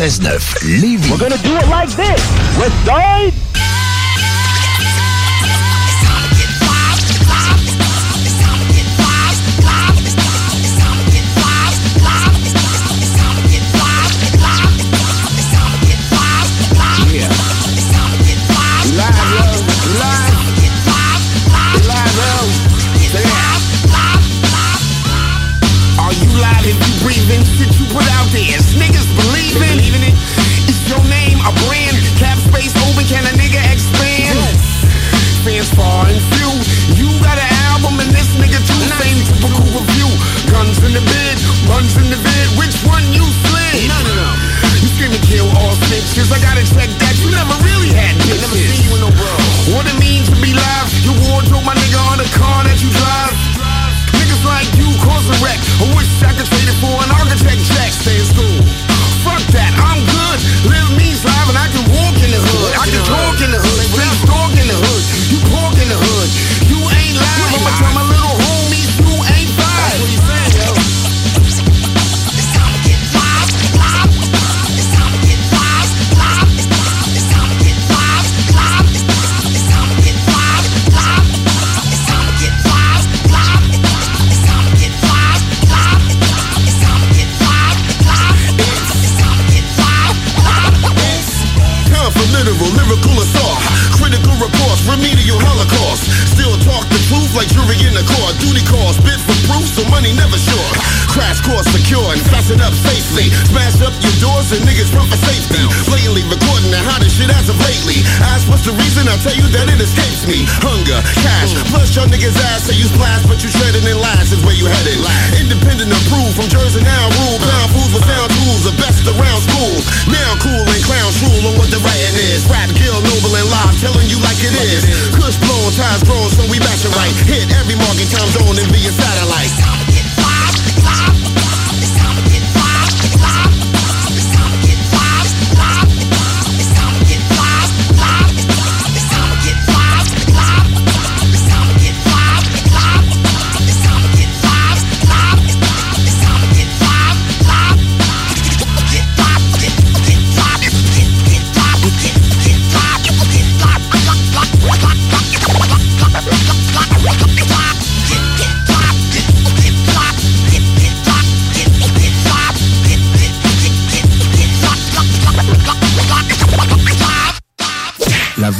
16-9, Lévis. We're gonna do it like this. West Side. Are you live if you breathing? Shit you put out there, is niggas believing? it? Is your name a brand? Cap space open, can a nigga expand? Fans far and few. You got an album and this nigga too. Same typical review. Guns in the bid, buns in the vid. Which one you slid? None of them. You screaming kill all snitches. I gotta check that. You never really had bitches. Never seen you in the world. What it means to be live? Your wardrobe, my nigga, on the car that you drive. Niggas like you cause a wreck. I wish I could trade it for an architect check. Stay in school. Fuck that, I'm good. Live means live and I can walk in the hood. I can talk in the hood. Please talk in the hood. You talk in the hood. You ain't live. I'ma tell my little literal, lyrical assault. Critical reports, remedial holocaust. Still talk the truth like jury in the court. Duty calls, bid for proof, so money never short. Crash course secure and fasten up safely. Smash up your doors and niggas run for safety. Blatantly recording the hottest shit as of lately. Ask what's the reason, I'll tell you that it escapes me. Hunger, cash, plus your niggas ass say you splash, but you treading in last is where you headed. Independent approved from Jersey now rule. Pound fools with sound tools, the best around school. Now cool and clowns rule on what the writing is. Rap, Gil, noble and live, telling you like it is. Kush blown, ties grown, so we match it right. Hit every market time zone and be a satellite.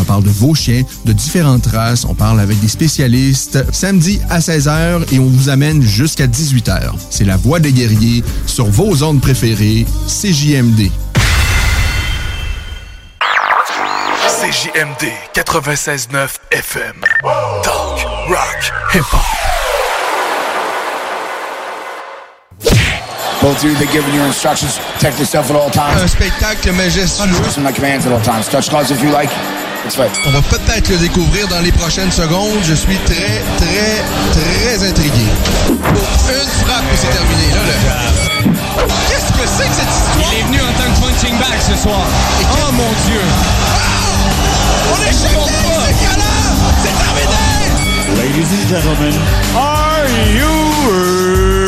on parle de vos chiens, de différentes races. On parle avec des spécialistes. Samedi à 16h et on vous amène jusqu'à 18h. C'est la voix des guerriers sur vos ondes préférées, CJMD. CJMD 96.9 FM. Talk, rock, hip-hop. Both of you, they're giving you instructions. Protect yourself at all times. Un spectacle majestueux. Listen to my commands at all times. Touch gloves if you like. On va peut-être le découvrir dans les prochaines secondes. Je suis très, très, très intrigué. Pour une frappe et c'est terminé. Là, le... Qu'est-ce que c'est que cette histoire? Il est venu en tant que punching bag ce soir. oh mon Dieu! On est choqués! C'est! C'est terminé! Ladies and gentlemen, are you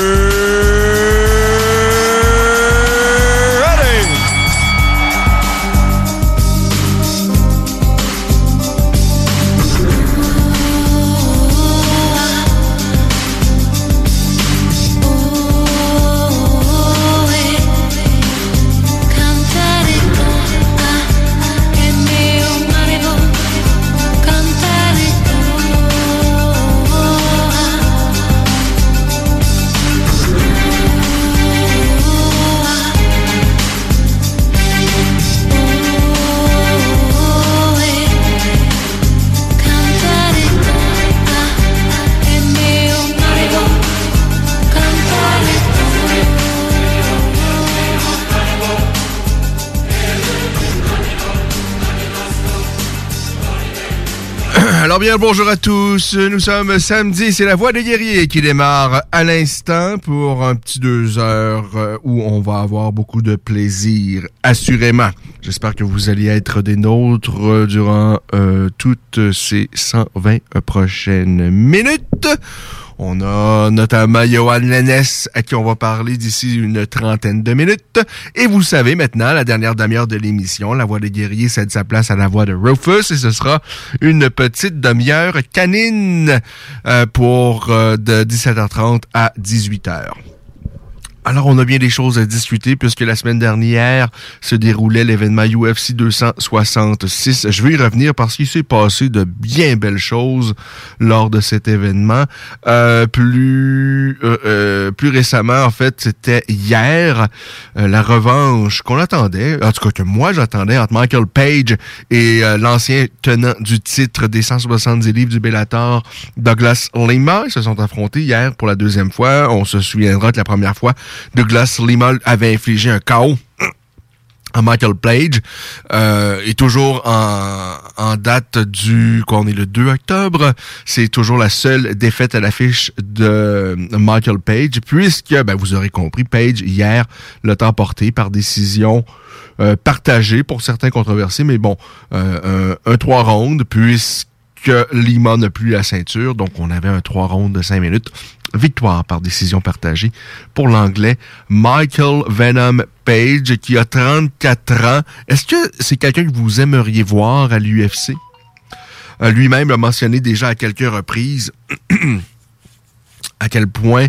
Bien, bonjour à tous. Nous sommes samedi, c'est la Voix des guerriers qui démarre à l'instant pour un petit deux heures euh, où on va avoir beaucoup de plaisir, assurément. J'espère que vous allez être des nôtres euh, durant euh, toutes ces 120 prochaines minutes. On a notamment Johan Lennes à qui on va parler d'ici une trentaine de minutes. Et vous savez maintenant, la dernière demi-heure de l'émission, La Voix des guerriers cède sa place à la voix de Rufus et ce sera une petite demi-heure canine euh, pour euh, de 17h30 à 18h. Alors, on a bien des choses à discuter puisque la semaine dernière se déroulait l'événement UFC 266. Je vais y revenir parce qu'il s'est passé de bien belles choses lors de cet événement. Euh, plus euh, euh, plus récemment, en fait, c'était hier la revanche qu'on attendait, en tout cas que moi j'attendais entre Michael Page et l'ancien tenant du titre des 170 livres du Bellator, Douglas Lima. Ils se sont affrontés hier pour la deuxième fois. On se souviendra que la première fois Douglas Lima avait infligé un chaos à Michael Page euh, est toujours en, date du quoi on est le 2 octobre c'est toujours la seule défaite à l'affiche de Michael Page puisque ben, vous aurez compris Page hier l'a emporté par décision euh, partagée pour certains controversés mais bon euh, un, 3 rounds puisque Lima n'a plus la ceinture donc on avait un 3 rounds de 5 minutes victoire par décision partagée pour l'anglais Michael Venom Page qui a 34 ans. Est-ce que c'est quelqu'un que vous aimeriez voir à l'UFC? Euh, lui-même l'a mentionné déjà à quelques reprises. à quel point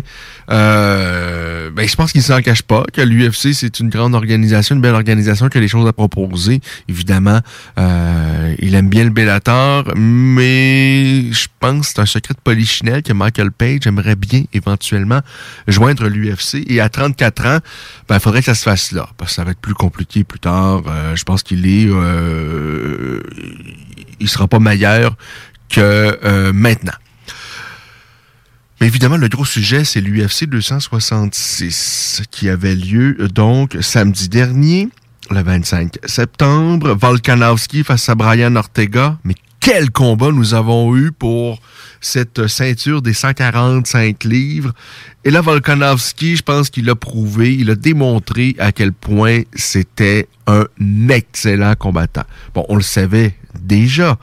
euh, ben, je pense qu'il s'en cache pas que l'UFC c'est une grande organisation, une belle organisation qui a des choses à proposer. Évidemment, euh, il aime bien le Bellator, mais je pense que c'est un secret de polichinelle que Michael Page aimerait bien éventuellement joindre l'UFC. Et à 34 ans, ben il faudrait que ça se fasse là, parce que ça va être plus compliqué plus tard. Euh, je pense qu'il est, euh, il sera pas meilleur que maintenant. Mais évidemment, le gros sujet, c'est l'UFC 266 qui avait lieu donc samedi dernier, le 25 septembre. Volkanovski face à Brian Ortega. Mais quel combat nous avons eu pour cette ceinture des 145 livres. Et là, Volkanovski, je pense qu'il a prouvé, il a démontré à quel point c'était un excellent combattant. Bon, on le savait déjà.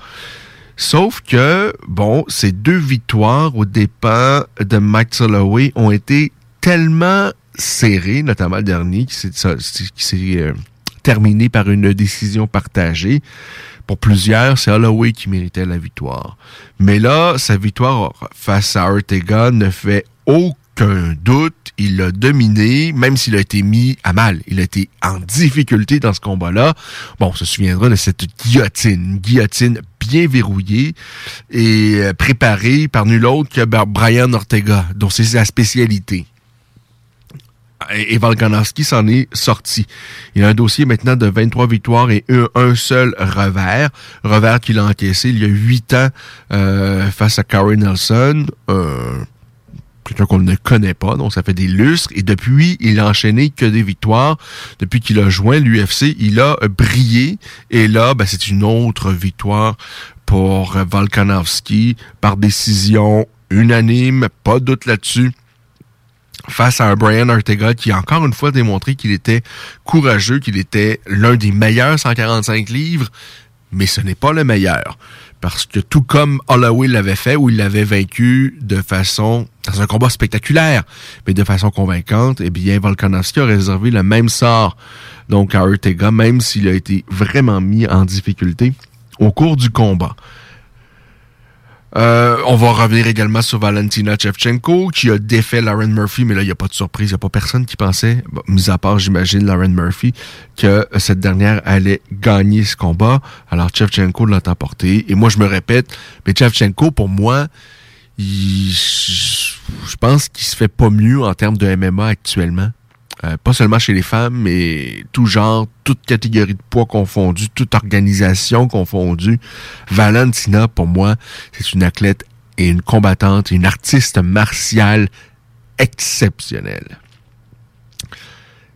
Sauf que, bon, ces deux victoires au départ de Mike Holloway ont été tellement serrées, notamment le dernier qui s'est euh, terminé par une décision partagée. Pour plusieurs, c'est Holloway qui méritait la victoire. Mais là, sa victoire face à Ortega ne fait aucun doute, il l'a dominé, même s'il a été mis à mal. Il a été en difficulté dans ce combat-là. Bon, on se souviendra de cette guillotine, guillotine bien verrouillée et euh, préparée par nul autre que Brian Ortega, dont c'est sa spécialité. Et Volkanovski s'en est sorti. Il a un dossier maintenant de 23 victoires et un, seul revers. Revers qu'il a encaissé il y a 8 ans euh, face à Corey Nelson. Euh, quelqu'un qu'on ne connaît pas, donc ça fait des lustres. Et depuis, il a enchaîné que des victoires. Depuis qu'il a joint l'UFC, il a brillé. Et là, ben, c'est une autre victoire pour Volkanovski par décision unanime, pas de doute là-dessus face à Brian Ortega qui a encore une fois démontré qu'il était courageux, qu'il était l'un des meilleurs 145 livres, mais ce n'est pas le meilleur. Parce que tout comme Holloway l'avait fait, où il l'avait vaincu de façon, dans un combat spectaculaire, mais de façon convaincante, eh bien, Volkanovski a réservé le même sort, donc à Ortega, même s'il a été vraiment mis en difficulté au cours du combat. Euh, on va revenir également sur Valentina Shevchenko, qui a défait Lauren Murphy, mais là, il a pas de surprise. Il a pas personne qui pensait, mis à part, j'imagine, Lauren Murphy, que cette dernière allait gagner ce combat. Alors, Shevchenko l'a emporté. Et moi, je me répète, mais Shevchenko, pour moi, je pense qu'il se fait pas mieux en termes de MMA actuellement. Euh, pas seulement chez les femmes, mais tout genre, toute catégorie de poids confondue, toute organisation confondue. Valentina, pour moi, c'est une athlète et une combattante, une artiste martiale exceptionnelle.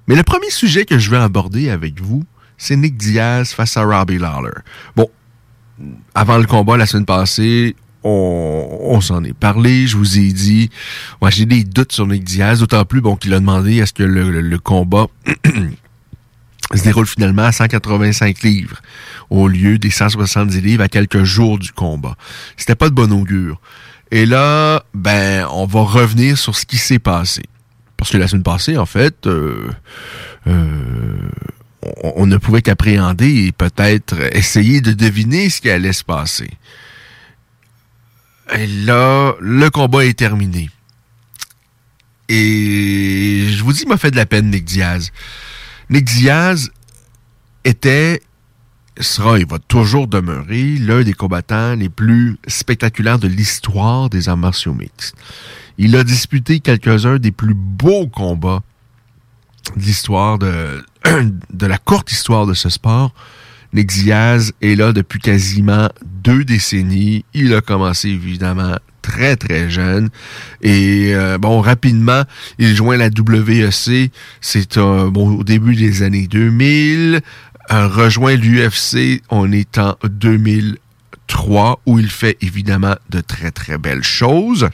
Mais le premier sujet que je vais aborder avec vous, c'est Nick Diaz face à Robbie Lawler. Bon, avant le combat la semaine passée, on, s'en est parlé, je vous ai dit, moi j'ai des doutes sur Nick Diaz, d'autant plus bon qu'il a demandé est-ce que le, combat se déroule finalement à 185 livres au lieu des 170 livres à quelques jours du combat. C'était pas de bon augure. Et là, ben, on va revenir sur ce qui s'est passé. Parce que la semaine passée, en fait, euh, euh, on, ne pouvait qu'appréhender et peut-être essayer de deviner ce qui allait se passer. Et là, le combat est terminé. Et je vous dis, il m'a fait de la peine, Nick Diaz. Nick Diaz était, sera, il va toujours demeurer l'un des combattants les plus spectaculaires de l'histoire des arts martiaux mixtes. Il a disputé quelques-uns des plus beaux combats de l'histoire de, de la courte histoire de ce sport. Nick est là depuis quasiment deux décennies. Il a commencé évidemment très très jeune. Et euh, bon rapidement il joint la WEC c'est bon au début des années 2000 euh, rejoint l'UFC on est en 2003 où il fait évidemment de très très belles choses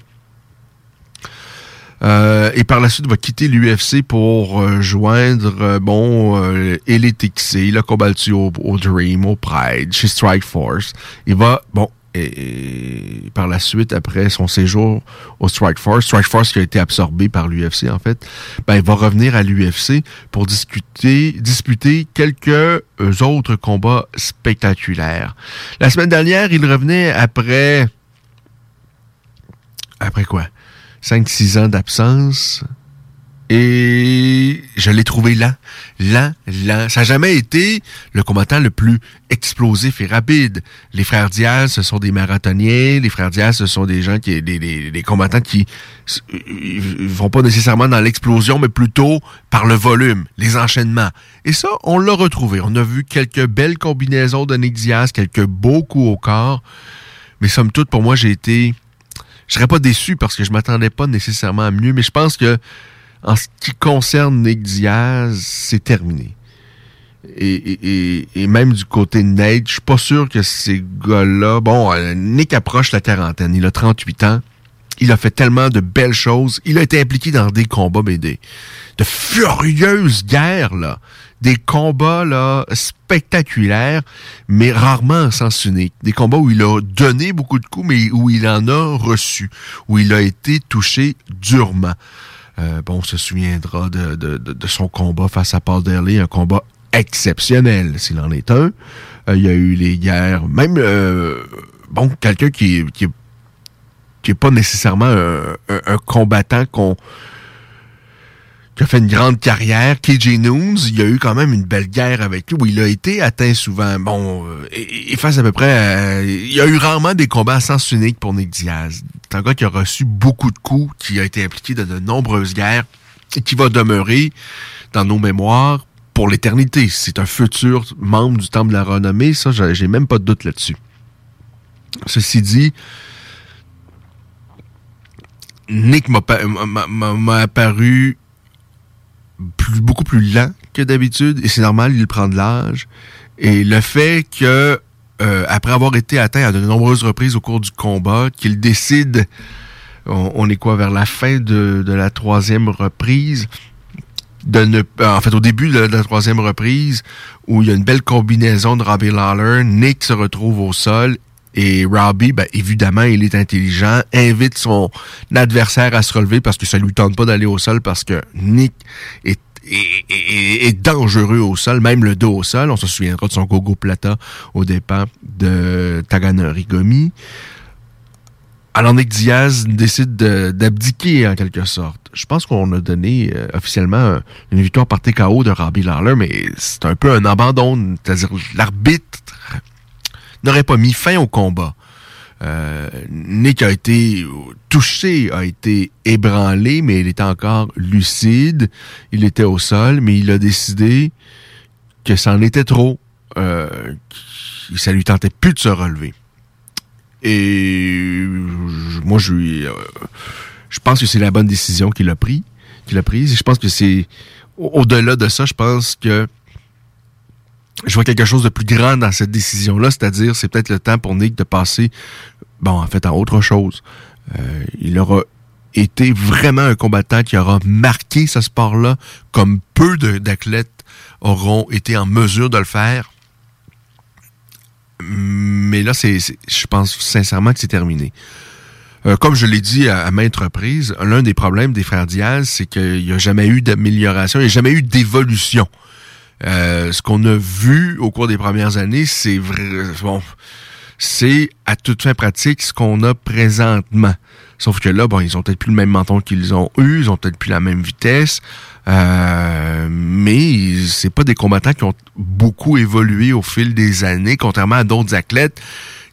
euh, et par la suite va quitter l'UFC pour euh, joindre euh, bon Elite XC, il a combattu au, Dream, au Pride, chez Strike Force. Il va bon et, par la suite après son séjour au Strike Force, Strike Force qui a été absorbé par l'UFC en fait, ben il va revenir à l'UFC pour discuter disputer quelques autres combats spectaculaires. La semaine dernière, il revenait après après quoi? 5-6 ans d'absence. Et je l'ai trouvé lent, lent, lent. Ça n'a jamais été le combattant le plus explosif et rapide. Les frères Diaz, ce sont des marathoniens. Les frères Diaz, ce sont des gens qui, des, combattants qui ils vont pas nécessairement dans l'explosion, mais plutôt par le volume, les enchaînements. Et ça, on l'a retrouvé. On a vu quelques belles combinaisons de Nick Diaz, quelques beaux coups au corps. Mais somme toute, pour moi, j'ai été je serais pas déçu parce que je m'attendais pas nécessairement à mieux, mais je pense que en ce qui concerne Nick Diaz, c'est terminé. Et, même du côté de Nate, je suis pas sûr que ces gars-là... Bon, euh, Nick approche la quarantaine, il a 38 ans. Il a fait tellement de belles choses. Il a été impliqué dans des combats, des, de furieuses guerres, là des combats là spectaculaires, mais rarement en sens unique. Des combats où il a donné beaucoup de coups, mais où il en a reçu, où il a été touché durement. Euh, bon, on se souviendra de, de, son combat face à Paul Derley, un combat exceptionnel, s'il en est un. Euh, il y a eu les guerres, même euh, bon, quelqu'un qui, qui, qui est pas nécessairement un combattant qu'on qui a fait une grande carrière. KJ Noons, il y a eu quand même une belle guerre avec lui où il a été atteint souvent. Bon, euh, et, face à peu près... Euh, il y a eu rarement des combats à sens unique pour Nick Diaz. C'est un gars qui a reçu beaucoup de coups, qui a été impliqué dans de nombreuses guerres et qui va demeurer dans nos mémoires pour l'éternité. C'est un futur membre du Temple de la Renommée. Ça, j'ai même pas de doute là-dessus. Ceci dit, Nick m'a apparu beaucoup plus lent que d'habitude et c'est normal, il prend de l'âge. Et le fait que, euh, après avoir été atteint à de nombreuses reprises au cours du combat, qu'il décide, on, est quoi, vers la fin de, la troisième reprise, de ne, en fait, au début de la, troisième reprise, où il y a une belle combinaison de Robbie Lawler, Nick se retrouve au sol et Robbie, ben, évidemment, il est intelligent, invite son adversaire à se relever parce que ça lui tente pas d'aller au sol parce que Nick est est, dangereux au sol, même le dos au sol. On se souviendra de son gogo plata au départ de Taganori Gomi. Alors Nick Diaz décide d'abdiquer en quelque sorte. Je pense qu'on a donné euh, officiellement une victoire par TKO de Robbie Lawler, mais c'est un peu un abandon. C'est-à-dire l'arbitre n'aurait pas mis fin au combat. Euh, Nick a été touché, a été ébranlé, mais il était encore lucide. Il était au sol, mais il a décidé que c'en était trop. Euh, ça lui tentait plus de se relever. Et moi, je euh, je pense que c'est la bonne décision qu'il a pris, qu'il a prise. je pense que c'est au-delà de ça, je pense que je vois quelque chose de plus grand dans cette décision-là, c'est-à-dire c'est peut-être le temps pour Nick de passer, bon, en fait, à autre chose. Euh, il aura été vraiment un combattant qui aura marqué ce sport-là comme peu d'athlètes auront été en mesure de le faire. Mais là, c'est, je pense sincèrement que c'est terminé. Euh, comme je l'ai dit à, maintes reprises, l'un des problèmes des frères Diaz, c'est qu'il n'y a jamais eu d'amélioration, il n'y a jamais eu d'évolution. Euh, ce qu'on a vu au cours des premières années, c'est bon, c'est à toute fin pratique ce qu'on a présentement. Sauf que là, bon, ils ont peut-être plus le même menton qu'ils ont eu, ils ont peut-être plus la même vitesse, euh, mais c'est pas des combattants qui ont beaucoup évolué au fil des années, contrairement à d'autres athlètes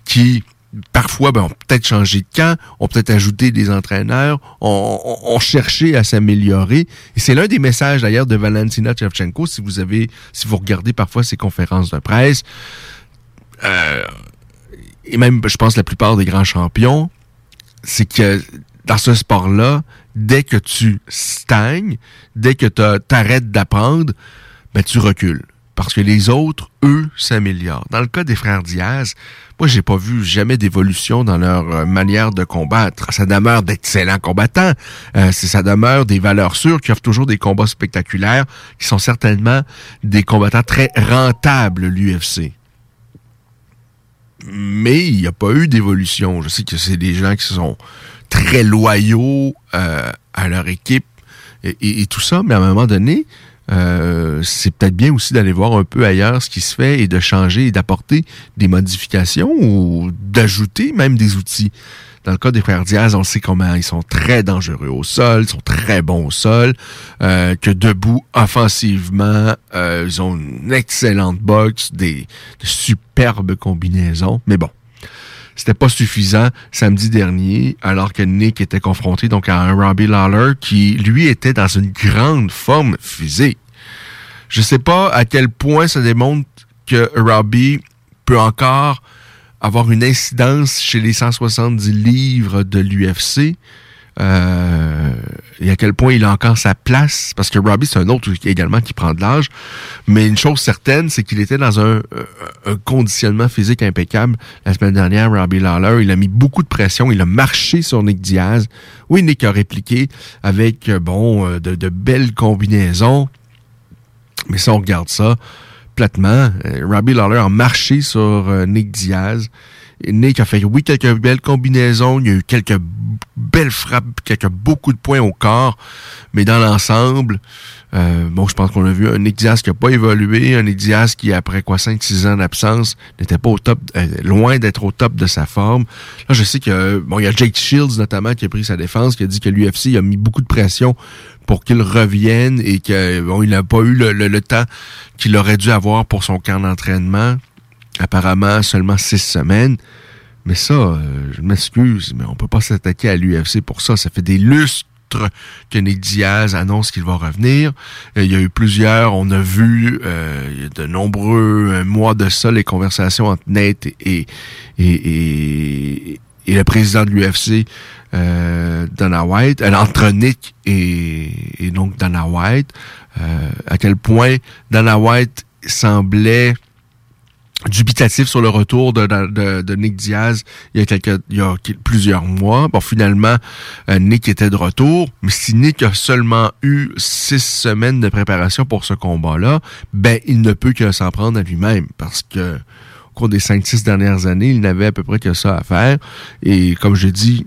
qui parfois ben, ont peut-être changé de camp, ont peut-être ajouté des entraîneurs, ont, cherché à s'améliorer. Et c'est l'un des messages d'ailleurs de Valentina Shevchenko, si vous avez, si vous regardez parfois ses conférences de presse. Euh, et même, je pense, la plupart des grands champions, c'est que dans ce sport-là, dès que tu stagnes, dès que tu arrêtes d'apprendre, ben, tu recules. Parce que les autres, eux, s'améliorent. Dans le cas des frères Diaz, moi, j'ai pas vu jamais d'évolution dans leur euh, manière de combattre. Ça demeure d'excellents combattants. Euh, ça demeure des valeurs sûres qui offrent toujours des combats spectaculaires, qui sont certainement des combattants très rentables, l'UFC mais il n'y a pas eu d'évolution. Je sais que c'est des gens qui sont très loyaux euh, à leur équipe et, tout ça, mais à un moment donné, euh, c'est peut-être bien aussi d'aller voir un peu ailleurs ce qui se fait et de changer et d'apporter des modifications ou d'ajouter même des outils. Dans le cas des frères Diaz, on sait comment ils sont très dangereux au sol, ils sont très bons au sol, euh, que debout, offensivement, euh, ils ont une excellente boxe, des, superbes combinaisons. Mais bon, c'était pas suffisant samedi dernier, alors que Nick était confronté donc à un Robbie Lawler qui, lui, était dans une grande forme physique. Je sais pas à quel point ça démontre que Robbie peut encore avoir une incidence chez les 170 livres de l'UFC. Euh, et à quel point il a encore sa place, parce que Robbie, c'est un autre également qui prend de l'âge. Mais une chose certaine, c'est qu'il était dans un, un, conditionnement physique impeccable. La semaine dernière, Robbie Lawler, il a mis beaucoup de pression, il a marché sur Nick Diaz. Oui, Nick a répliqué avec, bon, euh, de, de belles combinaisons. Mais si on regarde ça, platement. Euh, Robbie Lawler a marché sur euh, Nick Diaz. Nick a fait, oui, quelques belles combinaisons, il y a eu quelques belles frappes, quelques beaucoup de points au corps, mais dans l'ensemble, euh, bon, je pense qu'on a vu un Nick Diaz qui n'a pas évolué, un Nick Diaz qui, après quoi, 5-6 ans d'absence, n'était pas au top, euh, loin d'être au top de sa forme. Là, je sais que, bon, il y a Jake Shields, notamment, qui a pris sa défense, qui a dit que l'UFC a mis beaucoup de pression pour qu'il revienne et que, bon, n'a pas eu le, le temps qu'il aurait dû avoir pour son camp d'entraînement. Apparemment, seulement six semaines. Mais ça, euh, je m'excuse, mais on peut pas s'attaquer à l'UFC pour ça. Ça fait des lustres que Nick Diaz annonce qu'il va revenir. Euh, il y a eu plusieurs, on a vu euh, de nombreux mois de ça les conversations entre Nate et, et, et, le président de l'UFC, euh, Dana White, entre Nick et, et donc Dana White, à quel point Dana White semblait dubitatif sur le retour de, de, de, Nick Diaz il y a quelques il y a plusieurs mois. Bon, finalement, euh, Nick était de retour, mais si Nick a seulement eu six semaines de préparation pour ce combat-là, ben il ne peut que s'en prendre à lui-même parce que au cours des cinq, six dernières années, il n'avait à peu près que ça à faire. Et comme je dis,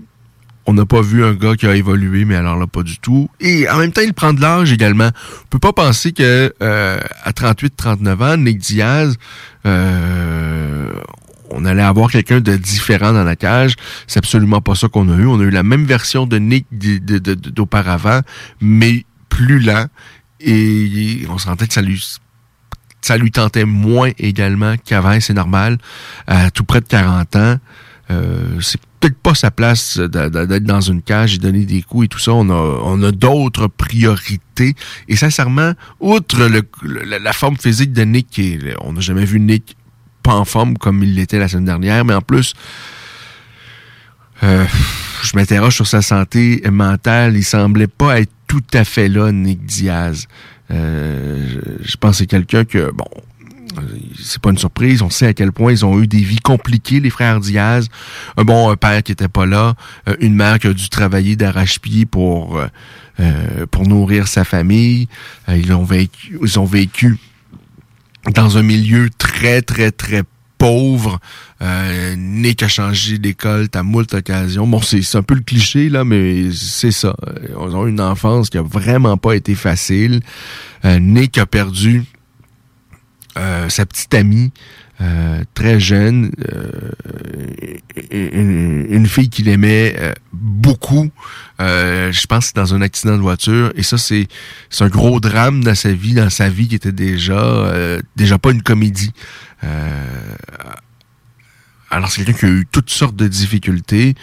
on n'a pas vu un gars qui a évolué, mais alors là, pas du tout. Et en même temps, il prend de l'âge également. On peut pas penser que euh, à 38-39 ans, Nick Diaz, euh, on allait avoir quelqu'un de différent dans la cage. C'est absolument pas ça qu'on a eu. On a eu la même version de Nick d'auparavant, mais plus lent. Et on se rendait que ça lui ça lui tentait moins également qu'avant, c'est normal. À tout près de 40 ans, euh, c'est peut-être pas sa place d'être dans une cage et donner des coups et tout ça. On a, on a d'autres priorités. Et sincèrement, outre le, la, forme physique de Nick, on n'a jamais vu Nick pas en forme comme il l'était la semaine dernière, mais en plus, euh, je m'interroge sur sa santé mentale. Il semblait pas être tout à fait là, Nick Diaz. Euh, je, pense que c'est quelqu'un que, bon, c'est pas une surprise. On sait à quel point ils ont eu des vies compliquées, les frères Diaz. Un bon un père qui était pas là, euh, une mère qui a dû travailler d'arrache-pied pour euh, pour nourrir sa famille. ils ont vécu, ils ont vécu dans un milieu très très très pauvre, euh, Nick a changé d'école à moult occasions. Bon, c'est un peu le cliché, là, mais c'est ça. Ils ont une enfance qui a vraiment pas été facile. Nick a perdu euh, sa petite amie euh, très jeune, euh, une, fille qu'il aimait beaucoup. je pense c'est dans un accident de voiture. Et ça, c'est un gros drame dans sa vie, dans sa vie qui était déjà déjà pas une comédie. Alors c'est quelqu'un qui a eu toutes sortes de difficultés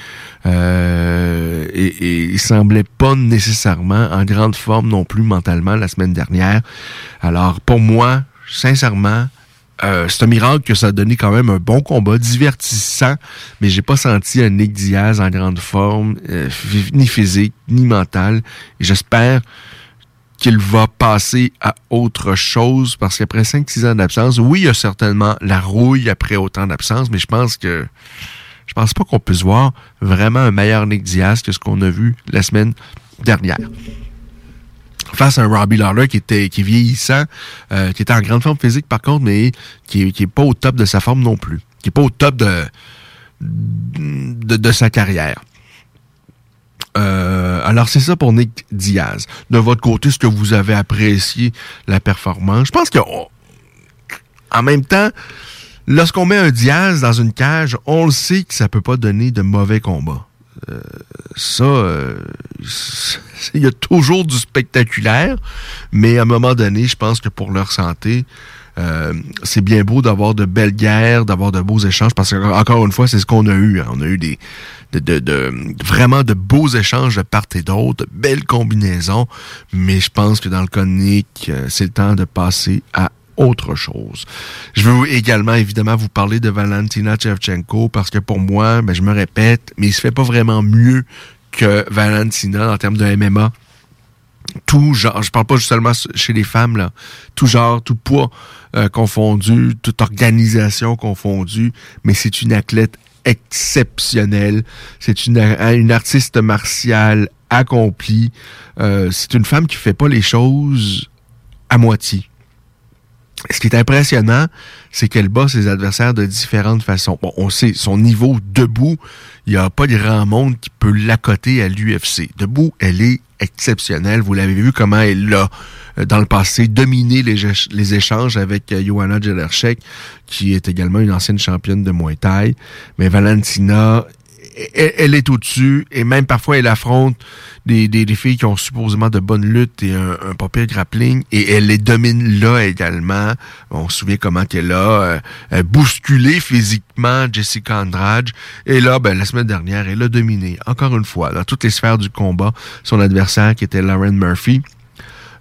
et, et, il semblait pas nécessairement en grande forme non plus mentalement la semaine dernière. Alors pour moi, sincèrement, euh, c'est un miracle que ça a donné quand même un bon combat, divertissant, mais j'ai pas senti un Nick Diaz en grande forme, euh, ni physique, ni mental. J'espère qu'il va passer à autre chose, parce qu'après 5-6 ans d'absence, oui, il y a certainement la rouille après autant d'absence, mais je pense que je pense pas qu'on puisse voir vraiment un meilleur Nick Diaz que ce qu'on a vu la semaine dernière face à un Robbie Lawler qui était qui est vieillissant, euh, qui était en grande forme physique par contre, mais qui, qui est pas au top de sa forme non plus, qui est pas au top de de, sa carrière. Euh, alors c'est ça pour Nick Diaz. De votre côté, est-ce que vous avez apprécié la performance? Je pense que en même temps, lorsqu'on met un Diaz dans une cage, on le sait que ça peut pas donner de mauvais combats. Euh, ça, euh, il y a toujours du spectaculaire, mais à un moment donné, je pense que pour leur santé, euh, c'est bien beau d'avoir de belles guerres, d'avoir de beaux échanges, parce que encore une fois, c'est ce qu'on a eu. Hein. On a eu des de, vraiment de beaux échanges de part et d'autre, de belles combinaisons, mais je pense que dans le de Nick, c'est le temps de passer à autre chose. Je veux également, évidemment, vous parler de Valentina Shevchenko parce que pour moi, ben, je me répète, mais il se fait pas vraiment mieux que Valentina en termes de MMA. Tout genre, je parle pas seulement chez les femmes, là, tout genre, tout poids euh, confondu, toute organisation confondue, mais c'est une athlète exceptionnelle. C'est une, une artiste martiale accomplie. Euh, c'est une femme qui fait pas les choses à moitié ce qui est impressionnant, c'est qu'elle bat ses adversaires de différentes façons. Bon, on sait, son niveau debout, il n'y a pas grand monde qui peut l'accoter à l'UFC. Debout, elle est exceptionnelle. Vous l'avez vu comment elle a, euh, dans le passé, dominé les, les échanges avec euh, Johanna Jelerchek, qui est également une ancienne championne de Muay Thai. Mais Valentina elle, est au-dessus et même parfois elle affronte des, des, filles qui ont supposément de bonnes luttes et un, un papier grappling et elle les domine là également. On se souvient comment qu'elle a euh, bousculé physiquement Jessica Andrade et là, ben, la semaine dernière, elle a dominé encore une fois dans toutes les sphères du combat son adversaire qui était Lauren Murphy.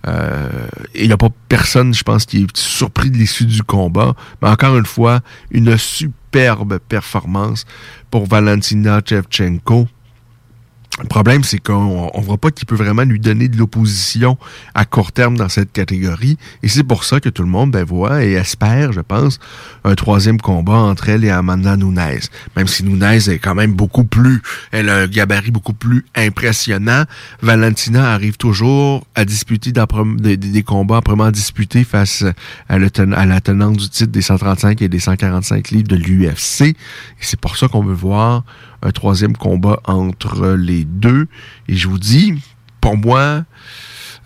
Euh, il n'y a pas personne, je pense, qui est surpris de l'issue du combat. Mais encore une fois, une superbe performance pour Valentina Chevchenko. Le problème, c'est qu'on ne voit pas qu'il peut vraiment lui donner de l'opposition à court terme dans cette catégorie. Et c'est pour ça que tout le monde ben, voit et espère, je pense, un troisième combat entre elle et Amanda Nunes. Même si Nunes est quand même beaucoup plus, elle a un gabarit beaucoup plus impressionnant. Valentina arrive toujours à disputer des, des, combats proprement disputés face à, à la tenante du titre des 135 et des 145 livres de l'UFC. Et c'est pour ça qu'on veut voir un troisième combat entre les deux. Et je vous dis, pour moi,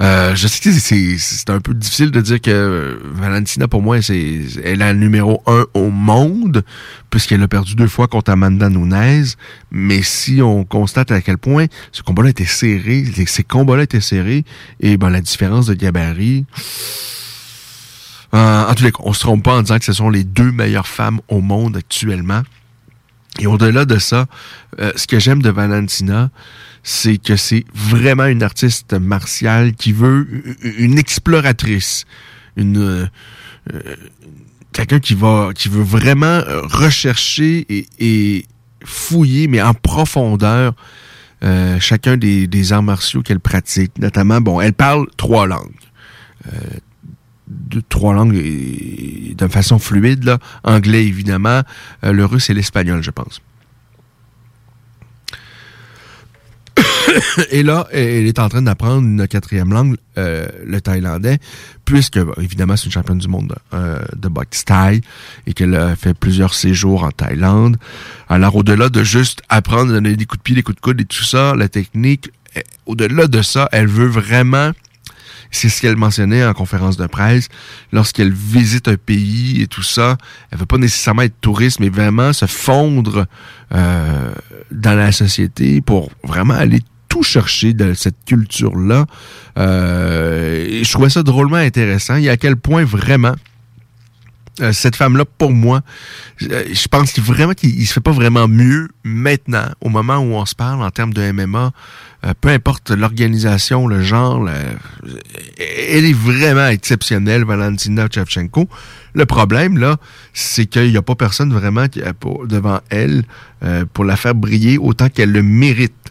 euh, je sais que c'est un peu difficile de dire que Valentina, pour moi, c'est elle est la numéro un au monde, puisqu'elle a perdu deux fois contre Amanda Nunes. Mais si on constate à quel point ce combat-là était serré, ces combats-là étaient serrés, et ben la différence de gabarit... Euh, en tous les cas, on se trompe pas en disant que ce sont les deux meilleures femmes au monde actuellement. Et au-delà de ça, euh, ce que j'aime de Valentina, c'est que c'est vraiment une artiste martiale qui veut une exploratrice, une euh, quelqu'un qui va qui veut vraiment rechercher et, fouiller, mais en profondeur, euh, chacun des, des arts martiaux qu'elle pratique. Notamment, bon, elle parle trois langues. De trois langues de façon fluide, là. Anglais, évidemment. Euh, le russe et l'espagnol, je pense. et là, elle est en train d'apprendre une quatrième langue, euh, le thaïlandais, puisque, évidemment, c'est une championne du monde euh, de boxe thaï et qu'elle a fait plusieurs séjours en Thaïlande. Alors, au-delà de juste apprendre à donner des coups de pied, des coups de coude et tout ça, la technique, au-delà de ça, elle veut vraiment c'est ce qu'elle mentionnait en conférence de presse. Lorsqu'elle visite un pays et tout ça, elle veut pas nécessairement être touriste, mais vraiment se fondre euh, dans la société pour vraiment aller tout chercher de cette culture-là. Euh, je trouvais ça drôlement intéressant. Et à quel point vraiment euh, cette femme-là, pour moi, euh, je pense qu'il vraiment qu'il se fait pas vraiment mieux maintenant, au moment où on se parle en termes de MMA. Euh, peu importe l'organisation, le genre, elle est vraiment exceptionnelle, Valentina Chevchenko. Le problème, là, c'est qu'il n'y a pas personne vraiment qui, devant elle pour la faire briller autant qu'elle le mérite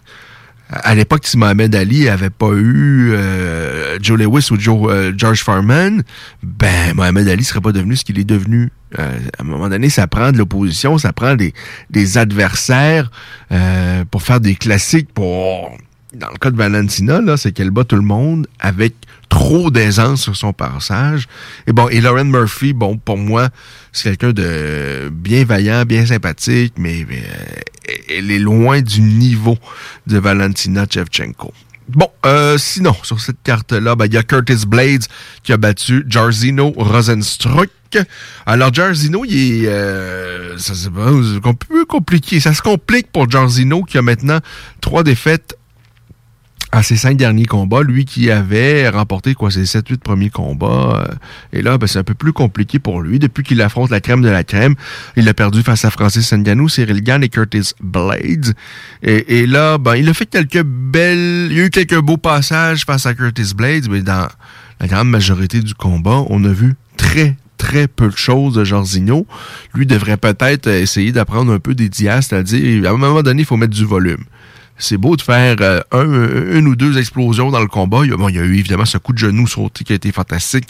à l'époque, si Mohamed Ali avait pas eu euh, Joe Lewis ou Joe, euh, George Foreman, ben Mohamed Ali serait pas devenu ce qu'il est devenu. Euh, à un moment donné, ça prend de l'opposition, ça prend des, des adversaires pour faire des classiques. Pour dans le cas de Valentina, là, c'est qu'elle bat tout le monde avec trop d'aisance sur son passage. Et bon, et Lauren Murphy, bon, pour moi, c'est quelqu'un de bien vaillant, bien sympathique, mais, elle est loin du niveau de Valentina Chevchenko. Bon, euh, sinon, sur cette carte-là, ben, il y a Curtis Blades qui a battu Jarzino Rosenstruck. Alors, Jarzino, il est... Euh, ça c'est un compliqué. Ça se complique pour Jarzino qui a maintenant trois défaites à ses cinq derniers combats, lui qui avait remporté quoi ses 7-8 premiers combats. Euh, et là, ben, c'est un peu plus compliqué pour lui. Depuis qu'il affronte la crème de la crème, il a perdu face à Francis Ngannou, Cyril Gann et Curtis Blades. Et, là, ben, il a fait quelques belles... Il y a eu quelques beaux passages face à Curtis Blades, mais dans la grande majorité du combat, on a vu très, très peu de choses de Jorginho. Lui devrait peut-être essayer d'apprendre un peu des dias, c'est-à-dire, à un moment donné, il faut mettre du volume c'est beau de faire euh, un, une ou deux explosions dans le combat. Il y, a, bon, il y a eu évidemment ce coup de genou sauté qui a été fantastique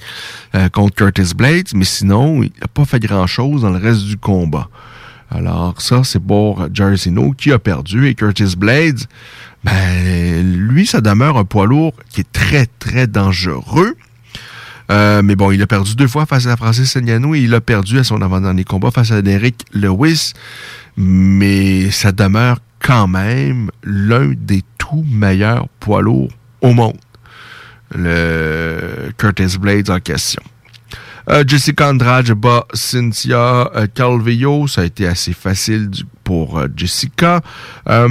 euh, contre Curtis Blades, mais sinon, il n'a pas fait grand-chose dans le reste du combat. Alors ça, c'est pour Jairzinho qui a perdu et Curtis Blades, ben, lui, ça demeure un poids lourd qui est très, très dangereux. Euh, mais bon, il a perdu deux fois face à Francis Ngannou et il a perdu à son avant-dernier combat face à Derek Lewis. Mais ça demeure quand même l'un des tout meilleurs poids lourds au monde. Le Curtis Blades en question. Euh, Jessica Andrade bat Cynthia euh, Calvillo. Ça a été assez facile pour euh, Jessica. Euh,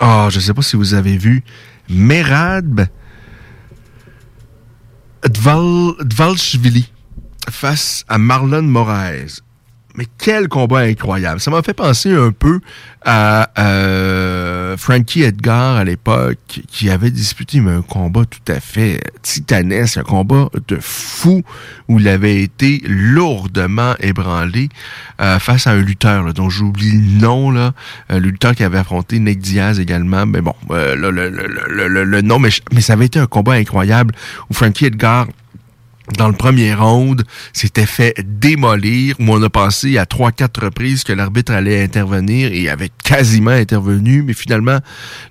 oh, je ne sais pas si vous avez vu Merad Dval, Dvalchvili face à Marlon Moraes mais quel combat incroyable. Ça m'a fait penser un peu à euh, Frankie Edgar à l'époque, qui avait disputé un combat tout à fait titanesque, un combat de fou, où il avait été lourdement ébranlé euh, face à un lutteur, dont j'oublie le nom, là, le lutteur qui avait affronté Nick Diaz également. Mais bon, euh, le, le, le, nom, mais, mais ça avait été un combat incroyable, où Frankie Edgar dans le premier round, s'était fait démolir, où on a pensé à trois, quatre reprises que l'arbitre allait intervenir et avait quasiment intervenu, mais finalement,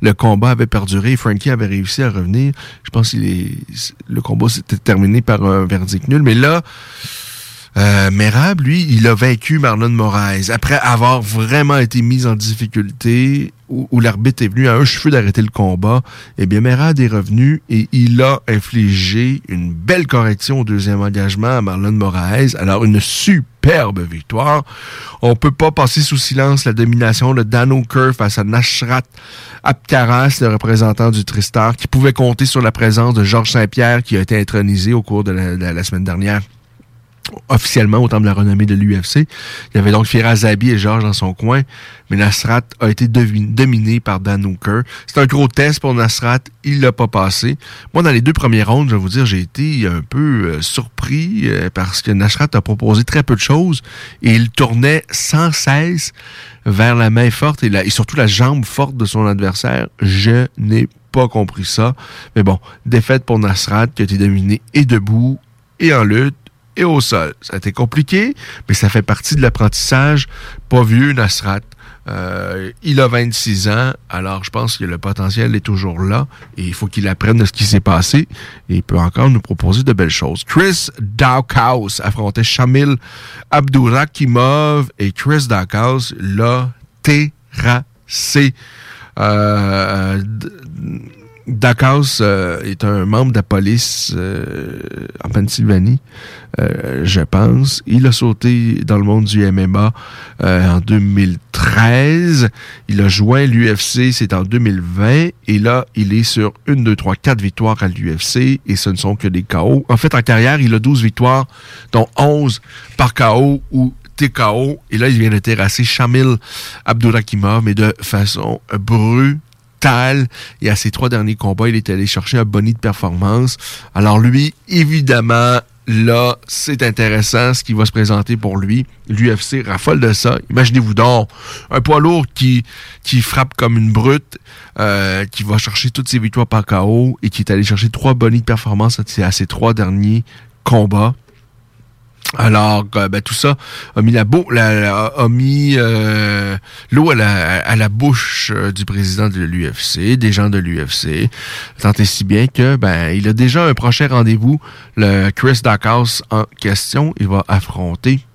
le combat avait perduré Frankie avait réussi à revenir. Je pense que le combat s'était terminé par un verdict nul, mais là, euh, Merab, lui, il a vaincu Marlon Moraes après avoir vraiment été mis en difficulté, où, l'arbitre est venu à un cheveu d'arrêter le combat. Eh bien, Merab est revenu et il a infligé une belle correction au deuxième engagement à Marlon Moraes. Alors, une superbe victoire. On peut pas passer sous silence la domination de Dan O'Kerr face à Nashrat Apkaras, le représentant du Tristar, qui pouvait compter sur la présence de Georges Saint-Pierre qui a été intronisé au cours de la semaine dernière officiellement au temple de la renommée de l'UFC. Il y avait donc Firas Zabi et Georges dans son coin, mais Nasrat a été dominé par Dan Hooker. C'est un gros test pour Nasrat, il l'a pas passé. Moi, dans les deux premiers rounds, je vais vous dire, j'ai été un peu euh, surpris euh, parce que Nasrat a proposé très peu de choses et il tournait sans cesse vers la main forte et, et surtout la jambe forte de son adversaire. Je n'ai pas compris ça. Mais bon, défaite pour Nasrat qui a été dominé et debout et en lutte et au sol. Ça a été compliqué, mais ça fait partie de l'apprentissage. Pas vieux, Nasrat. Euh, il a 26 ans, alors je pense que le potentiel est toujours là et il faut qu'il apprenne de ce qui s'est passé et il peut encore nous proposer de belles choses. Chris Dawkhouse affrontait Shamil Abdurakimov et Chris Dawkhouse l'a terrassé. Euh, Dawkhouse euh, est un membre de la police euh, en Pennsylvanie, euh, je pense. Il a sauté dans le monde du MMA en 2013. Il a joint l'UFC, c'est en 2020. Et là, il est sur une, deux, trois, quatre victoires à l'UFC et ce ne sont que des KO. En fait, en carrière, il a 12 victoires, dont 11 par KO ou TKO. Et là, il vient de terrasser Shamil Abdurakimov, mais de façon brutale et à ses trois derniers combats, il est allé chercher un boni de performance. Alors lui, évidemment, là, c'est intéressant ce qui va se présenter pour lui. L'UFC raffole de ça. Imaginez-vous donc un poids lourd qui, qui frappe comme une brute, euh, qui va chercher toutes ses victoires par KO et qui est allé chercher trois bonis de performance à ses trois derniers combats. Alors, euh, ben, tout ça a mis la, la, a mis euh, l'eau à la, bouche euh, du président de l'UFC, des gens de l'UFC. Tant et si bien que ben il a déjà un prochain rendez-vous, le Chris Dawkhouse en question. Il va affronter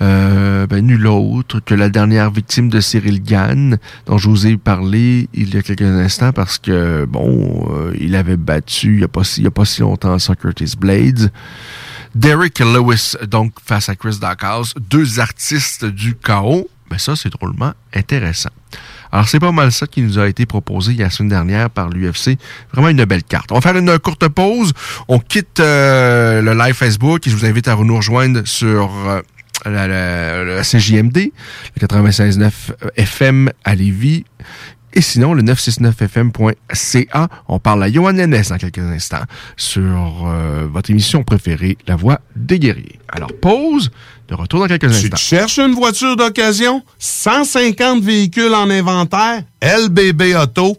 ben, nul autre que la dernière victime de Cyril Gann, dont je vous ai parlé il y a quelques instants parce que, bon, il avait battu il n'y a, pas si, il y a pas si longtemps Socrates Blades. Derek Lewis, donc, face à Chris Dawkhouse, deux artistes du chaos. Ben ça, c'est drôlement intéressant. Alors, c'est pas mal ça qui nous a été proposé la semaine dernière par l'UFC. Vraiment une belle carte. On va faire une courte pause. On quitte euh, le live Facebook et je vous invite à nous rejoindre sur euh, la, la, CJMD, le 96.9 FM à Lévis et sinon, le 969fm.ca, on parle à Johan Lennes dans quelques instants sur euh, votre émission préférée, La Voix des guerriers. Alors, pause, de retour dans quelques instants. Tu cherches une voiture d'occasion? 150 véhicules en inventaire? LBB Auto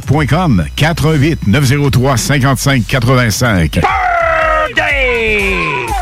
88 903 55 85.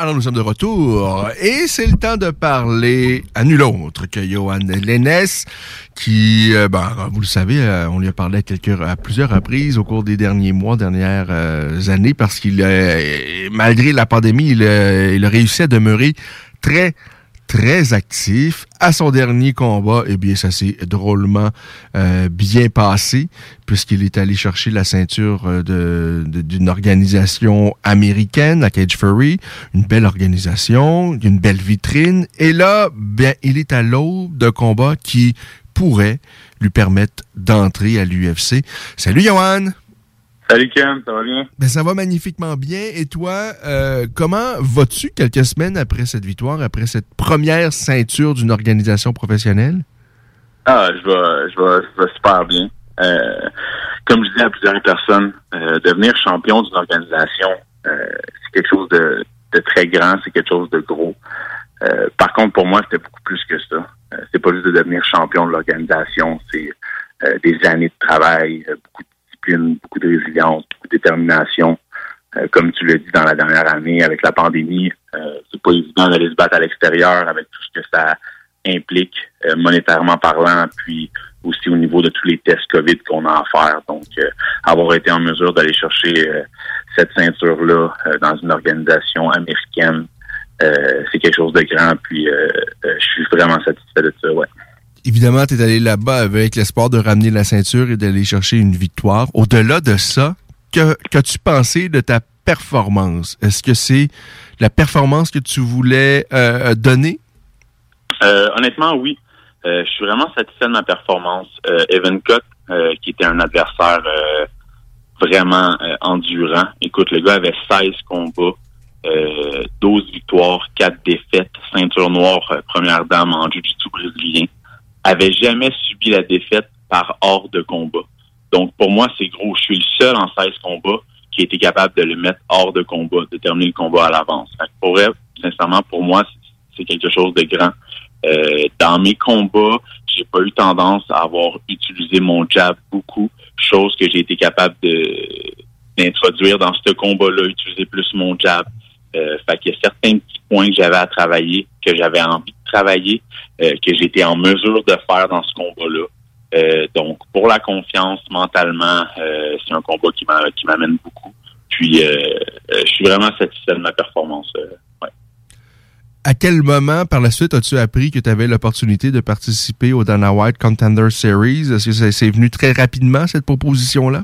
Alors nous sommes de retour. Et c'est le temps de parler à nul autre que Johan Lennes qui, euh, ben, vous le savez, euh, on lui a parlé à, plusieurs reprises au cours des derniers mois, dernières euh, années parce qu'il, malgré la pandémie, il, il réussi à demeurer très très actif. À son dernier combat, eh bien, ça s'est drôlement euh, bien passé, puisqu'il est allé chercher la ceinture euh, de, d'une organisation américaine, la Cage Fury, une belle organisation, une belle vitrine. Et là, bien, il est à l'aube de combat qui pourrait lui permettre d'entrer à l'UFC. Salut, Johan! Salut Ken, ça va bien? Ben, ça va magnifiquement bien. Et toi, euh, comment vas-tu quelques semaines après cette victoire, après cette première ceinture d'une organisation professionnelle? Ah, je vais, je vais, super bien. Euh, comme je disais à plusieurs personnes, euh, devenir champion d'une organisation, c'est quelque chose de, très grand, c'est quelque chose de gros. par contre, pour moi, c'était beaucoup plus que ça. c'est pas juste de devenir champion de l'organisation, c'est des années de travail, beaucoup de beaucoup de résilience, beaucoup de détermination. Euh, comme tu l'as dit dans la dernière année avec la pandémie, euh, c'est pas évident d'aller se battre à l'extérieur avec tout ce que ça implique euh, monétairement parlant, puis aussi au niveau de tous les tests COVID qu'on a à faire. Donc, avoir été en mesure d'aller chercher cette ceinture-là dans une organisation américaine, c'est quelque chose de grand. Puis, je suis vraiment satisfait de ça, ouais. Évidemment, tu es allé là-bas avec l'espoir de ramener la ceinture et d'aller chercher une victoire. Au-delà de ça, qu'as-tu pensé de ta performance? Est-ce que c'est la performance que tu voulais donner? honnêtement, oui. Euh, je suis vraiment satisfait de ma performance. Euh, Evan euh, qui était un adversaire vraiment endurant. Écoute, le gars avait 16 combats, 12 victoires, 4 défaites, ceinture noire, première dame en jiu-jitsu brésilien. Avait jamais subi la défaite par hors de combat. Donc, pour moi, c'est gros. Je suis le seul en 16 combats qui a été capable de le mettre hors de combat, de terminer le combat à l'avance. Pour elle, sincèrement, pour moi, c'est quelque chose de grand. Euh, dans mes combats, j'ai pas eu tendance à avoir utilisé mon jab beaucoup, chose que j'ai été capable d'introduire dans ce combat-là, utiliser plus mon jab. Euh, fait qu'il y a certains petits points que j'avais à travailler, que j'avais envie de travailler, euh, que j'étais en mesure de faire dans ce combat-là. Euh, donc, pour la confiance, mentalement, c'est un combat qui m'amène beaucoup. Puis, je suis vraiment satisfait de ma performance à quel moment par la suite as-tu appris que tu avais l'opportunité de participer au Dana White Contender Series? Est-ce que c'est venu très rapidement, cette proposition-là?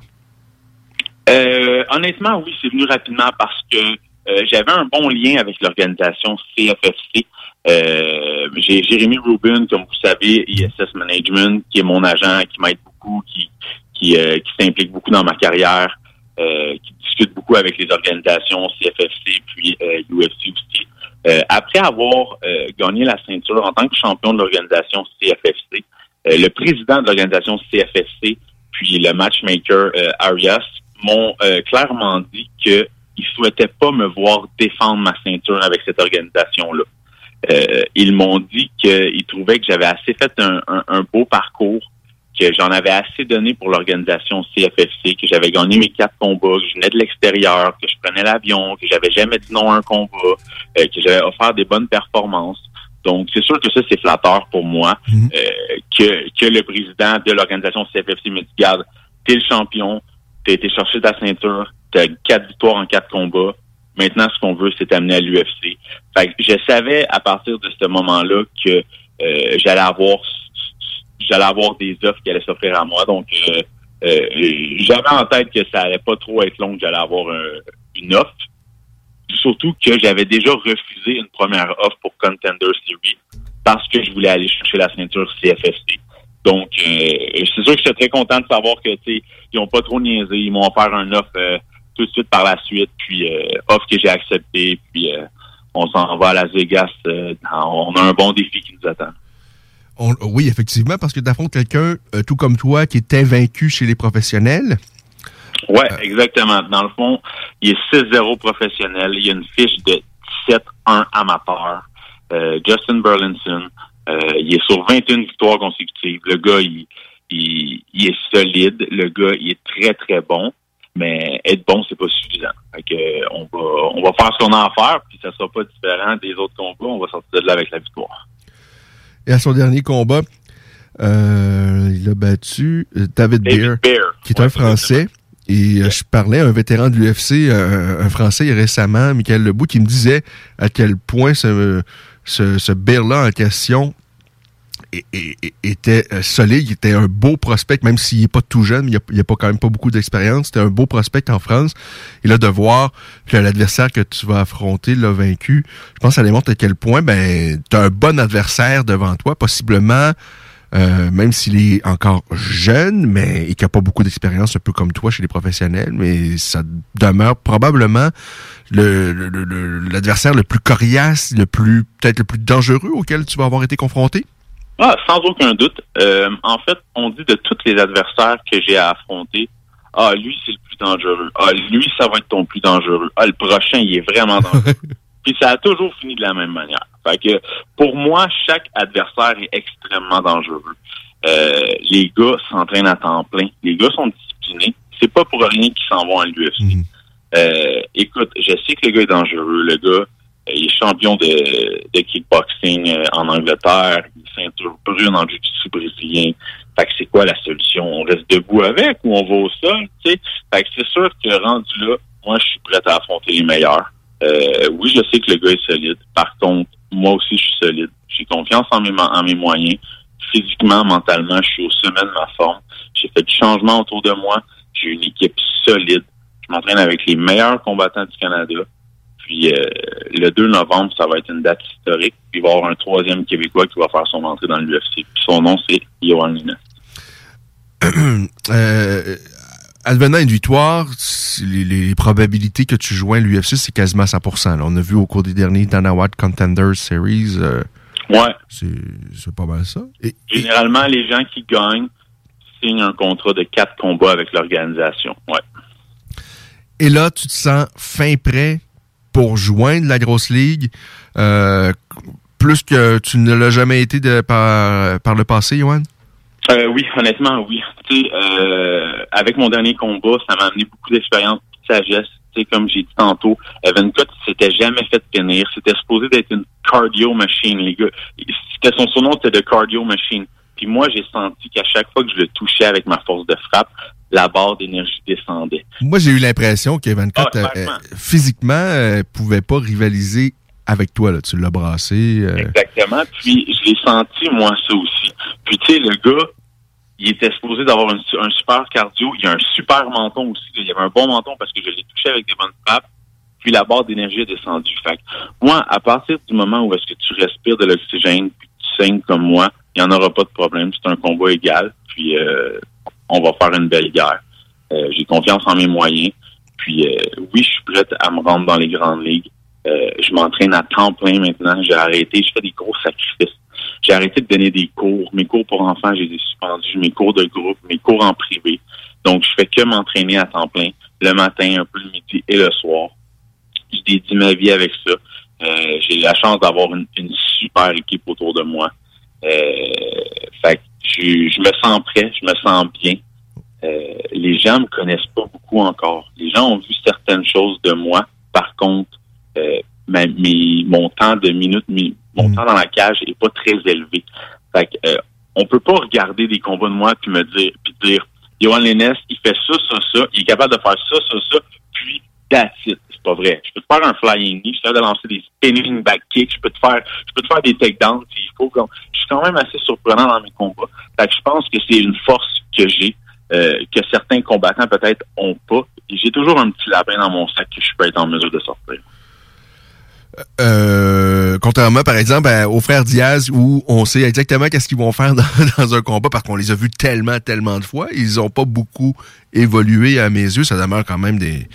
Euh, honnêtement, oui, c'est venu rapidement parce que euh, j'avais un bon lien avec l'organisation CFFC. Euh, j'ai Jérémy Rubin, comme vous savez, ISS Management, qui est mon agent, qui m'aide beaucoup, qui, qui, qui s'implique beaucoup dans ma carrière, qui discute beaucoup avec les organisations CFFC puis UFC aussi. Euh, après avoir euh, gagné la ceinture en tant que champion de l'organisation CFFC, euh, le président de l'organisation CFFC, puis le matchmaker Arias, m'ont clairement dit qu'ils ne souhaitaient pas me voir défendre ma ceinture avec cette organisation-là. Ils m'ont dit qu'ils trouvaient que j'avais assez fait un beau parcours que j'en avais assez donné pour l'organisation CFFC, que j'avais gagné mes quatre combats, que je venais de l'extérieur, que je prenais l'avion, que j'avais jamais dit non à un combat, euh, que j'avais offert des bonnes performances. Donc, c'est sûr que ça, c'est flatteur pour moi mhm. euh, que, que le président de l'organisation CFFC me dit, garde, t'es le champion, t'as été chercher ta ceinture, t'as quatre victoires en quatre combats. Maintenant, ce qu'on veut, c'est t'amener à l'UFC. Fait que je savais à partir de ce moment-là que euh, j'allais avoir j'allais avoir des offres qui allaient s'offrir à moi. Donc, euh, euh, j'avais en tête que ça allait pas trop être long que j'allais avoir une offre. Surtout que j'avais déjà refusé une première offre pour Contender Series parce que je voulais aller chercher la ceinture CFST. Donc, euh, c'est sûr que j'étais très content de savoir que ils ont pas trop niaisé. Ils m'ont offert un offre tout de suite par la suite, puis offre que j'ai accepté, puis on s'en va à Las Vegas. on a un bon défi qui nous attend oui, effectivement, parce que d'affronter quelqu'un, euh, tout comme toi, qui est invaincu chez les professionnels. Oui, exactement. Dans le fond, il est 6-0 professionnel. Il y a une fiche de 17-1 amateur. Euh, Justin Burlinson, euh, il est sur 21 victoires consécutives. Le gars, il, il, est solide. Le gars, il est très, très bon. Mais être bon, c'est pas suffisant. Fait on va, on va faire ce qu'on a à faire, puis ça sera pas différent des autres combats. On va sortir de là avec la victoire. Et à son dernier combat, euh, il a battu euh, David, Beer, qui est un Français. Et euh, je parlais à un vétéran de l'UFC, un Français récemment, Michael Lebout, qui me disait à quel point ce, ce, ce Beer-là en question était euh, solide, il était un beau prospect, même s'il n'est pas tout jeune, il n'a pas quand même pas beaucoup d'expérience. C'était un beau prospect en France. Et là, de voir que l'adversaire que tu vas affronter l'a vaincu, je pense que ça démontre à quel point ben, tu as un bon adversaire devant toi, possiblement, euh, même s'il est encore jeune, mais et n'a pas beaucoup d'expérience, un peu comme toi chez les professionnels, mais ça demeure probablement l'adversaire le, le plus coriace, le plus peut-être le plus dangereux auquel tu vas avoir été confronté. Ah, sans aucun doute. Euh, en fait, on dit de tous les adversaires que j'ai à affronter, ah, lui, c'est le plus dangereux. Ah, lui, ça va être ton plus dangereux. Ah, le prochain, il est vraiment dangereux. Puis ça a toujours fini de la même manière. Fait que pour moi, chaque adversaire est extrêmement dangereux. Euh, les gars s'entraînent à temps plein. Les gars sont disciplinés. C'est pas pour rien qu'ils s'en vont à l'UFC. Mhm. Euh, écoute, je sais que le gars est dangereux. Le gars, il est champion de, de kickboxing euh, en Angleterre. Il est ceinture brune en jiu-jitsu brésilien. Fait que c'est quoi la solution? On reste debout avec ou on va au sol? tu sais? Fait que c'est sûr que rendu là, moi, je suis prêt à affronter les meilleurs. Euh, oui, je sais que le gars est solide. Par contre, moi aussi, je suis solide. J'ai confiance en mes, en mes moyens. Physiquement, mentalement, je suis au sommet de ma forme. J'ai fait du changement autour de moi. J'ai une équipe solide. Je m'entraîne avec les meilleurs combattants du Canada. Puis euh, le 2 novembre, ça va être une date historique. Puis il va y avoir un troisième Québécois qui va faire son entrée dans l'UFC. Puis son nom, c'est Johan Lina. euh, advenant une victoire, les, les probabilités que tu joins l'UFC, c'est quasiment 100%. là. On a vu au cours des derniers Dana White Contenders Series. euh, Ouais. c'est pas mal ça. Et, Généralement, les gens qui gagnent signent un contrat de quatre combats avec l'organisation. Ouais. et là, tu te sens fin prêt pour joindre la grosse ligue, euh, plus que tu ne l'as jamais été par, par le passé, Johan? Euh, oui, honnêtement, oui. Euh, avec mon dernier combat, ça m'a amené beaucoup d'expérience, de sagesse. Comme j'ai dit tantôt, Evan Cott s'était jamais fait pénir. C'était supposé d'être une cardio machine, les gars. C'était son surnom, c'était de cardio machine. Puis moi, j'ai senti qu'à chaque fois que je le touchais avec ma force de frappe, la barre d'énergie descendait. Moi, j'ai eu l'impression qu'Evan Cott, Ah, euh, euh, physiquement, euh, pouvait pas rivaliser avec toi. Là. Tu l'as brassé. euh, Exactement. Puis je l'ai senti, moi, ça aussi. Puis tu sais, le gars, il était supposé d'avoir un, su- un super cardio. Il a un super menton aussi. Il y avait un bon menton parce que je l'ai touché avec des bonnes frappes. Puis la barre d'énergie est descendue. Fait que moi, à partir du moment où est-ce que tu respires de l'oxygène puis tu saignes comme moi, il n'y en aura pas de problème. C'est un combat égal. Puis euh, on va faire une belle guerre. Euh, J'ai confiance en mes moyens. Puis euh, oui, je suis prête à me rendre dans les grandes ligues. Euh, je m'entraîne à temps plein maintenant. J'ai arrêté. Je fais des gros sacrifices. J'ai arrêté de donner des cours. Mes cours pour enfants, j'ai des suspendus. Mes cours de groupe, mes cours en privé. Donc, je fais que m'entraîner à temps plein. Le matin, un peu le midi et le soir. Je dédie ma vie avec ça. Euh, j'ai la chance d'avoir une, une super équipe autour de moi. Euh, fait je, je me sens prêt, je me sens bien. Euh, les gens me connaissent pas beaucoup encore. Les gens ont vu certaines choses de moi. Par contre, euh, ma- mes- mon temps de minutes, mi- mon temps dans la cage est pas très élevé. Fait que, euh, on peut pas regarder des combats de moi puis me dire, puis dire, Lennes, il fait ça, ça, ça, il est capable de faire ça, ça, ça, puis that's it. Pas vrai. Je peux te faire un flying knee, je suis capable de lancer des spinning back kicks, je peux te faire, je peux te faire des takedowns s'il faut. Je suis quand même assez surprenant dans mes combats. Je pense que c'est une force que j'ai, euh, que certains combattants peut-être ont pas. J'ai toujours un petit lapin dans mon sac que je peux être en mesure de sortir. Euh, contrairement, par exemple, à- aux frères Diaz, où on sait exactement qu'est-ce qu'ils vont faire dans, dans un combat, parce qu'on les a vus tellement, tellement de fois. Ils ont pas beaucoup évolué à mes yeux. Ça demeure quand même des...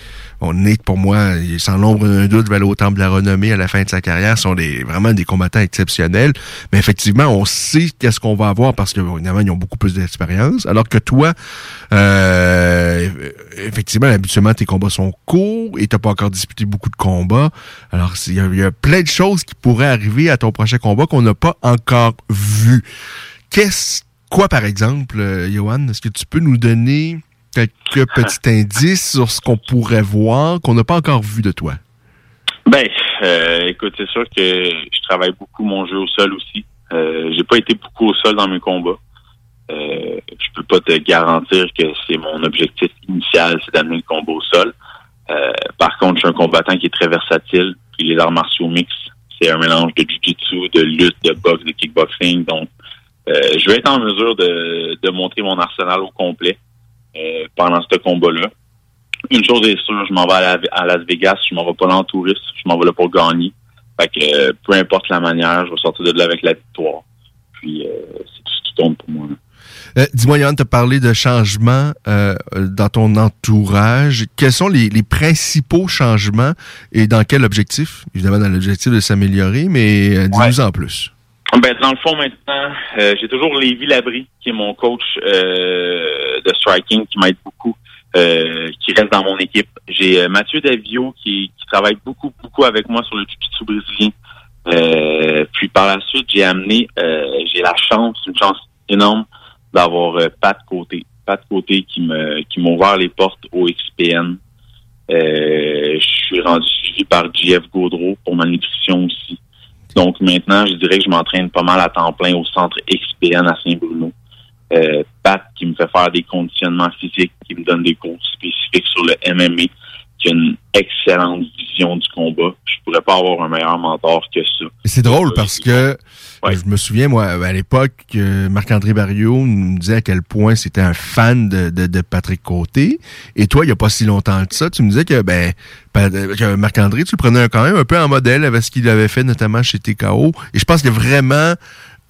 Bon, Nate, pour moi, sans l'ombre d'un doute, va aller au de la renommée à la fin de sa carrière. sont des, vraiment des combattants exceptionnels. Mais effectivement, on sait qu'est-ce qu'on va avoir parce que, évidemment, ils ont beaucoup plus d'expérience. Alors que toi, euh, effectivement, habituellement, tes combats sont courts et t'as pas encore disputé beaucoup de combats. Alors, il y, a- plein de choses qui pourraient arriver à ton prochain combat qu'on n'a pas encore vu. Qu'est-ce, quoi, par exemple, euh, Johan, est-ce que tu peux nous donner quelques petits indices sur ce qu'on pourrait voir qu'on n'a pas encore vu de toi? Ben, euh, écoute, c'est sûr que je travaille beaucoup mon jeu au sol aussi. Euh, j'ai pas été beaucoup au sol dans mes combats. Euh, je peux pas te garantir que c'est mon objectif initial, c'est d'amener le combat au sol. Euh, par contre, je suis un combattant qui est très versatile. Puis les arts martiaux mix, c'est un mélange de jiu-jitsu, de lutte, de boxe, de kickboxing. Donc, je vais être en mesure de, de montrer mon arsenal au complet euh, pendant ce combat-là. Une chose est sûre, je m'en vais à, la- à Las Vegas, je m'en vais pas là en touriste, je m'en vais là pour gagner. Fait que euh, peu importe la manière, je vais sortir de là avec la victoire. Puis euh, c'est tout ce qui compte pour moi. là. Euh, Dis-moi, Johan, tu as parlé de changements euh, dans ton entourage. Quels sont les, les principaux changements et dans quel objectif? Évidemment, dans l'objectif de s'améliorer, mais euh, dis-nous en plus. Ben, dans le fond, maintenant, euh, j'ai toujours Lévi Labry, qui est mon coach euh, de striking, qui m'aide beaucoup, euh, qui reste dans mon équipe. J'ai euh, Mathieu Davio, qui, qui travaille beaucoup, beaucoup avec moi sur le jiu-jitsu brésilien. Euh, puis par la suite, j'ai amené, euh, j'ai la chance, une chance énorme, d'avoir Pat Côté. Pat Côté qui me qui m'a ouvert les portes au XPN. Je suis rendu suivi par JF Gaudreau pour ma nutrition aussi. Donc maintenant, je dirais que je m'entraîne pas mal à temps plein au centre XPN à Saint-Bruno. Euh, Pat qui me fait faire des conditionnements physiques, qui me donne des cours spécifiques sur le MMA, qui a une excellente vision du combat. Je pourrais pas avoir un meilleur mentor que ça. C'est drôle parce que je me souviens, moi, à l'époque, Marc-André Barriot nous disait à quel point c'était un fan de, de, de Patrick Côté. Et toi, il n'y a pas si longtemps que ça, tu me disais que, ben, que Marc-André, tu le prenais quand même un peu en modèle avec ce qu'il avait fait notamment chez TKO. Et je pense qu'il y a vraiment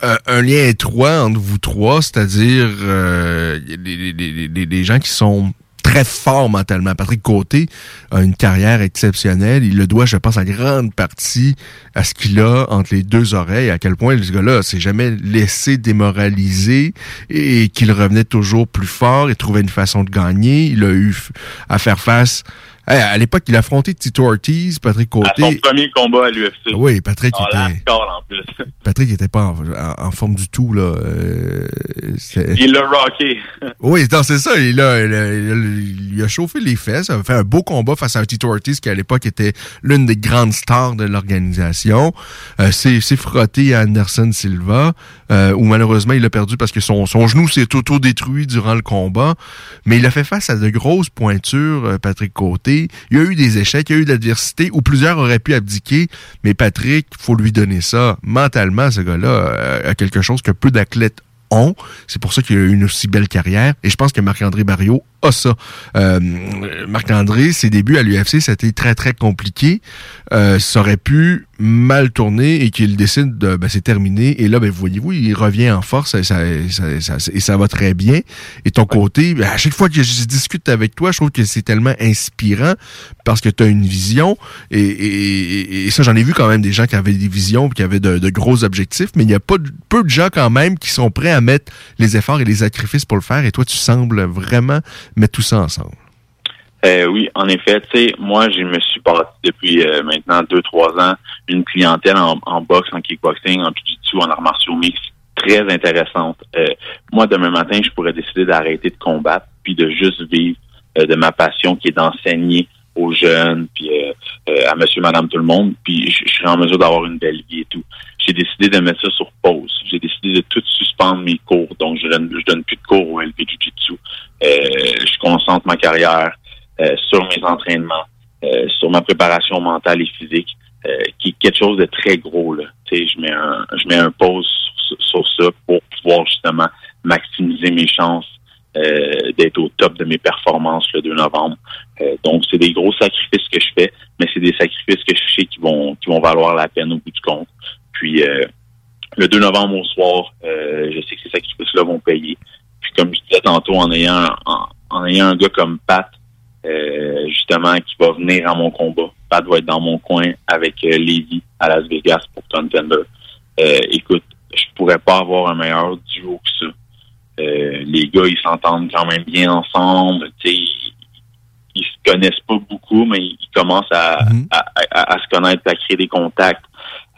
euh, un lien étroit entre vous trois, c'est-à-dire euh, les- les- les gens qui sont très forts mentalement. Patrick Côté a une carrière exceptionnelle. Il le doit, je pense, en grande partie à ce qu'il a entre les deux oreilles, à quel point ce gars-là s'est jamais laissé démoraliser et qu'il revenait toujours plus fort et trouvait une façon de gagner. Il a eu à faire face... À l'époque, il a affronté Tito Ortiz, Patrick À son Côté. premier combat à l'UFC. Oui, Patrick Ah, était... score en plus. Patrick était pas en, en- en forme du tout là. Euh, Il l'a rocké. oui, c'est ça. Il a, il, a, il a- il a chauffé les fesses. Il a fait un beau combat face à Tito Ortiz qui, à l'époque, était l'une des grandes stars de l'organisation. Euh, c'est c'est frotté à Anderson Silva, euh, où malheureusement, il a perdu parce que son, son genou s'est auto-détruit durant le combat. Mais il a fait face à de grosses pointures, euh, Patrick Côté. Il y a eu des échecs, il y a eu de l'adversité, où plusieurs auraient pu abdiquer. Mais Patrick, faut lui donner ça. Mentalement, ce gars-là euh, a quelque chose que peu d'athlètes ont. C'est pour ça qu'il a eu une aussi belle carrière. Et je pense que Marc-André Barriot a ça. Euh, Marc-André, ses débuts à l'UFC, ça a été très, très compliqué. Euh, ça aurait pu mal tourner et qu'il décide de ben, c'est terminé. Et là, ben, voyez-vous, il revient en force et ça, ça- ça- et ça va très bien. Et ton côté, ben, à chaque fois que je discute avec toi, je trouve que c'est tellement inspirant parce que tu as une vision. Et, et- et- et ça, j'en ai vu quand même des gens qui avaient des visions qui avaient de, de gros objectifs, mais il y a pas de- peu de gens quand même qui sont prêts à mettre les efforts et les sacrifices pour le faire. Et toi, tu sembles vraiment mettre tout ça ensemble. Euh, oui, en effet, tu sais, moi, je me suis bâti depuis euh, maintenant deux, trois ans une clientèle en, boxe, en kickboxing, en jiu-jitsu, en arts martiaux mixtes très intéressante. Euh, moi, demain matin, je pourrais décider d'arrêter de combattre puis de juste vivre de ma passion qui est d'enseigner aux jeunes, puis à monsieur, madame, tout le monde, puis je serais en mesure d'avoir une belle vie et tout. J'ai décidé de mettre ça sur pause. J'ai décidé de tout suspendre mes cours. Donc, je donne, je donne plus de cours au LP Jiu-Jitsu. Euh, je concentre ma carrière euh, sur mes entraînements, euh, sur ma préparation mentale et physique, qui est quelque chose de très gros. Là. Je mets un, je mets un pause sur, sur ça pour pouvoir justement maximiser mes chances euh, d'être au top de mes performances le 2 novembre. Euh, donc, c'est des gros sacrifices que je fais, mais c'est des sacrifices que je sais qui vont qui vont valoir la peine au bout du compte. Puis euh, le 2 novembre au soir, euh, je sais que ces sacrifices-là vont payer. Puis comme je disais tantôt, en ayant en, en ayant un gars comme Pat, euh, justement, qui va venir à mon combat. Pat va être dans mon coin avec euh, Levy à Las Vegas pour Contender. Euh, écoute, je pourrais pas avoir un meilleur duo que ça. Les gars, ils s'entendent quand même bien ensemble. Ils, ils se connaissent pas beaucoup, mais ils commencent à, à, à- à se connaître, à créer des contacts.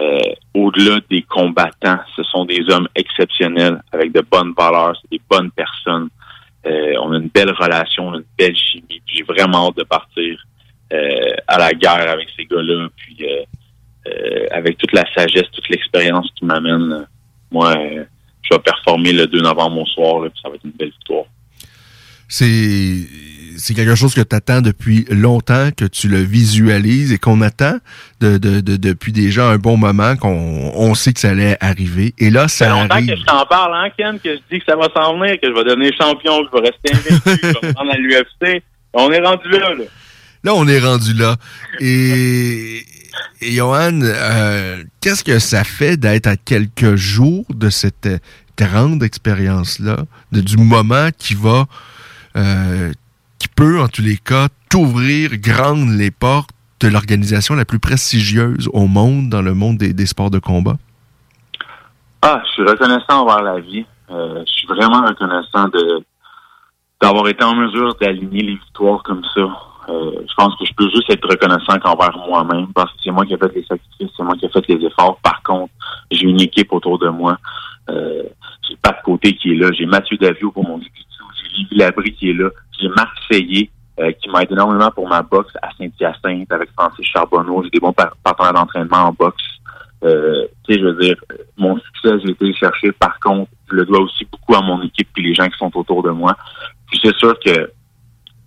Euh, Au-delà des combattants, ce sont des hommes exceptionnels avec de bonnes valeurs, des bonnes personnes. Euh, on a une belle relation, une belle chimie. J'ai vraiment hâte de partir euh, à la guerre avec ces gars-là. Puis euh, euh, avec toute la sagesse, toute l'expérience qui m'amène, là, moi, euh, je vais performer le 2 novembre au soir. Là, puis ça va être une belle victoire. C'est c'est quelque chose que tu attends depuis longtemps, que tu le visualises et qu'on attend de, de, de- depuis déjà un bon moment, qu'on on sait que ça allait arriver. Et là, ça fait longtemps arrive. que je t'en parle, hein, Ken, que je dis que ça va s'en venir, que je vais devenir champion, que je vais rester invaincu, que je vais me rendre à l'UFC. On est rendu là, là. Là, on est rendu là. Et, et Johan, euh, qu'est-ce que ça fait d'être à quelques jours de cette grande expérience-là, du moment qui va, euh, peut, en tous les cas, t'ouvrir grandes les portes de l'organisation la plus prestigieuse au monde, dans le monde des, sports de combat? Ah, je suis reconnaissant envers la vie. Euh, je suis vraiment reconnaissant de d'avoir été en mesure d'aligner les victoires comme ça. Euh, je pense que je peux juste être reconnaissant qu'envers moi-même parce que c'est moi qui ai fait les sacrifices, c'est moi qui ai fait les efforts. Par contre, j'ai une équipe autour de moi. Euh, j'ai Pat Côté qui est là, j'ai Mathieu Davio pour mon jiu j'ai Livy Labry qui est là, Marc Seillé euh, qui m'aide énormément pour ma boxe à Saint-Hyacinthe avec Francis Charbonneau. J'ai des bons par- partenaires d'entraînement en boxe. Euh, tu je veux dire, mon succès, j'ai été chercher. Par contre, je le dois aussi beaucoup à mon équipe et les gens qui sont autour de moi. Puis c'est sûr que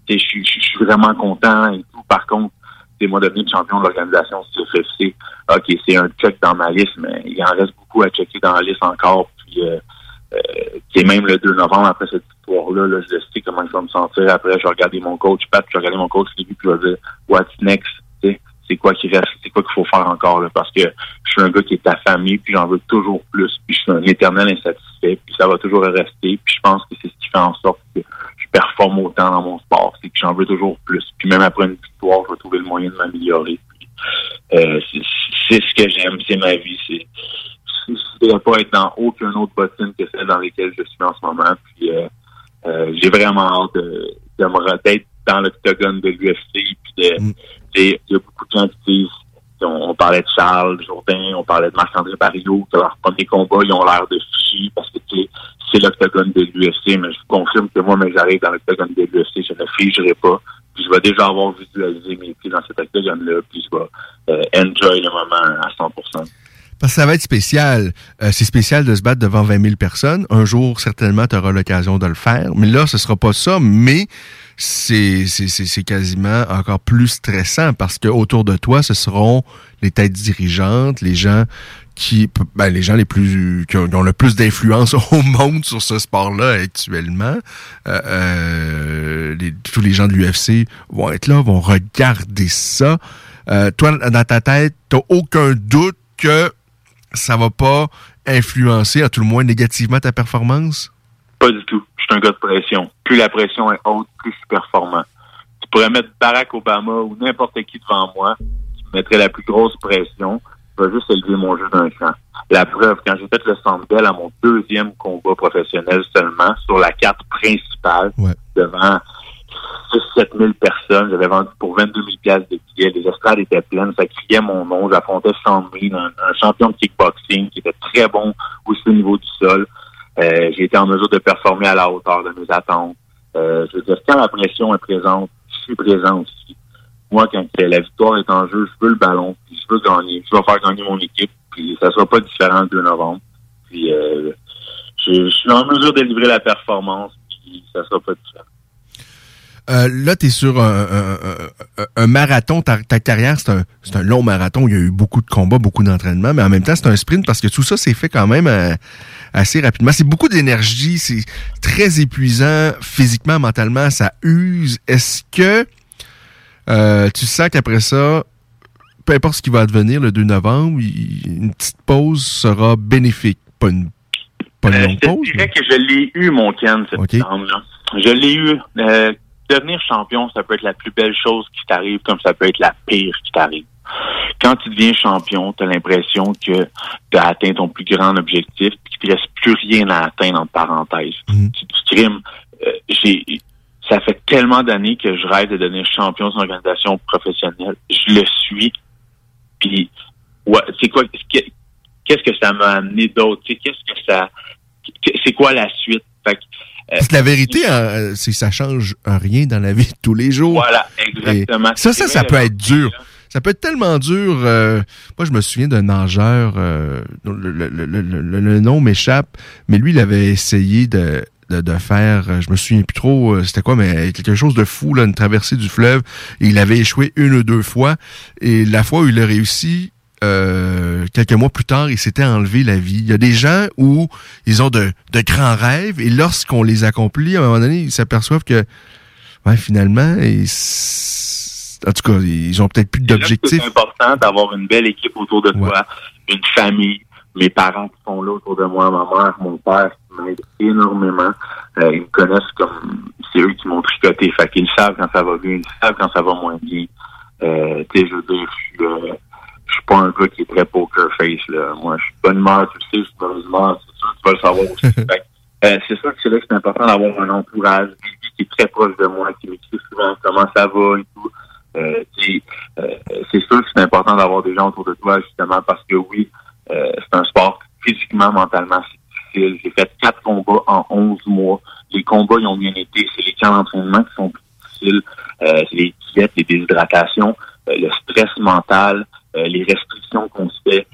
je suis- vraiment content et tout. Par contre, c'est moi devenir champion de l'organisation CFFC. OK, c'est un check dans ma liste, mais il en reste beaucoup à checker dans la liste encore. Puis, euh, euh, même le 2 novembre, après cette victoire-là, là, je sais comment je vais me sentir. Après, je vais regarder mon coach, Pat, je vais regarder mon coach Lévi, puis je vais dire, what's next? C'est quoi qui reste? C'est quoi qu'il faut faire encore? Parce que je suis un gars qui est famille, puis j'en veux toujours plus. Puis je suis un éternel insatisfait, puis ça va toujours rester. Puis je pense que c'est ce qui fait en sorte que je performe autant dans mon sport. C'est que j'en veux toujours plus. Puis même après une victoire, je vais trouver le moyen de m'améliorer. Euh, c'est ce que j'aime, c'est ma vie. C'est je ne pas être dans aucun autre bottine que celle dans laquelle je suis en ce moment. Puis euh, euh, j'ai vraiment hâte de, de me re- d'être dans l'octogone de l'UFC. Sais, il y a beaucoup de gens qui disent on, on parlait de Charles Jourdain, on parlait de Marc-André Barrio, que leur premier combat, ils ont l'air de fichis parce que c'est l'octogone de l'UFC, mais je vous confirme que moi, mais j'arrive dans l'octogone de l'UFC, je ne figerai pas. Puis je vais déjà avoir visualisé mes pieds dans cet octogone-là, puis je vais euh, enjoy le moment à 100%. Parce que ça va être spécial. Euh, c'est spécial de se battre devant 20 000 personnes. Un jour, certainement, tu auras l'occasion de le faire. Mais là, ce sera pas ça, mais c'est c'est- quasiment encore plus stressant parce que autour de toi, ce seront les têtes dirigeantes, les gens qui, ben, les gens les plus qui ont, le plus d'influence au monde sur ce sport-là actuellement. Euh, euh, tous les gens de l'UFC vont être là, vont regarder ça. Euh, toi, dans ta tête, t'as aucun doute que ça va pas influencer, à tout le moins négativement, ta performance? Pas du tout. Je suis un gars de pression. Plus la pression est haute, plus je suis performant. Tu pourrais mettre Barack Obama ou n'importe qui devant moi, qui me mettrait la plus grosse pression. Je vais juste élever mon jeu d'un cran. La preuve, quand j'ai fait le Centre Bell à mon deuxième combat professionnel seulement, sur la carte principale, devant 6-7 000 personnes, j'avais vendu pour 22 000 piastres de billets. Les estrades étaient pleines, ça criait mon nom. J'affrontais Mean, un, un champion de kickboxing qui était très bon aussi au niveau du sol. Euh, j'ai été en mesure de performer à la hauteur de mes attentes. Euh, je veux dire, quand la pression est présente, je suis présent aussi. Moi, quand la victoire est en jeu, je veux le ballon, puis je veux gagner. Je veux faire gagner mon équipe, puis ça sera pas différent le 2 novembre. Euh, je, je suis en mesure de livrer la performance, puis ça sera pas différent. Euh, là, tu es sur un, un- un- un marathon. Ta, ta carrière, c'est un, long marathon. Il y a eu beaucoup de combats, beaucoup d'entraînements, mais en même temps, c'est un sprint parce que tout ça s'est fait quand même euh, assez rapidement. C'est beaucoup d'énergie, c'est très épuisant physiquement, mentalement, ça use. Est-ce que euh, tu sens qu'après ça, peu importe ce qui va advenir le 2 novembre, une petite pause sera bénéfique? Pas une, pas une Euh, longue je te pause? dirais que je l'ai eu, mon Ken, cette là Je l'ai eu. Euh, devenir champion, ça peut être la plus belle chose qui t'arrive, comme ça peut être la pire qui t'arrive. Quand tu deviens champion, tu as l'impression que tu as atteint ton plus grand objectif, puis qu'il ne te reste plus rien à atteindre entre parenthèses. Tu, tu crimes. Euh, j'ai, ça fait tellement d'années que je rêve de devenir champion d'une organisation professionnelle. Je le suis. Puis, ouais, c'est quoi, qu'est- qu'est-ce que ça m'a amené d'autre? Qu'est-ce que ça, c'est quoi la suite? Fait que, Parce que la vérité, euh, c'est que ça change rien dans la vie de tous les jours. Voilà, exactement. Et ça, ça, ça peut être dur. Ça peut être tellement dur. euh, moi, je me souviens d'un nageur, euh, le, le- le- le- le- le nom m'échappe, mais lui, il avait essayé de, de, de faire, euh, je me souviens plus trop, euh, c'était quoi, mais quelque chose de fou, là, une traversée du fleuve. Et il avait échoué une ou deux fois. Et la fois où il a réussi, euh, quelques mois plus tard, il s'était enlevé la vie. Il y a des gens où ils ont de, de grands rêves et lorsqu'on les accomplit, à un moment donné, ils s'aperçoivent que ouais, finalement, ils en tout cas, ils ont peut-être plus d'objectifs. C'est important d'avoir une belle équipe autour de toi, une famille, mes parents qui sont là autour de moi, ma mère, mon père qui m'aident énormément. Euh, ils me connaissent comme c'est eux qui m'ont tricoté. Fait qu'ils savent quand ça va bien, ils savent quand ça va moins bien. Euh, tu sais, je veux dire, je suis, euh, je suis pas un gars qui est très poker face, là. Moi, je suis bonne humeur, tu le sais, je suis bonne humeur, c'est sûr, tu vas le savoir aussi. Euh, c'est sûr que c'est là que c'est important d'avoir un entourage Bibi, qui est très proche de moi, qui m'écrit souvent comment ça va et tout. Euh, euh, c'est sûr que c'est important d'avoir des gens autour de toi, justement, parce que oui, euh, c'est un sport physiquement, mentalement, c'est difficile. J'ai fait quatre combats en 11 mois. Les combats, ils ont bien été. C'est les camps d'entraînement qui sont plus difficiles. Euh, c'est les diètes, les déshydratations, euh, le stress mental, euh, les restrictions qu'on se fait.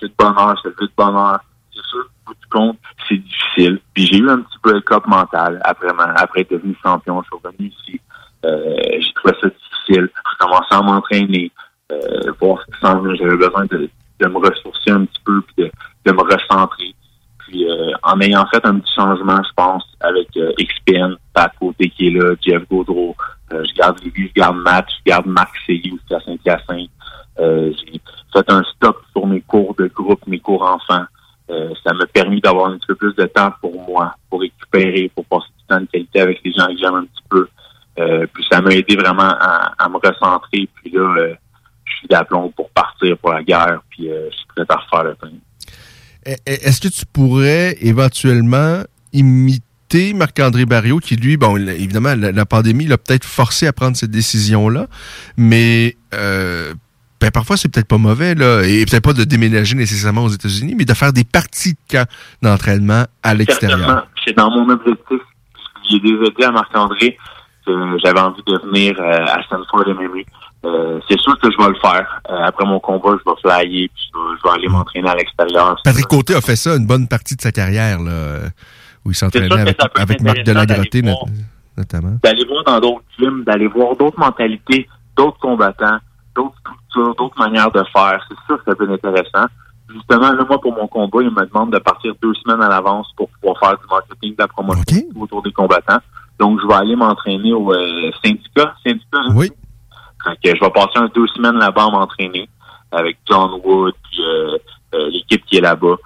C'est bonheur, se lever de bonheur. C'est sûr, au bout du compte, c'est difficile. Puis j'ai eu un petit break-up mental après, ma, après être devenu champion. Je suis revenu ici. Euh, j'ai trouvé ça difficile. J'ai commencé à m'entraîner, euh, voir ce qui s'en. J'avais besoin de, de me ressourcer un petit peu, puis de, de me recentrer. Puis euh, en ayant fait un petit changement, je pense, avec euh, XPN, à côté qui est là, Jeff Gaudreau, euh, je garde Lévi, je garde Matt, je garde Max Segui aussi à Saint-Hyacinthe. Euh, j'ai fait un stop sur mes cours de groupe, mes cours enfants. Euh, ça m'a permis d'avoir un petit peu plus de temps pour moi, pour récupérer, pour passer du temps de qualité avec les gens que j'aime un petit peu. Euh, puis ça m'a aidé vraiment à, me recentrer. Puis là, je suis d'aplomb pour partir pour la guerre. Puis je suis prêt à refaire le e- Est-ce que tu pourrais éventuellement imiter Marc-André Barriot, qui lui, bon, évidemment, la, la pandémie l'a peut-être forcé à prendre cette décision-là, mais euh, ben, parfois c'est peut-être pas mauvais, là, et peut-être pas de déménager nécessairement aux États-Unis, mais de faire des parties de camp d'entraînement à l'extérieur. C'est dans mon objectif. J'ai déjà dit à Marc-André que j'avais envie de venir euh, à Stanford MMA. Euh, c'est sûr que je vais le faire. Euh, après mon combat, je vais flyer, puis je vais, je vais aller m'entraîner à l'extérieur. Patrick Côté a fait ça une bonne partie de sa carrière, là, où il s'entraînait avec, Marc Delagroté, not- notamment. d'aller voir dans d'autres films, d'aller voir d'autres mentalités, d'autres combattants, d'autres d'autres manières de faire. C'est sûr que ça peut être intéressant. Justement, là, moi, pour mon combat, il me demande de partir deux semaines à l'avance pour pouvoir faire du marketing, de la promotion autour des combattants. Donc, je vais aller m'entraîner au euh, syndicat. syndicat hein? Oui. Je vais passer un deux semaines là-bas à m'entraîner avec John Wood, puis euh, euh, l'équipe qui est là-bas.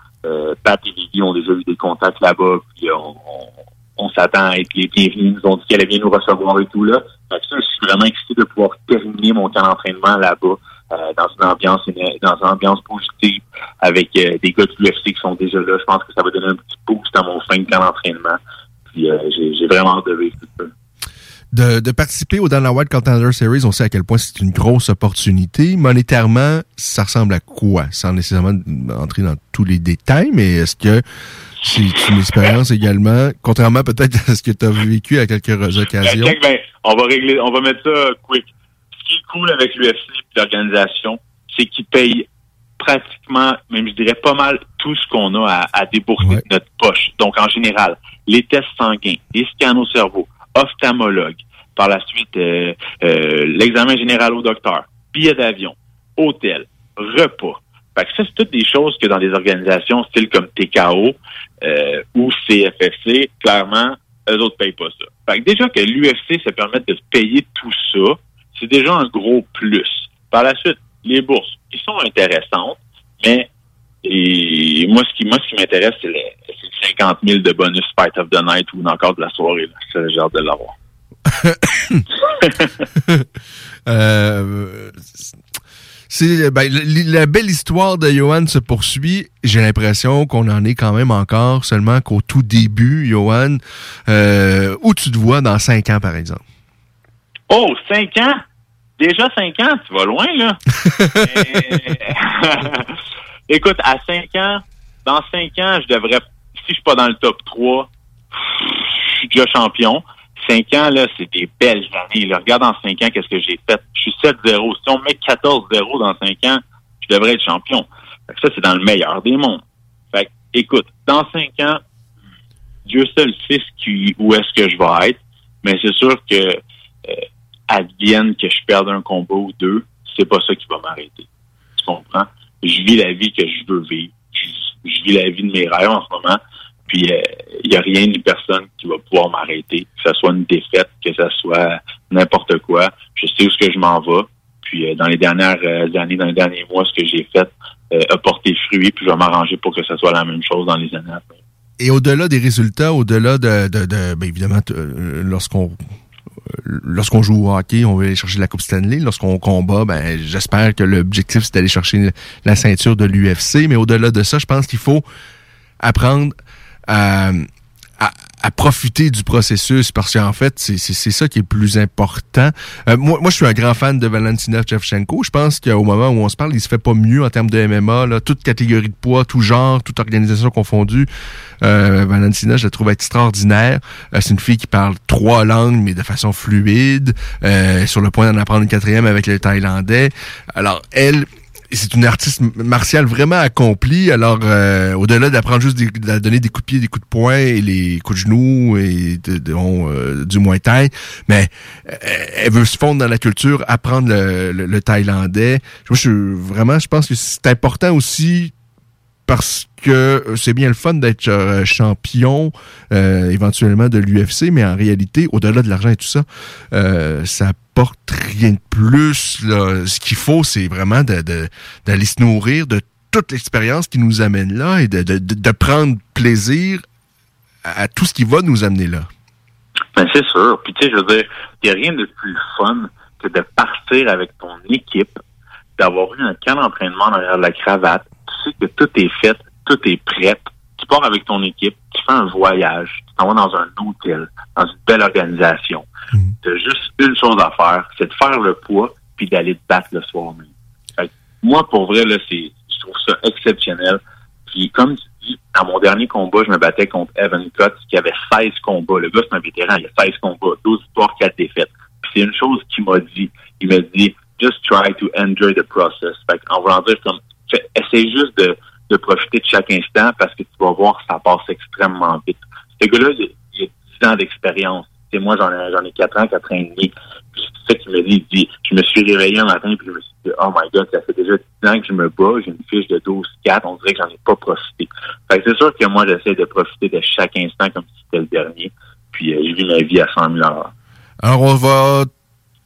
Pat et Lily ont déjà eu des contacts là-bas, puis on, on, on s'attend à être les bienvenus. Ils nous ont dit qu'elle allait bien nous recevoir et tout là. Fait que ça, je suis vraiment excité de pouvoir terminer mon camp d'entraînement là-bas. Euh, dans une ambiance dans une ambiance positive avec euh, des gars de l'UFC qui sont déjà là. Je pense que ça va donner un petit boost à mon fin de camp d'entraînement. Puis euh, j'ai vraiment hâte de vivre tout ça. de, de participer au Dana White Contender Series, on sait à quel point c'est une grosse opportunité. Monétairement, ça ressemble à quoi? Sans nécessairement entrer dans tous les détails, mais est-ce que c'est une expérience également, contrairement peut-être à ce que tu as vécu à quelques occasions? Ben, ben, on va régler, on va mettre ça quick. Qui est cool avec l'UFC et l'organisation, c'est qu'ils payent pratiquement, même je dirais pas mal, tout ce qu'on a à, à débourser de notre poche. Donc, en général, les tests sanguins, les scans au cerveau, ophtalmologue, par la suite, euh, euh, l'examen général au docteur, billet d'avion, hôtel, repas. Fait que ça, c'est toutes des choses que dans des organisations style comme TKO euh, ou CFFC, clairement, eux autres payent pas ça. Fait que déjà que l'UFC se permette de payer tout ça, c'est déjà un gros plus. Par la suite, les bourses, qui sont intéressantes, mais et moi, ce qui, moi, ce qui m'intéresse, c'est les, les 50 000 de bonus Fight of the Night ou encore de la soirée. là. J'ai hâte de l'avoir. Euh, c'est ben, la belle histoire de Johan se poursuit. J'ai l'impression qu'on en est quand même encore seulement qu'au tout début, Johan. Euh, où tu te vois dans cinq ans, par exemple? Oh, 5 ans? Déjà 5 ans? Tu vas loin, là. Écoute, à 5 ans, dans 5 ans, je devrais, si je suis pas dans le top 3, je suis déjà champion. 5 ans, là, c'est des belles années. Là. Regarde en 5 ans, qu'est-ce que j'ai fait. Je suis 7-0. Si on met 14-0 dans 5 ans, je devrais être champion. Fait que ça, c'est dans le meilleur des mondes. Fait que, écoute, dans 5 ans, Dieu seul sait ce qui, où est-ce que je vais être. Mais c'est sûr que euh, advienne que je perde un combat ou deux, c'est pas ça qui va m'arrêter. Tu comprends? Je vis la vie que je veux vivre. Je, vis la vie de mes rêves en ce moment. Puis il n'y a rien ni personne qui va pouvoir m'arrêter. Que ce soit une défaite, que ce soit n'importe quoi. Je sais où ce que je m'en vais. Puis euh, dans les dernières euh, années, dans les derniers mois, ce que j'ai fait euh, a porté fruit. Puis je vais m'arranger pour que ce soit la même chose dans les années venir. Et au-delà des résultats, au-delà de, de, ben, évidemment, euh, lorsqu'on euh, lorsqu'on joue au hockey, on va aller chercher la Coupe Stanley. Lorsqu'on combat, ben, j'espère que l'objectif, c'est d'aller chercher la ceinture de l'UFC. Mais au-delà de ça, je pense qu'il faut apprendre à, à profiter du processus parce qu'en fait, c'est ça qui est plus important. Euh, moi, moi, je suis un grand fan de Valentina Shevchenko. Je pense qu'au moment où on se parle, il se fait pas mieux en termes de MMA. Là, toute catégorie de poids, tout genre, toute organisation confondue. Euh, Valentina, je la trouve extraordinaire. Euh, c'est une fille qui parle trois langues, mais de façon fluide. Euh, sur le point d'en apprendre une quatrième avec le Thaïlandais. Alors, elle, c'est une artiste martiale vraiment accomplie. Alors, euh, au-delà d'apprendre juste des, de donner des coups de pied, des coups de poing et les coups de genoux et de, de- euh, du Muay Thai, mais euh, elle veut se fondre dans la culture, apprendre le, le- le thaïlandais. Je suis vraiment, je pense que c'est important aussi parce que c'est bien le fun d'être euh, champion éventuellement de l'UFC, mais en réalité, au-delà de l'argent et tout ça, ça rien de plus. là. Ce qu'il faut, c'est vraiment d'aller se nourrir de toute l'expérience qui nous amène là et de, prendre plaisir à, à tout ce qui va nous amener là. Ben, c'est sûr. Puis, tu sais, je veux dire, il n'y a rien de plus fun que de partir avec ton équipe, d'avoir eu un camp d'entraînement derrière la cravate. Tu sais que tout est fait, tout est prêt. Tu pars avec ton équipe, tu fais un voyage, tu t'en vas dans un hôtel, dans une belle organisation. Tu as juste une chose à faire, c'est de faire le poids puis d'aller te battre le soir même. Fait que moi, pour vrai, là, c'est, je trouve ça exceptionnel. Puis, comme tu dis, à mon dernier combat, je me battais contre Evan Cutts, qui avait 16 combats. Le gars, c'est un vétéran, il a 16 combats, 12 victoires, 4 défaites. Puis, c'est une chose qu'il m'a dit. Il m'a dit, just try to enjoy the process. Fait en voulant dire, comme, essaie juste de, de profiter de chaque instant parce que tu vas voir que ça passe extrêmement vite. Ce gars-là, il, a 10 ans d'expérience. Moi, j'en ai, j'en ai 4 ans, 4 ans et demi. Puis c'est ça qu'il me dit. Dit, je me suis réveillé un matin puis je me suis dit, oh my God, ça fait déjà 10 ans que je me bats. J'ai une fiche de 12-4. On dirait que j'en ai pas profité. Fait que c'est sûr que moi, j'essaie de profiter de chaque instant comme si c'était le dernier. Puis euh, j'ai vu ma vie à 100 000 heures. Alors, on va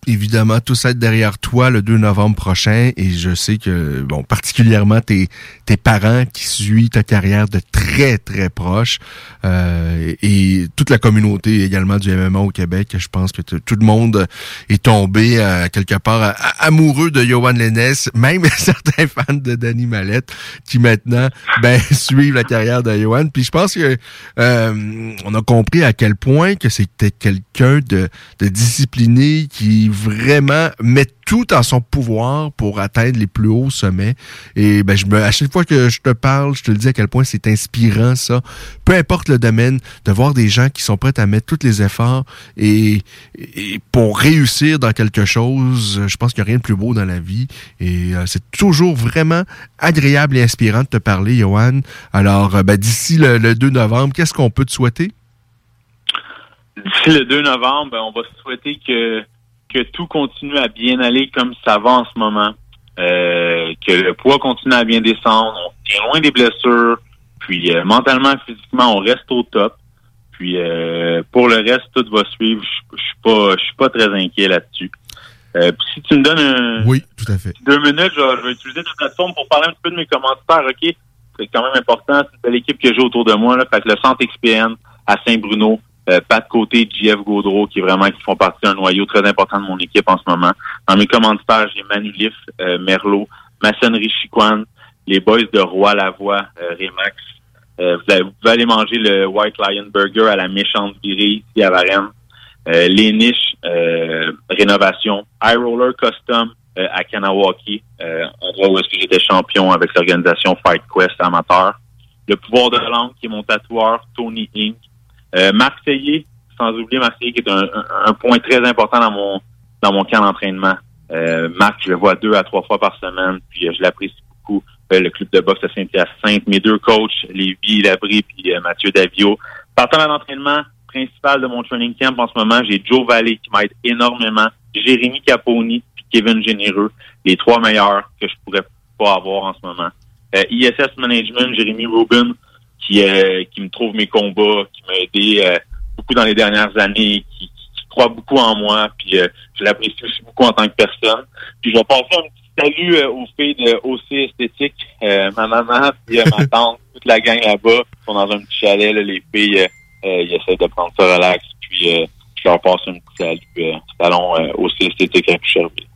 évidemment tous être derrière toi le 2 novembre prochain et je sais que, bon, particulièrement tes, tes parents qui suivent ta carrière de très, très proche euh, et toute la communauté également du MMA au Québec. Je pense que tout le monde est tombé euh, quelque part amoureux de Johan Lennes, même certains fans de Danny Mallette qui maintenant ben, suivent la carrière de Johan. Puis je pense que euh, on a compris à quel point que c'était quelqu'un de, de discipliné qui vraiment met tout en son pouvoir pour atteindre les plus hauts sommets. Et ben, je me, à chaque fois que je te parle, je te le dis à quel point c'est inspirant ça. Peu importe le domaine, de voir des gens qui sont prêts à mettre tous les efforts et, et pour réussir dans quelque chose, je pense qu'il n'y a rien de plus beau dans la vie. Et euh, c'est toujours vraiment agréable et inspirant de te parler, Johan. Alors, euh, ben, d'ici le, le 2 novembre, qu'est-ce qu'on peut te souhaiter? D'ici le 2 novembre, ben, on va se souhaiter que, que tout continue à bien aller comme ça va en ce moment. Euh, que le poids continue à bien descendre. On tient loin des blessures. Puis euh, mentalement, physiquement, on reste au top. Puis euh, pour le reste, tout va suivre. Je suis pas, je suis pas très inquiet là-dessus. Euh, puis si tu me donnes un, Oui, tout à fait. deux minutes, je vais, je vais utiliser ta plateforme pour parler un petit peu de mes commentaires, OK? C'est quand même important. C'est l'équipe que j'ai autour de moi, là. Fait que le centre XPN à Saint-Bruno, euh, Pat Côté, JF Gaudreau, qui vraiment qui font partie d'un noyau très important de mon équipe en ce moment. Dans mes commentaires, j'ai Manu Liff, euh, Merlot, Maçonnerie Chiquan, les boys de Roi Lavoie, euh, Remax. Euh, vous, avez- vous pouvez aller manger le White Lion Burger à la méchante virée ici à Varennes. Euh, les niches, euh, rénovation, High Roller Custom euh, à Kanawaki, endroit où est-ce que j'étais champion avec l'organisation Fight Quest amateur. Le pouvoir de la langue, qui est mon tatoueur, Tony Inc. Euh, Marc sans oublier Marc qui est un, un- un point très important dans mon dans mon camp d'entraînement. Euh, Marc, je le vois deux à trois fois par semaine, puis euh, je l'apprécie beaucoup. Euh, le club de boxe à Saint-Hyacinthe, mes deux coachs, Lévi Labrie puis euh, Mathieu Davio. Partenaire d'entraînement principal de mon training camp en ce moment, j'ai Joe Valley qui m'aide énormément, Jérémy Caponi puis Kevin Généreux, les trois meilleurs que je pourrais pas avoir en ce moment. Euh, ISS Management, Jérémy Rubin, qui, euh, qui me trouve mes combats, qui m'a aidé euh, beaucoup dans les dernières années, qui, qui croit beaucoup en moi, puis euh, je l'apprécie aussi beaucoup en tant que personne. Puis je vais passer un petit salut euh, aux filles de OC Esthétique, euh, ma maman, puis euh, ma tante, toute la gang là-bas, ils sont dans un petit chalet, là, les filles, ils essaient de prendre ça relax, puis euh, je leur passe un petit salut, euh, salon euh, OC Esthétique à Boucherville.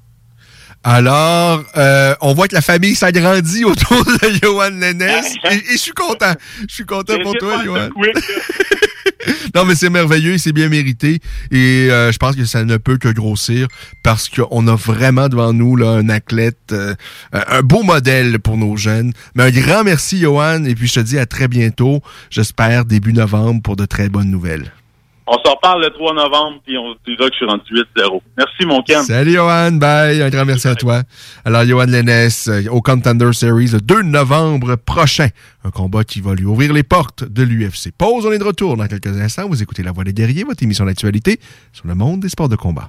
Alors, euh, on voit que la famille s'agrandit autour de Johan Lennes et, et je suis content. Je suis content pour toi, Johan. non, mais c'est merveilleux et c'est bien mérité. Et euh, je pense que ça ne peut que grossir parce qu'on a vraiment devant nous là, un athlète, euh, un beau modèle pour nos jeunes. Mais un grand merci, Johan. Et puis je te dis à très bientôt. J'espère début novembre pour de très bonnes nouvelles. On s'en reparle le 3 novembre, puis on dira que je suis rendu 8-0. Merci, mon Ken. Salut, Johan. Bye. Un grand merci à toi. Alors, Johan Lennes, euh, au Contender Series, le 2 novembre prochain. Un combat qui va lui ouvrir les portes de l'UFC. Pause, on est de retour dans quelques instants. Vous écoutez La Voix des guerriers, votre émission d'actualité sur le monde des sports de combat.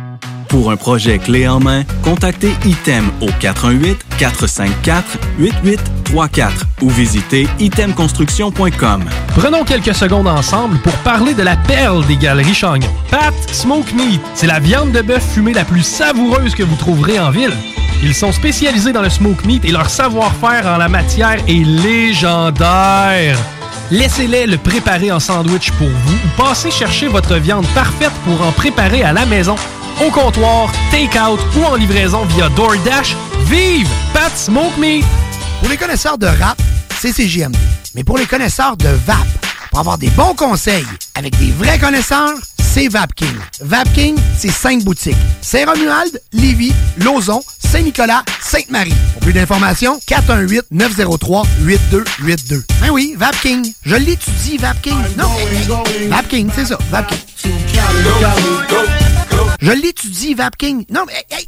Pour un projet clé en main, contactez ITEM au 418-454-8834 ou visitez itemconstruction.com. Prenons quelques secondes ensemble pour parler de la perle des galeries Chagnon. Pat Smoke Meat, c'est la viande de bœuf fumée la plus savoureuse que vous trouverez en ville. Ils sont spécialisés dans le smoke meat et leur savoir-faire en la matière est légendaire. Laissez-les le préparer en sandwich pour vous ou passez chercher votre viande parfaite pour en préparer à la maison, au comptoir, take-out ou en livraison via DoorDash. Vive Pat Smoke Meat! Pour les connaisseurs de rap, c'est CGMD. Mais pour les connaisseurs de VAP, pour avoir des bons conseils avec des vrais connaisseurs, c'est VapKing. VapKing, c'est cinq boutiques. Saint-Romuald, Lévis, Lauson, Saint-Nicolas, Sainte-Marie. Pour plus d'informations, 418-903-8282. Ben oui, VapKing. Je l'étudie, VapKing. Non, VapKing, c'est ça, VapKing. Je l'étudie, VapKing. Non, mais... Hey,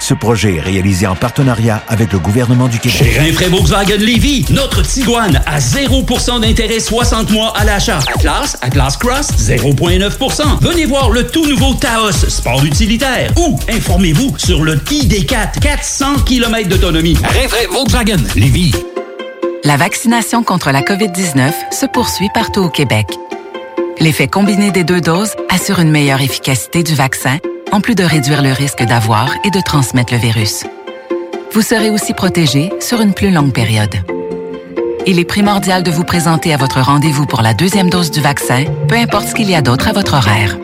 Ce projet est réalisé en partenariat avec le gouvernement du Québec. Chez Rinfraie Volkswagen Lévy, notre Tiguan à 0% d'intérêt 60 mois à l'achat. Atlas, Atlas Cross, 0,9%. Venez voir le tout nouveau Taos, sport utilitaire. Ou informez-vous sur le ID4, 400 km d'autonomie. Rinfraie Volkswagen Lévy. La vaccination contre la COVID-19 se poursuit partout au Québec. L'effet combiné des deux doses assure une meilleure efficacité du vaccin en plus de réduire le risque d'avoir et de transmettre le virus. Vous serez aussi protégé sur une plus longue période. Il est primordial de vous présenter à votre rendez-vous pour la deuxième dose du vaccin, peu importe ce qu'il y a d'autre à votre horaire.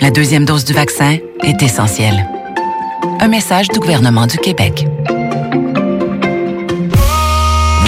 La deuxième dose du vaccin est essentielle. Un message du gouvernement du Québec.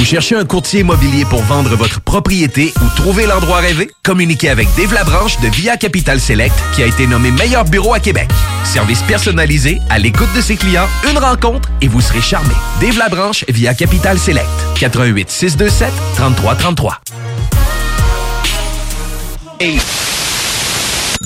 Vous cherchez un courtier immobilier pour vendre votre propriété ou trouver l'endroit rêvé? Communiquez avec Dave Labranche de Via Capital Select qui a été nommé meilleur bureau à Québec. Service personnalisé, à l'écoute de ses clients, une rencontre et vous serez charmé. Dave Labranche via Capital Select. 88 627 3333.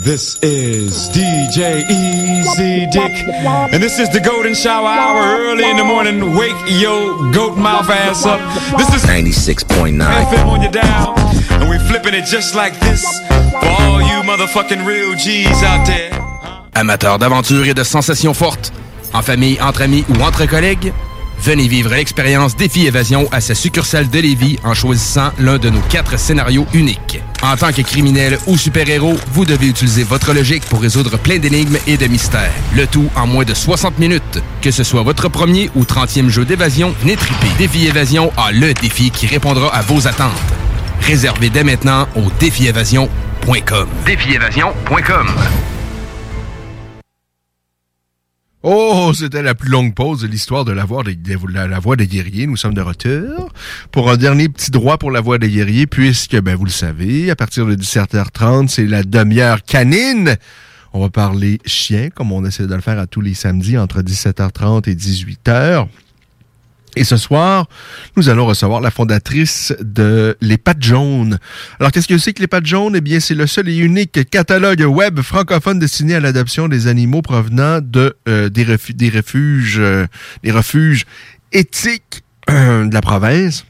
This is DJ Easy Dick, and this is the Golden Shower Hour early in the morning. Wake your goat mouth ass up. This is 96.9 FM on your dial, and we flipping it just like this for all you motherfucking real G's out there. Amateurs d'aventure et de sensations fortes, en famille, entre amis ou entre collègues, venez vivre l'expérience Défi Évasion à sa succursale de Lévis en choisissant l'un de nos quatre scénarios uniques. En tant que criminel ou super-héros, vous devez utiliser votre logique pour résoudre plein d'énigmes et de mystères. Le tout en moins de 60 minutes. Que ce soit votre premier ou 30e jeu d'évasion, triper. Défi Évasion a le défi qui répondra à vos attentes. Réservez dès maintenant au défiévasion.com. Défiévasion.com. Oh, c'était la plus longue pause de l'histoire de la voix des, guerriers. Nous sommes de retour pour un dernier petit droit pour la voix des guerriers, puisque, ben, vous le savez, à partir de 17h30, c'est la demi-heure canine. On va parler chien, comme on essaie de le faire à tous les samedis entre 17h30 et 18h. Et ce soir, nous allons recevoir la fondatrice de Les Pattes Jaunes. Alors, qu'est-ce que c'est que Les Pattes Jaunes? Eh bien, c'est le seul et unique catalogue web francophone destiné à l'adoption des animaux provenant de, euh, des, des refuges, euh, des refuges éthiques euh, de la province.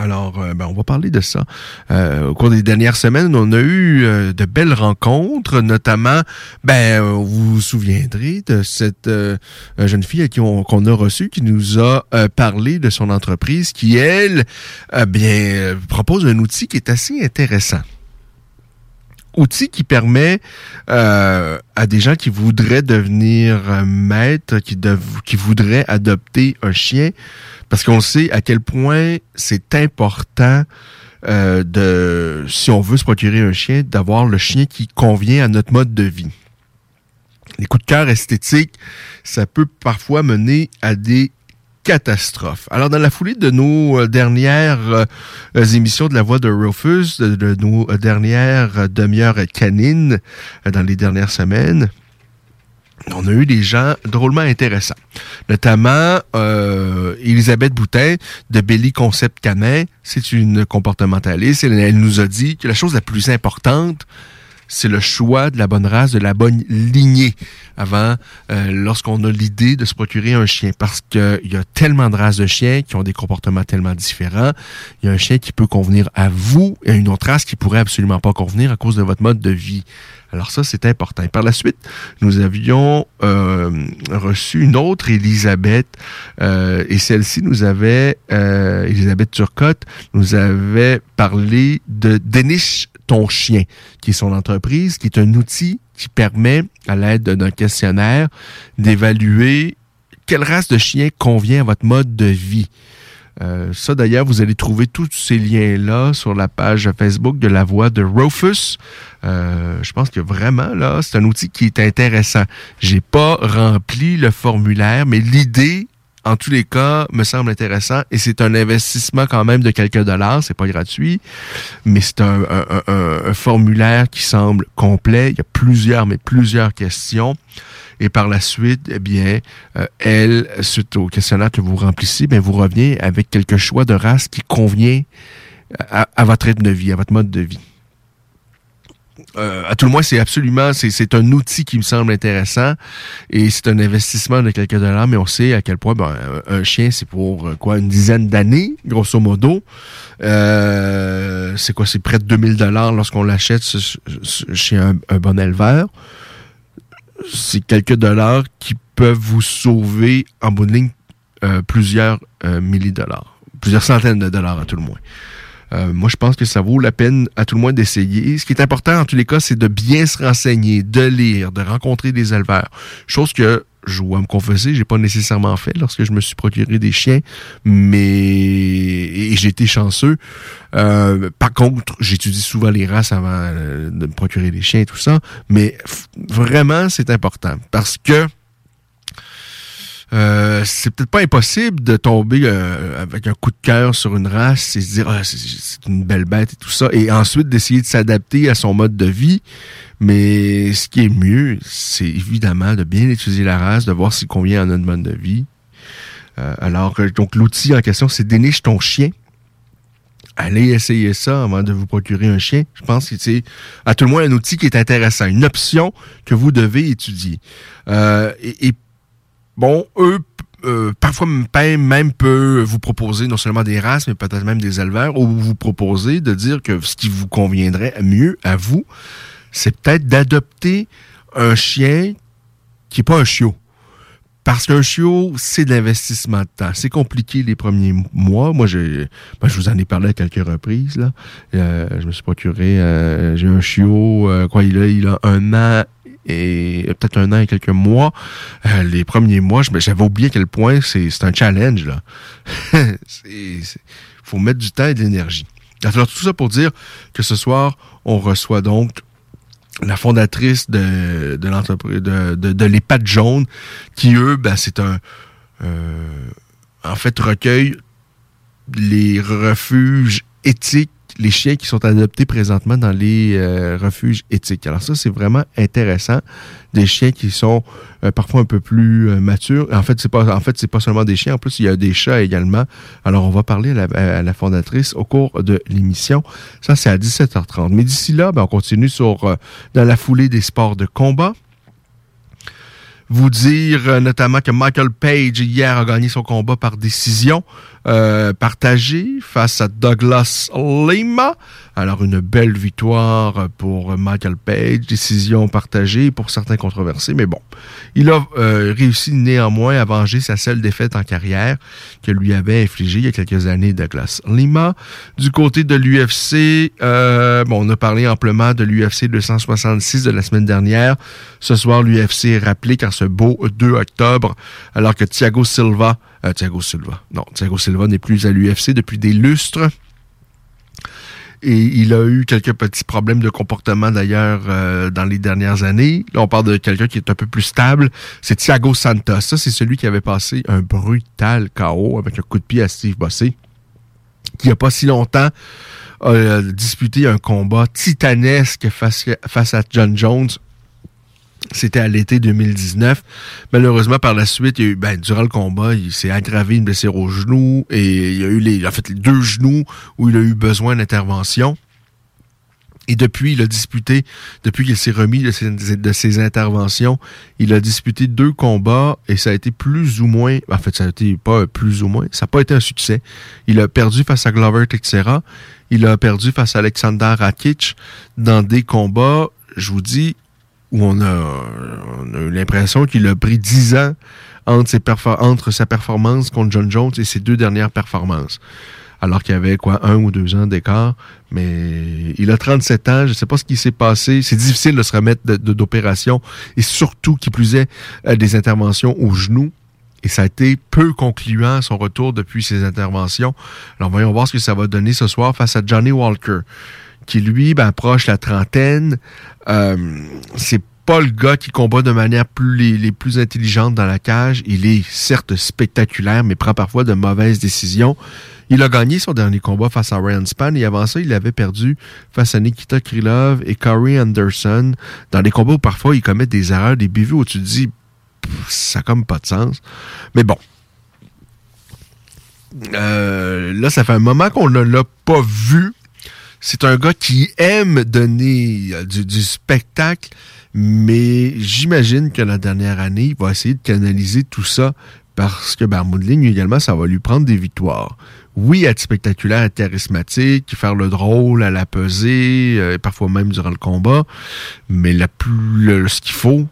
Alors, euh, ben, on va parler de ça. Euh, au cours des dernières semaines, on a eu euh, de belles rencontres, notamment, ben, vous vous souviendrez de cette jeune fille à qui on- qu'on a reçue, qui nous a parlé de son entreprise, qui, elle, bien, propose un outil qui est assez intéressant outil qui permet euh, à des gens qui voudraient devenir maîtres, qui, qui voudraient adopter un chien, parce qu'on sait à quel point c'est important euh, de, si on veut se procurer un chien, d'avoir le chien qui convient à notre mode de vie. les coups de cœur esthétiques, ça peut parfois mener à des catastrophes. Alors, dans la foulée de nos euh, dernières euh, émissions de la voix de Rufus, de, nos dernières demi-heures canines dans les dernières semaines, on a eu des gens drôlement intéressants. Notamment euh, Elisabeth Boutin de Belly Concept Canin. C'est une comportementaliste. Elle, elle nous a dit que la chose la plus importante, c'est le choix de la bonne race, de la bonne lignée avant, euh, lorsqu'on a l'idée de se procurer un chien. Parce qu'il y a tellement de races de chiens qui ont des comportements tellement différents. Il y a un chien qui peut convenir à vous et une autre race qui pourrait absolument pas convenir à cause de votre mode de vie. Alors ça, c'est important. Par la suite, nous avions euh, reçu une autre Elisabeth, euh, et celle-ci nous avait, euh, Elisabeth Turcotte, nous avait parlé de Déniche ton chien, qui est son entreprise, qui est un outil qui permet, à l'aide d'un questionnaire, d'évaluer quelle race de chien convient à votre mode de vie. Euh, ça, d'ailleurs, vous allez trouver tous ces liens-là sur la page Facebook de la voix de Rufus. Euh, je pense que vraiment, là, c'est un outil qui est intéressant. J'ai pas rempli le formulaire, mais l'idée, en tous les cas, me semble intéressant et c'est un investissement quand même de quelques dollars. C'est pas gratuit, mais c'est un, formulaire qui semble complet. Il y a plusieurs, mais plusieurs questions. Et par la suite, eh bien, euh, elle, suite au questionnaire que vous remplissez, bien, vous revenez avec quelque choix de race qui convient à, à votre rythme de vie, à votre mode de vie. Euh, à tout le moins, c'est absolument, c'est, un outil qui me semble intéressant et c'est un investissement de quelques dollars, mais on sait à quel point ben, un chien, c'est pour euh, quoi une dizaine d'années, grosso modo. Euh, c'est quoi, c'est près de 2000 dollars lorsqu'on l'achète chez un, un bon éleveur c'est quelques dollars qui peuvent vous sauver en bout de ligne euh, plusieurs euh, milliers de dollars, plusieurs centaines de dollars à tout le moins. Euh, moi, je pense que ça vaut la peine à tout le moins d'essayer. Ce qui est important en tous les cas, c'est de bien se renseigner, de lire, de rencontrer des éleveurs. Chose que je dois me confesser, j'ai pas nécessairement fait lorsque je me suis procuré des chiens, mais j'ai été chanceux. Euh, par contre, j'étudie souvent les races avant euh, de me procurer des chiens et tout ça, mais vraiment c'est important parce que euh, c'est peut-être pas impossible de tomber euh, avec un coup de cœur sur une race et se dire ah, c'est une belle bête et tout ça, et ensuite d'essayer de s'adapter à son mode de vie. Mais ce qui est mieux, c'est évidemment de bien étudier la race, de voir s'il convient à notre mode de vie. Euh, alors, donc l'outil en question, c'est déniche ton chien. Allez essayer ça avant de vous procurer un chien. Je pense que c'est à tout le moins un outil qui est intéressant, une option que vous devez étudier. Euh, et, et bon, eux, euh, parfois même peut vous proposer non seulement des races, mais peut-être même des éleveurs, ou vous proposer de dire que ce qui vous conviendrait mieux à vous, c'est peut-être d'adopter un chien qui n'est pas un chiot. Parce qu'un chiot, c'est de l'investissement de temps. C'est compliqué les premiers mois. Moi, je, ben, je vous en ai parlé à quelques reprises. Là. Euh, je me suis procuré, euh, j'ai un chiot, euh, quoi, il a, il a un an et peut-être un an et quelques mois. Euh, les premiers mois, j'avais oublié à quel point c'est un challenge. là. Il faut mettre du temps et de l'énergie. Alors, tout ça pour dire que ce soir, on reçoit donc la fondatrice de, l'entreprise de, de, de l'EHPAD jaune, qui eux, ben, c'est un euh, en fait recueille les refuges éthiques, les chiens qui sont adoptés présentement dans les euh, refuges éthiques. Alors ça, c'est vraiment intéressant. Des chiens qui sont euh, parfois un peu plus euh, matures. En fait, c'est pas pas seulement des chiens. En plus, il y a des chats également. Alors, on va parler à la, fondatrice au cours de l'émission. Ça, c'est à 17h30. Mais d'ici là, ben, on continue sur dans la foulée des sports de combat vous dire notamment que Michael Page hier a gagné son combat par décision euh, partagée face à Douglas Lima. Alors une belle victoire pour Michael Page, décision partagée pour certains controversés, mais bon, il a euh, réussi néanmoins à venger sa seule défaite en carrière que lui avait infligée il y a quelques années Douglas Lima. Du côté de l'UFC, euh, bon, on a parlé amplement de l'UFC 266 de la semaine dernière. Ce soir, l'UFC est rappelé car ce beau 2 octobre, alors que Thiago Silva, euh, Thiago Silva, non, Thiago Silva n'est plus à l'UFC depuis des lustres Et il a eu quelques petits problèmes de comportement d'ailleurs euh, dans les dernières années. Là, on parle de quelqu'un qui est un peu plus stable. C'est Thiago Santos. Ça, c'est celui qui avait passé un brutal KO avec un coup de pied à Steve Bossé, qui a pas si longtemps a disputé un combat titanesque face à John Jones c'était à l'été 2019. Malheureusement, par la suite, il a eu, ben, durant le combat, il s'est aggravé une blessure au genou et il a eu les, en fait, les deux genoux où il a eu besoin d'intervention. Et depuis, il a disputé, depuis qu'il s'est remis de ses, de ses, interventions, il a disputé deux combats et ça a été plus ou moins, en fait, ça a été pas plus ou moins, ça n'a pas été un succès. Il a perdu face à Glover Teixeira, il a perdu face à Alexander Rakic dans des combats, je vous dis, où on a, on a eu l'impression qu'il a pris dix ans entre, ses entre sa performance contre John Jones et ses deux dernières performances. Alors qu'il y avait quoi, un ou deux ans d'écart. Mais il a 37 ans, je ne sais pas ce qui s'est passé. C'est difficile de se remettre d'opération et surtout, qui plus est, euh, des interventions au genou. Et ça a été peu concluant son retour depuis ses interventions. Alors voyons voir ce que ça va donner ce soir face à Johnny Walker qui lui ben, approche la trentaine. Euh, c'est pas le gars qui combat de manière les, plus intelligentes dans la cage. Il est certes spectaculaire, mais prend parfois de mauvaises décisions. Il a gagné son dernier combat face à Ryan Span et avant ça, il avait perdu face à Nikita Krylov et Corey Anderson dans des combats où parfois il commet des erreurs, des bévues où tu te dis ça comme pas de sens. Mais bon. Euh, là, ça fait un moment qu'on ne l'a pas vu c'est un gars qui aime donner euh, du, spectacle, mais j'imagine que la dernière année, il va essayer de canaliser tout ça parce que ben, ligne également, ça va lui prendre des victoires. Oui, être spectaculaire, être charismatique, faire le drôle à la pesée, euh, parfois même durant le combat, mais la plus, ce qu'il faut,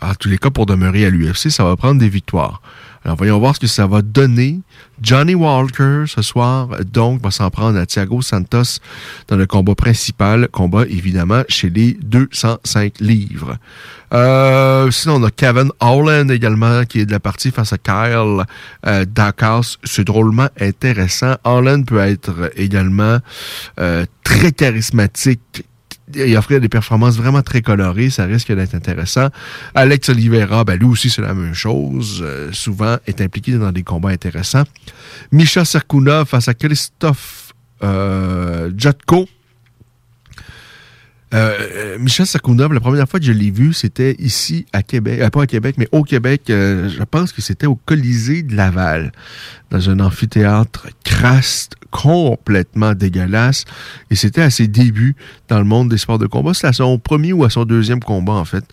en tous les cas pour demeurer à l'UFC, ça va prendre des victoires. Alors, voyons voir ce que ça va donner. Johnny Walker, ce soir, donc, va s'en prendre à Thiago Santos dans le combat principal. Combat, évidemment, chez les 205 livres. Euh, sinon, on a Kevin Holland également, qui est de la partie face à Kyle euh, Dacas. C'est drôlement intéressant. Holland peut être également euh, très charismatique, il offrait des performances vraiment très colorées, ça risque d'être intéressant. Alex Oliveira, ben lui aussi c'est la même chose, euh, souvent est impliqué dans des combats intéressants. Misha Sarkuna face à Christophe euh, Jotko. Euh, euh, Michel Sakounov, la première fois que je l'ai vu, c'était ici à Québec, euh, pas à Québec, mais au Québec. je pense que c'était au Colisée de Laval, dans un amphithéâtre crasse, complètement dégueulasse. Et c'était à ses débuts dans le monde des sports de combat. C'était à son premier ou à son deuxième combat, en fait,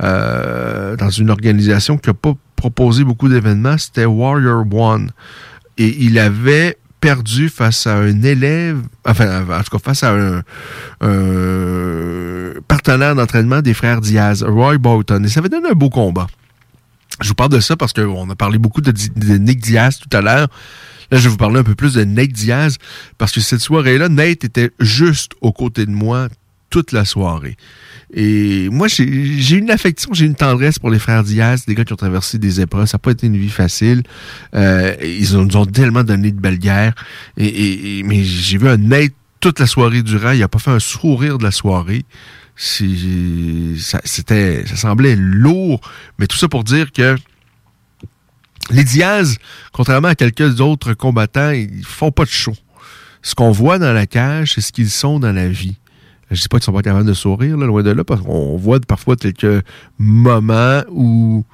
dans une organisation qui n'a pas proposé beaucoup d'événements. C'était Warrior One. Et il avait perdu face à un élève, enfin, en tout cas, face à un, partenaire d'entraînement des frères Diaz, Roy Bolton. Et ça avait donné un beau combat. Je vous parle de ça parce qu'on a parlé beaucoup de, Nick Diaz tout à l'heure. Là, je vais vous parler un peu plus de Nate Diaz parce que cette soirée-là, Nate était juste aux côtés de moi toute la soirée. Et moi, j'ai une affection, j'ai une tendresse pour les frères Diaz, des gars qui ont traversé des épreuves. Ça n'a pas été une vie facile. Euh, ils nous ont tellement donné de belles guerres. Et, mais j'ai vu un Nate toute la soirée durant. Il n'a pas fait un sourire de la soirée. C'était, ça semblait lourd. Mais tout ça pour dire que les Diaz, contrairement à quelques autres combattants, ils font pas de show. Ce qu'on voit dans la cage, c'est ce qu'ils sont dans la vie. Je dis pas qu'ils sont pas capables de sourire, là, loin de là, parce qu'on voit parfois quelques moments où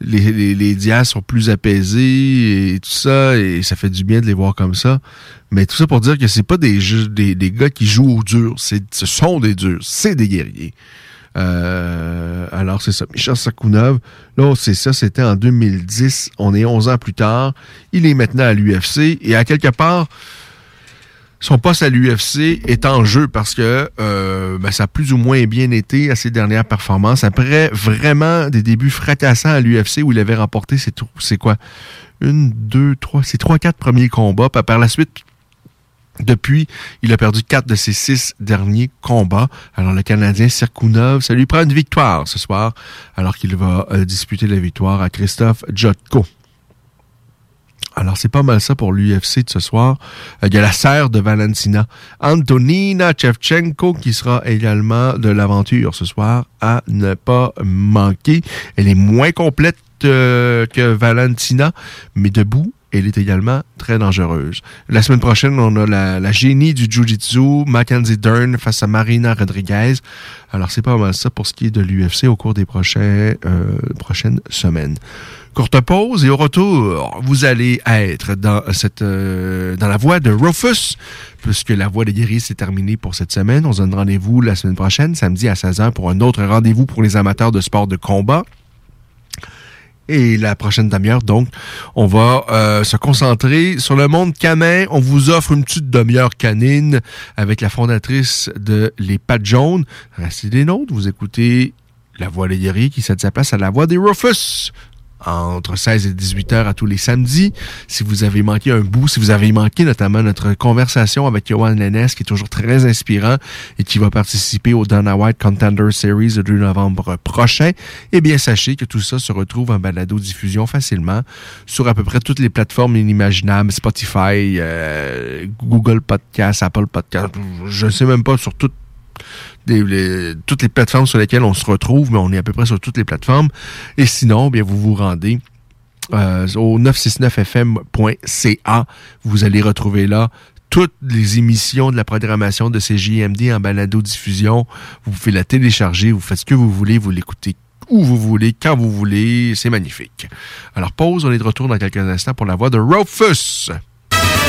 les, les, les dias sont plus apaisés et tout ça, et ça fait du bien de les voir comme ça. Mais tout ça pour dire que c'est pas des, des, des gars qui jouent au dur, c'est, ce sont des durs, c'est des guerriers. Euh, alors c'est ça, Michel Sakounov, là c'est ça, c'était en 2010, on est 11 ans plus tard, il est maintenant à l'UFC, et à quelque part, son poste à l'UFC est en jeu parce que euh, ben, ça a plus ou moins bien été à ses dernières performances. Après vraiment des débuts fracassants à l'UFC où il avait remporté ses c'est quoi? Une, deux, trois, ses trois, quatre premiers combats. Par la suite, depuis, il a perdu quatre de ses six derniers combats. Alors le Canadien Sirkunov, ça lui prend une victoire ce soir, alors qu'il va euh, disputer la victoire à Christophe Jotko. Alors, c'est pas mal ça pour l'UFC de ce soir. Euh, Il y a la sœur de Valentina, Antonina Chevchenko, qui sera également de l'aventure ce soir à ne pas manquer. Elle est moins complète euh, que Valentina, mais debout, elle est également très dangereuse. La semaine prochaine, on a la, génie du Jiu-Jitsu, Mackenzie Dern face à Marina Rodriguez. Alors, c'est pas mal ça pour ce qui est de l'UFC au cours des euh, prochaines semaines. Courte pause et au retour, vous allez être dans cette euh, dans la voie de Rufus, puisque la voie des guéris s'est terminée pour cette semaine. On se donne rendez-vous la semaine prochaine, samedi à 16h, pour un autre rendez-vous pour les amateurs de sport de combat. Et la prochaine demi-heure, donc, on va euh, se concentrer sur le monde canin. On vous offre une petite demi-heure canine avec la fondatrice de Les Pattes Jaunes. Restez des nôtres, vous écoutez La Voix des guerriers qui cède sa place à La Voix des Rufus entre 16 et 18 heures à tous les samedis. Si vous avez manqué un bout, si vous avez manqué notamment notre conversation avec Johan Lennes, qui est toujours très inspirant et qui va participer au Dana White Contender Series le 2 novembre prochain, eh bien, sachez que tout ça se retrouve en balado-diffusion facilement sur à peu près toutes les plateformes inimaginables, Spotify, euh, Google Podcast, Apple Podcast, je ne sais même pas sur toutes toutes les plateformes sur lesquelles on se retrouve, mais on est à peu près sur toutes les plateformes. Et sinon, bien, vous vous rendez euh, au 969fm.ca. Vous allez retrouver là toutes les émissions de la programmation de CJMD en balado-diffusion. Vous pouvez la télécharger, vous faites ce que vous voulez, vous l'écoutez où vous voulez, quand vous voulez. C'est magnifique. Alors, pause, on est de retour dans quelques instants pour la voix de Rufus.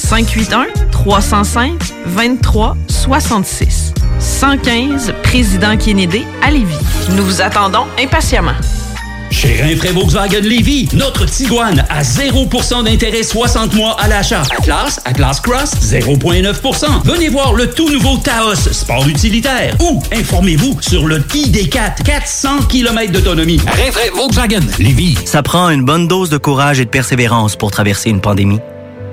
581-305-2366. 115 Président Kennedy à Lévis. Nous vous attendons impatiemment. Chez Rinfraie Volkswagen Lévy, notre Tiguan à 0% d'intérêt 60 mois à l'achat. Atlas, Atlas Cross, 0,9%. Venez voir le tout nouveau Taos, sport utilitaire. Ou informez-vous sur le ID4, 400 km d'autonomie. Rinfraie Volkswagen Lévy. Ça prend une bonne dose de courage et de persévérance pour traverser une pandémie.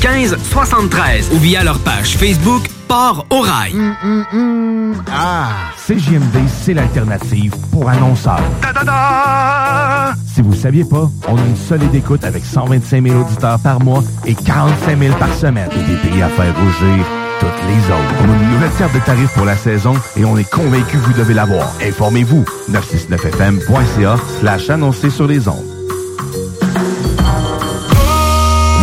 15 73 ou via leur page Facebook Port au rail. Ah! CJMD, c'est l'alternative pour annonceurs. Si vous ne saviez pas, on a une solide écoute avec 125 000 auditeurs par mois et 45 000 par semaine. Et des prix à faire rougir toutes les autres. On a une nouvelle carte de tarifs pour la saison et on est convaincu que vous devez l'avoir. Informez-vous. 969fm.ca slash annoncer sur les ondes.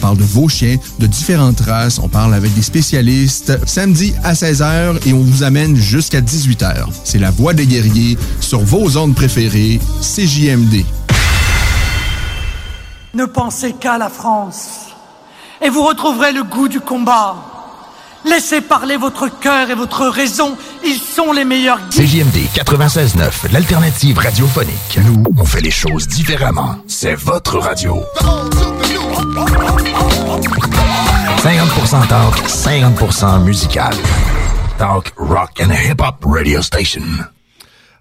parle de vos chiens, de différentes races, on parle avec des spécialistes. Samedi à 16h et on vous amène jusqu'à 18h. C'est la voix des guerriers sur vos ondes préférées, CJMD. Ne pensez qu'à la France et vous retrouverez le goût du combat. Laissez parler votre cœur et votre raison, ils sont les meilleurs. CJMD 96.9, l'alternative radiophonique. Nous, on fait les choses différemment. C'est votre radio. 50% talk, 50% musical. Talk, rock and hip-hop radio station.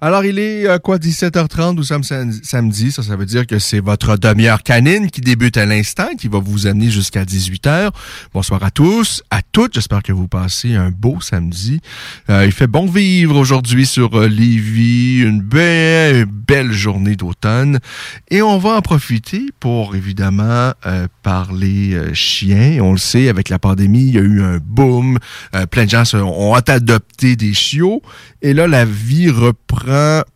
Alors, il est euh, quoi, 17h30 ou sommes samedi. Ça, ça veut dire que c'est votre demi-heure canine qui débute à l'instant, qui va vous amener jusqu'à 18h. Bonsoir à tous, à toutes. J'espère que vous passez un beau samedi. Euh, il fait bon vivre aujourd'hui sur euh. Une belle, journée d'automne. Et on va en profiter pour, évidemment, euh, parler chiens. On le sait, avec la pandémie, il y a eu un boom. plein de gens ont adopté des chiots. Et là, la vie reprend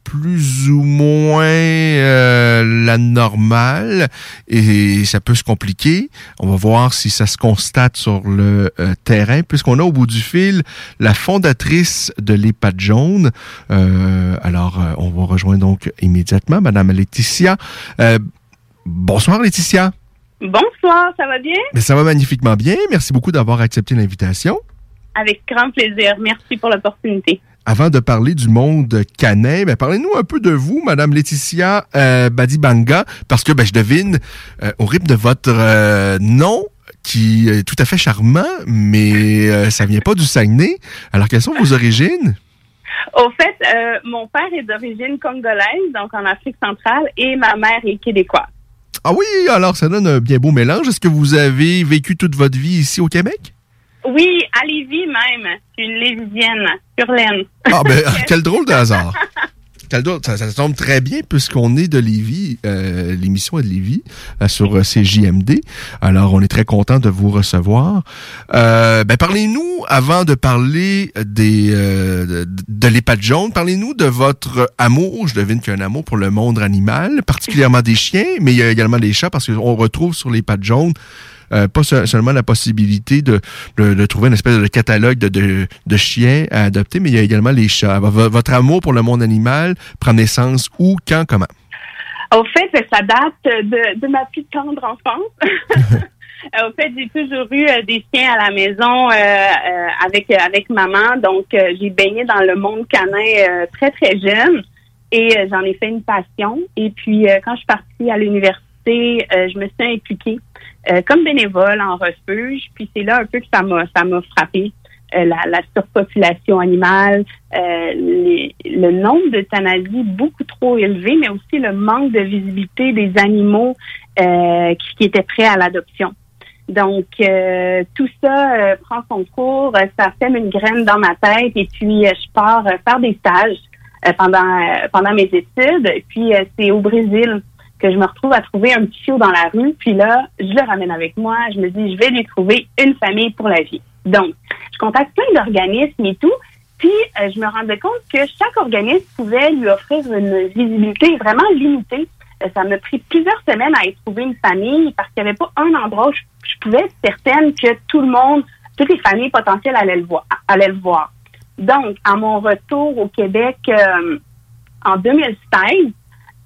plus ou moins euh, la normale et ça peut se compliquer. On va voir si ça se constate sur le euh, terrain, puisqu'on a au bout du fil la fondatrice de l'EHPAD jaune. Euh, alors, on va rejoindre donc immédiatement Madame Laetitia. bonsoir Laetitia. Bonsoir, ça va bien? Mais ça va magnifiquement bien. Merci beaucoup d'avoir accepté l'invitation. Avec grand plaisir. Merci pour l'opportunité avant de parler du monde canin, ben parlez-nous un peu de vous, Madame Laetitia euh, Badibanga, parce que ben, je devine euh, au rythme de votre euh, nom qui est tout à fait charmant, mais ça vient pas du Saguenay. Alors, quelles sont vos origines? Au fait, mon père est d'origine congolaise, donc en Afrique centrale, et ma mère est québécoise. Ah oui, alors ça donne un bien beau mélange. Est-ce que vous avez vécu toute votre vie ici au Québec? Oui, à Lévis même. une Lévisienne, sur laine. Ah, ben, quel drôle de hasard. Ça, ça, tombe très bien puisqu'on est de Lévis, euh, l'émission est de Lévis euh, sur euh, CJMD. Alors, on est très content de vous recevoir. Euh, ben, parlez-nous, avant de parler des de, de l'EHPAD jaune, parlez-nous de votre amour. Je devine qu'il y a un amour pour le monde animal, particulièrement des chiens, mais il y a également des chats parce qu'on retrouve sur l'EHPAD jaune euh, pas seulement la possibilité de, de, trouver une espèce de catalogue de, de, chiens à adopter, mais il y a également les chats. votre amour pour le monde animal prend naissance où, quand, comment? Au fait, ça date de, de ma plus tendre enfance. Au fait, j'ai toujours eu euh, des chiens à la maison euh, avec avec maman, donc j'ai baigné dans le monde canin très très jeune et j'en ai fait une passion. Et puis quand je suis partie à l'université, je me suis impliquée euh, comme bénévole en refuge. Puis c'est là un peu que ça m'a ça m'a frappé. Euh, la, la, surpopulation animale, euh, le nombre d'euthanasies beaucoup trop élevé, mais aussi le manque de visibilité des animaux qui, qui, étaient prêts à l'adoption. Donc, tout ça prend son cours, ça fait une graine dans ma tête et puis je pars faire des stages pendant pendant mes études. Puis c'est au Brésil que je me retrouve à trouver un petit chiot dans la rue, puis là, je le ramène avec moi, je me dis, je vais lui trouver une famille pour la vie. Donc, je contacte plein d'organismes et tout, puis euh, je me rendais compte que chaque organisme pouvait lui offrir une visibilité vraiment limitée. Euh, ça m'a pris plusieurs semaines à y trouver une famille parce qu'il n'y avait pas un endroit où je, pouvais être certaine que tout le monde, toutes les familles potentielles allaient le voir. Allaient le voir. Donc, à mon retour au Québec euh, en 2016,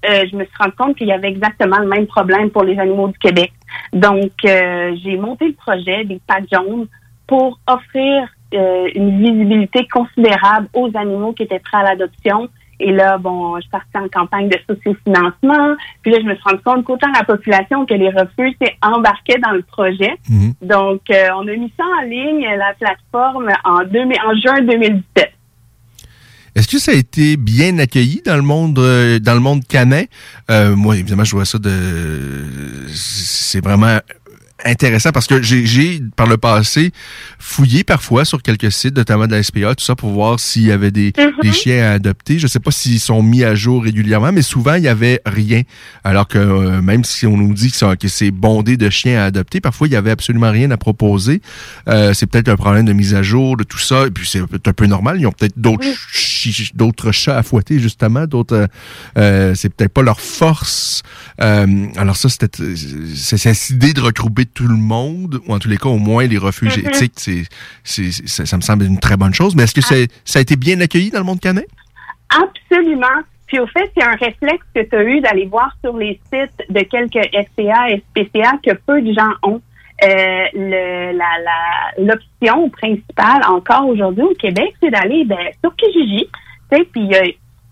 euh, je me suis rendu compte qu'il y avait exactement le même problème pour les animaux du Québec. Donc, euh, j'ai monté le projet des pattes jaunes pour offrir euh, une visibilité considérable aux animaux qui étaient prêts à l'adoption. Et là, bon, je suis partie en campagne de sociofinancement. Puis là, je me suis rendu compte qu'autant la population que les refuges s'est embarqués dans le projet. Mhm. Donc, on a mis ça en ligne, la plateforme, en, en juin 2017. Est-ce que ça a été bien accueilli dans le monde euh, dans le monde canin? Euh, moi, évidemment, je vois ça de... C'est vraiment intéressant parce que j'ai- par le passé, fouillé parfois sur quelques sites, notamment de la SPA, tout ça, pour voir s'il y avait des, Mm-hmm. des chiens à adopter. Je sais pas s'ils sont mis à jour régulièrement, mais souvent, il y avait rien. Alors que euh, même si on nous dit que c'est- bondé de chiens à adopter, parfois, il y avait absolument rien à proposer. Euh, c'est peut-être un problème de mise à jour, de tout ça, et puis c'est un peu normal. Ils ont peut-être d'autres chi- d'autres chats à fouetter, justement, d'autres... euh, euh, c'est peut-être pas leur force. Euh, alors ça, c'était c'est cette idée de regrouper tout le monde, ou en tous les cas, au moins les refuges Mhm. éthiques, c'est- ça me semble une très bonne chose. Mais est-ce que c'est- ça a été bien accueilli dans le monde canin? Absolument. Puis au fait, c'est un réflexe que tu as eu d'aller voir sur les sites de quelques SPA, SPCA que peu de gens ont. Euh, le, la, la, l'option principale encore aujourd'hui au Québec, c'est d'aller ben, sur Kijiji. Tu sais, puis euh,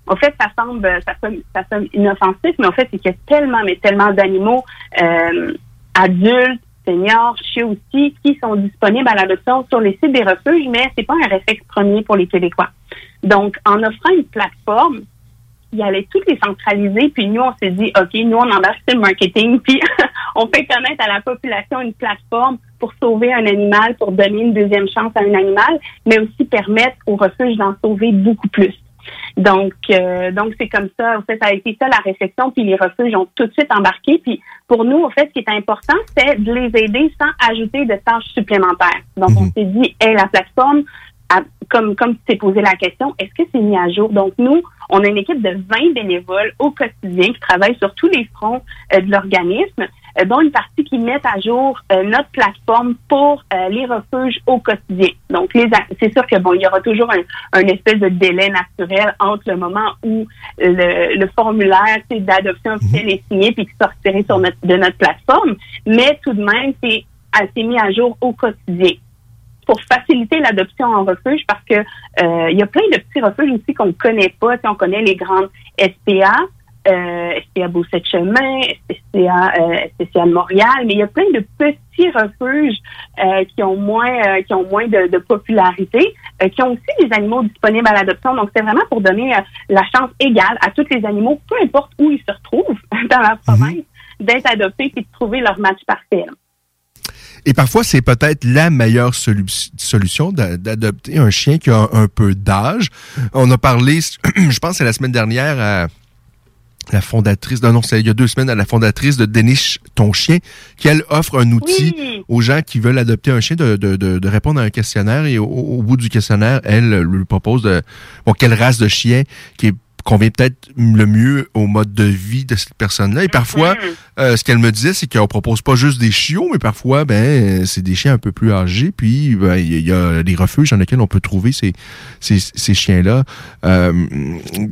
en fait, ça semble, ça sonne, ça sonne inoffensif, mais en fait, c'est qu'il y a tellement, mais tellement d'animaux euh, adultes, seniors, chiots aussi, qui sont disponibles à l'adoption sur les sites des refuges, mais c'est pas un réflexe premier pour les Québécois. Donc, en offrant une plateforme, il allait toutes les centraliser, puis nous, on s'est dit, OK, nous, on embarque sur le marketing, puis on fait connaître à la population une plateforme pour sauver un animal, pour donner une deuxième chance à un animal, mais aussi permettre au refuge d'en sauver beaucoup plus. Donc, euh, donc c'est comme ça. En fait, ça a été ça la réflexion. Puis les refuges ont tout de suite embarqué. Puis pour nous, en fait, ce qui est important, c'est de les aider sans ajouter de tâches supplémentaires. Donc, on s'est dit, hey, la plateforme, à- comme comme tu t'es posé la question, est-ce que c'est mis à jour? Donc nous, on a une équipe de 20 bénévoles au quotidien qui travaillent sur tous les fronts euh, de l'organisme, dont une partie qui met à jour euh, notre plateforme pour euh, les refuges au quotidien. Donc c'est sûr que bon, il y aura toujours un, un espèce de délai naturel entre le moment où le, le formulaire d'adoption officielle est signé puis qui sortirait sur notre de notre plateforme, mais tout de même c'est s'est mis à jour au quotidien pour faciliter l'adoption en refuge parce que euh, il y a plein de petits refuges aussi qu'on ne connaît pas. Sais, on connaît les grandes SPA, euh, SPA Beaucette-Chemin, SPCA, euh, SPCA de Montréal, mais il y a plein de petits refuges euh, qui ont moins qui ont moins de, de popularité, qui ont aussi des animaux disponibles à l'adoption. Donc, c'est vraiment pour donner la chance égale à tous les animaux, peu importe où ils se retrouvent dans la province, d'être adoptés et de trouver leur match parfait. Et parfois, c'est peut-être la meilleure solu- solution d'a- d'adopter un chien qui a un peu d'âge. On a parlé, je pense, c'est la semaine dernière à la fondatrice, non, non, c'est il y a deux semaines à la fondatrice de Déniche ton chien, qui elle offre un outil Oui. aux gens qui veulent adopter un chien de, de, de, de répondre à un questionnaire et au, au bout du questionnaire, elle lui propose de, bon, quelle race de chien qui est convient peut-être le mieux au mode de vie de cette personne-là. Et parfois, euh, ce qu'elle me disait, c'est qu'on propose pas juste des chiots, mais parfois, ben, c'est des chiens un peu plus âgés. Puis, ben, il y, a- il y a des refuges dans lesquels on peut trouver ces, ces, ces chiens-là. Euh,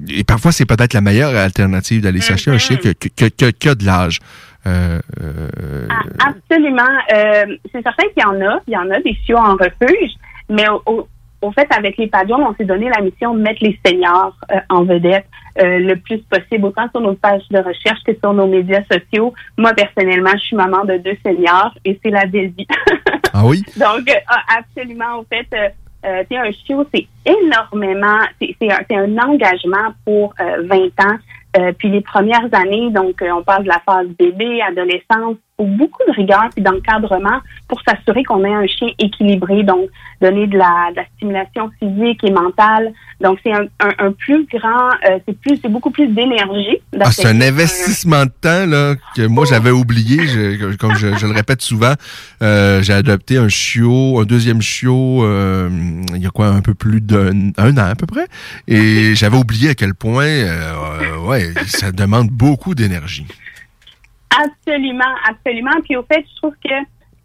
et parfois, c'est peut-être la meilleure alternative d'aller s'acheter un chien que, que, que, que- que de l'âge. Euh, euh, Absolument. Euh, c'est certain qu'il y en a. Il y en a des chiots en refuge, mais au, au- au fait, avec les pavillons, on s'est donné la mission de mettre les seniors euh, en vedette euh, le plus possible, autant sur nos pages de recherche que sur nos médias sociaux. Moi, personnellement, je suis maman de deux seniors et c'est la belle vie. ah oui? Donc, euh, ah, absolument, au fait, sais, un chiot, c'est énormément, c'est c'est un, c'est un engagement pour euh, 20 ans. Puis les premières années, donc on parle de la phase bébé, adolescence, beaucoup de rigueur puis d'encadrement pour s'assurer qu'on ait un chien équilibré, donc donner de la, de la stimulation physique et mentale. Donc c'est un, un, un plus grand, euh, c'est plus, c'est beaucoup plus d'énergie. Ah, c'est un investissement de temps là, que moi j'avais oublié. Je- comme je, je le répète souvent, euh, j'ai adopté un chiot, un deuxième chiot, euh, il y a quoi, un peu plus d'un un an à peu près. Et j'avais oublié à quel point, euh, ouais, ça demande beaucoup d'énergie. Absolument, absolument. Puis au fait, je trouve que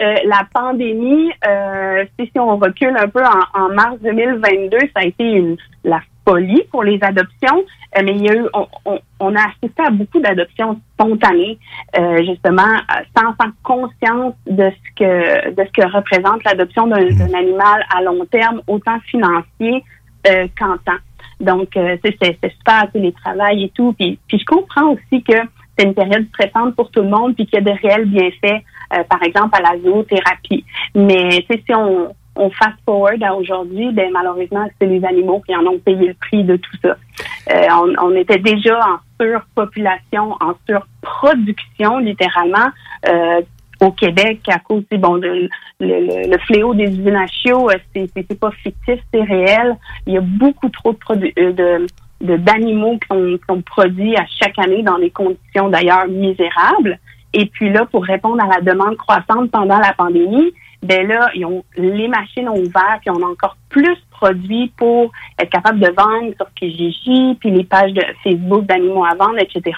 euh, la pandémie, euh, si, si on recule un peu en, en mars 2022, ça a été une, la folie pour les adoptions. Euh, mais il y a eu, on, on, on a assisté à beaucoup d'adoptions spontanées, euh, justement, sans, sans conscience de ce que de ce que représente l'adoption d'un d'un animal à long terme, autant financier euh, qu'en temps. Donc, euh, c'est c'est- c'est super, sais, les travails et tout. Puis, puis je comprends aussi que c'est une période stressante pour tout le monde, puis qu'il y a de réels bienfaits, euh, par exemple à la zoothérapie. Mais si on, on fast forward à aujourd'hui, ben malheureusement, c'est les animaux qui en ont payé le prix de tout ça. Euh, on, était déjà en surpopulation, en surproduction, littéralement. Euh, au Québec à cause bon de, le, le, fléau des usines à chiots, c'est pas fictif, c'est réel. Il y a beaucoup trop de euh, de d'animaux qui sont, qui produits à chaque année dans des conditions d'ailleurs misérables. Et puis là, pour répondre à la demande croissante pendant la pandémie, ben là, ils ont, les machines ont ouvert, puis on a encore plus produits pour être capable de vendre sur Kijiji, puis les pages de Facebook d'animaux à vendre, etc.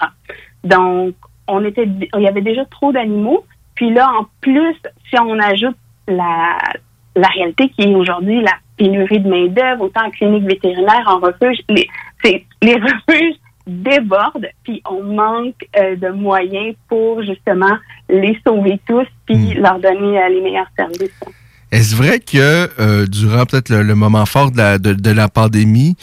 Donc, on était, il y avait déjà trop d'animaux. Puis là, en plus, si on ajoute la, la réalité qui est aujourd'hui la pénurie de main-d'œuvre, autant en clinique vétérinaire, en refuge, les, les refuges débordent, puis on manque euh, de moyens pour justement les sauver tous, puis hmm. leur donner euh, les meilleurs services. Est-ce vrai que euh, durant peut-être le, moment fort de la, de, la pandémie,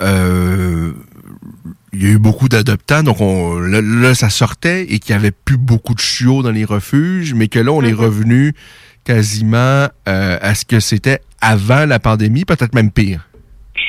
il y a eu beaucoup d'adoptants, donc on, là, ça sortait et qu'il y avait plus beaucoup de chiots dans les refuges, mais que là, on est mm-hmm. revenu quasiment à ce que c'était avant la pandémie, peut-être même pire?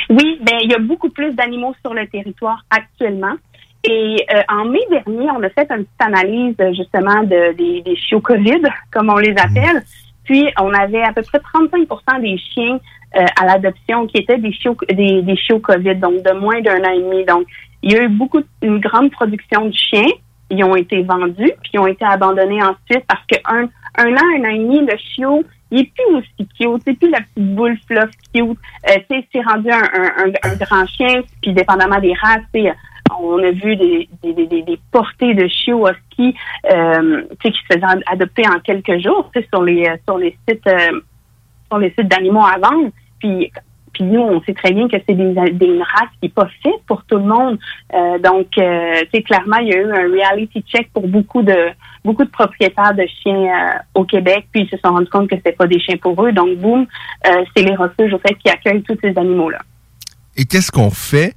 Oui, ben il y a beaucoup plus d'animaux sur le territoire actuellement. Et euh, en mai dernier, on a fait une petite analyse justement de, des, des chiots COVID, comme on les appelle. Puis on avait à peu près 35% des chiens euh, à l'adoption qui étaient des chiots des, chiots COVID, donc de moins d'un an et demi. Donc il y a eu beaucoup, une grande production de chiens. Ils ont été vendus, puis ils ont été abandonnés ensuite parce qu'un un an, un an et demi, le chiot, il est plus aussi cute. C'est plus la petite boule fluff cute. Euh, c'est rendu un, un, un, grand chien, puis dépendamment des races, on a vu des, des, des, des portées de chiots husky euh, qui se faisaient adopter en quelques jours sur les sur les sites euh, sur les sites d'animaux à vendre. Puis nous, on sait très bien que c'est des, des, race qui n'est pas faite pour tout le monde. Euh, donc, euh, clairement, il y a eu un reality check pour beaucoup de beaucoup de propriétaires de chiens euh, au Québec, puis ils se sont rendus compte que c'était pas des chiens pour eux. Donc, boum, euh, c'est les refuges au fait qui accueillent tous ces animaux-là. Et qu'est-ce qu'on fait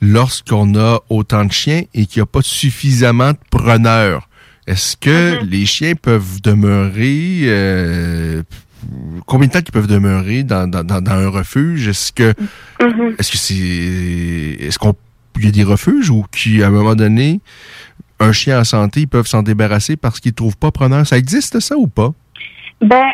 lorsqu'on a autant de chiens et qu'il n'y a pas suffisamment de preneurs? Est-ce que mm-hmm. les chiens peuvent demeurer euh, combien de temps ils peuvent demeurer dans, un refuge? Est-ce que mm-hmm. est-ce que c'est est-ce qu'on y a des refuges ou qui, à un moment donné, un chien en santé, ils peuvent s'en débarrasser parce qu'ils ne trouvent pas preneur? Ça existe ça ou pas? Ben,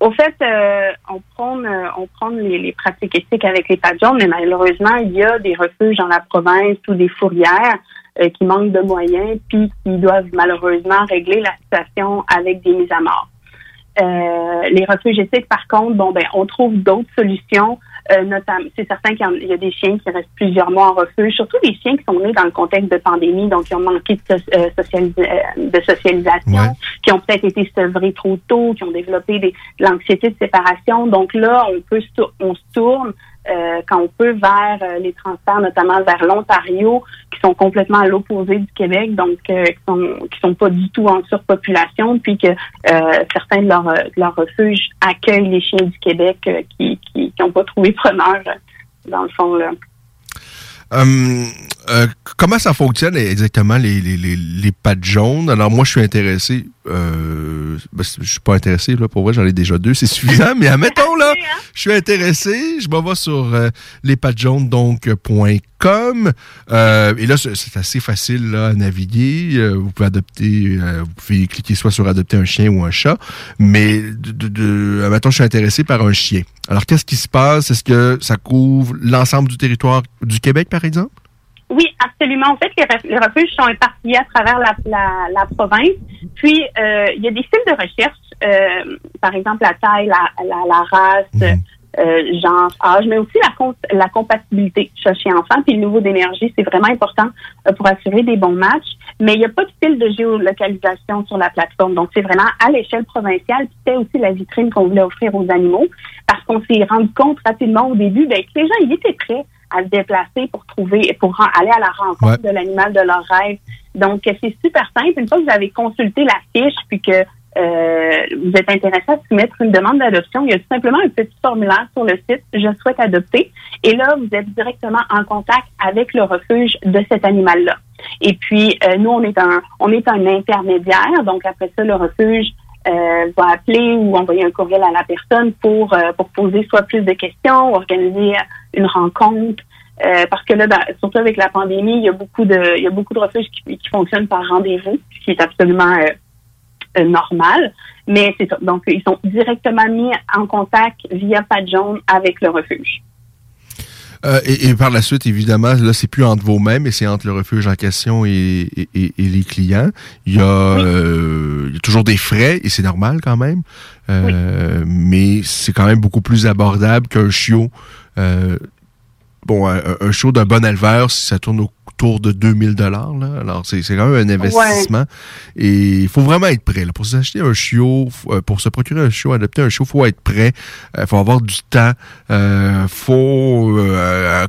au fait, euh, on prend, euh, on les, pratiques éthiques avec les pattes mais malheureusement, il y a des refuges dans la province ou des fourrières euh, qui manquent de moyens, puis qui doivent malheureusement régler la situation avec des mises à mort. Les refuges éthiques, par contre, bon, ben, on trouve d'autres solutions. Euh, notamment, c'est certain qu'il y, a des chiens qui restent plusieurs mois en refuge, surtout des chiens qui sont nés dans le contexte de pandémie, donc qui ont manqué de, euh, de socialisation, qui ont peut-être été sevrés trop tôt, qui ont développé des, de l'anxiété de séparation. Donc là, on peut on se tourne euh, quand on peut vers euh, les transferts, notamment vers l'Ontario, qui sont complètement à l'opposé du Québec, donc euh, qui sont qui sont pas du tout en surpopulation, puis que certains de leurs leur refuges accueillent les chiens du Québec qui qui n'ont pas trouvé dans le fond là. Hum, comment ça fonctionne exactement les, les, les, les pattes jaunes? Alors moi, je suis intéressé euh, ben, je suis pas intéressé, là, pour vrai, j'en ai déjà deux, c'est suffisant, mais admettons, là, je suis intéressé, je me vais sur euh, donc.com, euh, et là, c'est assez facile là, à naviguer, euh, vous pouvez adopter, euh, vous pouvez cliquer soit sur adopter un chien ou un chat, mais de, de, de admettons, je suis intéressé par un chien. Alors, qu'est-ce qui se passe? Est-ce que ça couvre l'ensemble du territoire du Québec, par exemple? Oui, absolument. En fait, les, refuges sont éparpillés à travers la, la, la province. Puis, euh, il y a des styles de recherche, euh, par exemple la taille, la, la, la race, mhm. euh, genre, âge, mais aussi la, la compatibilité chat-chien-enfant. Puis le niveau d'énergie, c'est vraiment important euh, pour assurer des bons matchs. Mais il n'y a pas de style de géolocalisation sur la plateforme. Donc, c'est vraiment à l'échelle provinciale. Puis c'était aussi la vitrine qu'on voulait offrir aux animaux parce qu'on s'est rendu compte rapidement au début ben, que les gens, ils étaient prêts à se déplacer pour trouver, pour aller à la rencontre de l'animal de leur rêve. Donc, c'est super simple. Une fois que vous avez consulté la fiche, puis que euh, vous êtes intéressé à soumettre une demande d'adoption, il y a tout simplement un petit formulaire sur le site Je souhaite adopter. Et là, vous êtes directement en contact avec le refuge de cet animal-là. Et puis, euh, nous, on est un on est un intermédiaire. Donc, après ça, le refuge euh, va appeler ou envoyer un courriel à la personne pour, euh, pour poser soit plus de questions, organiser une rencontre. Euh, parce que là, ben, surtout avec la pandémie, il y a beaucoup de, il y a beaucoup de refuges qui, qui fonctionnent par rendez-vous, ce qui est absolument euh, normale. Mais c'est ça. Donc, ils sont directement mis en contact via Pat Jaune avec le refuge. Euh, et, par la suite, évidemment, là, c'est plus entre vos mains, mais c'est entre le refuge en question et, les clients. Il y, a, euh, il y a toujours des frais, et c'est normal quand même. Euh, mais c'est quand même beaucoup plus abordable qu'un chiot. Bon, un, un chiot d'un bon éleveur, si ça tourne au autour de 2000 dollars. Alors, c'est quand même un investissement. Et il faut vraiment être prêt. Là. Pour s'acheter un chiot, euh, pour se procurer un chiot, adopter un chiot, il faut être prêt. Il euh, faut avoir du temps. Il euh, faut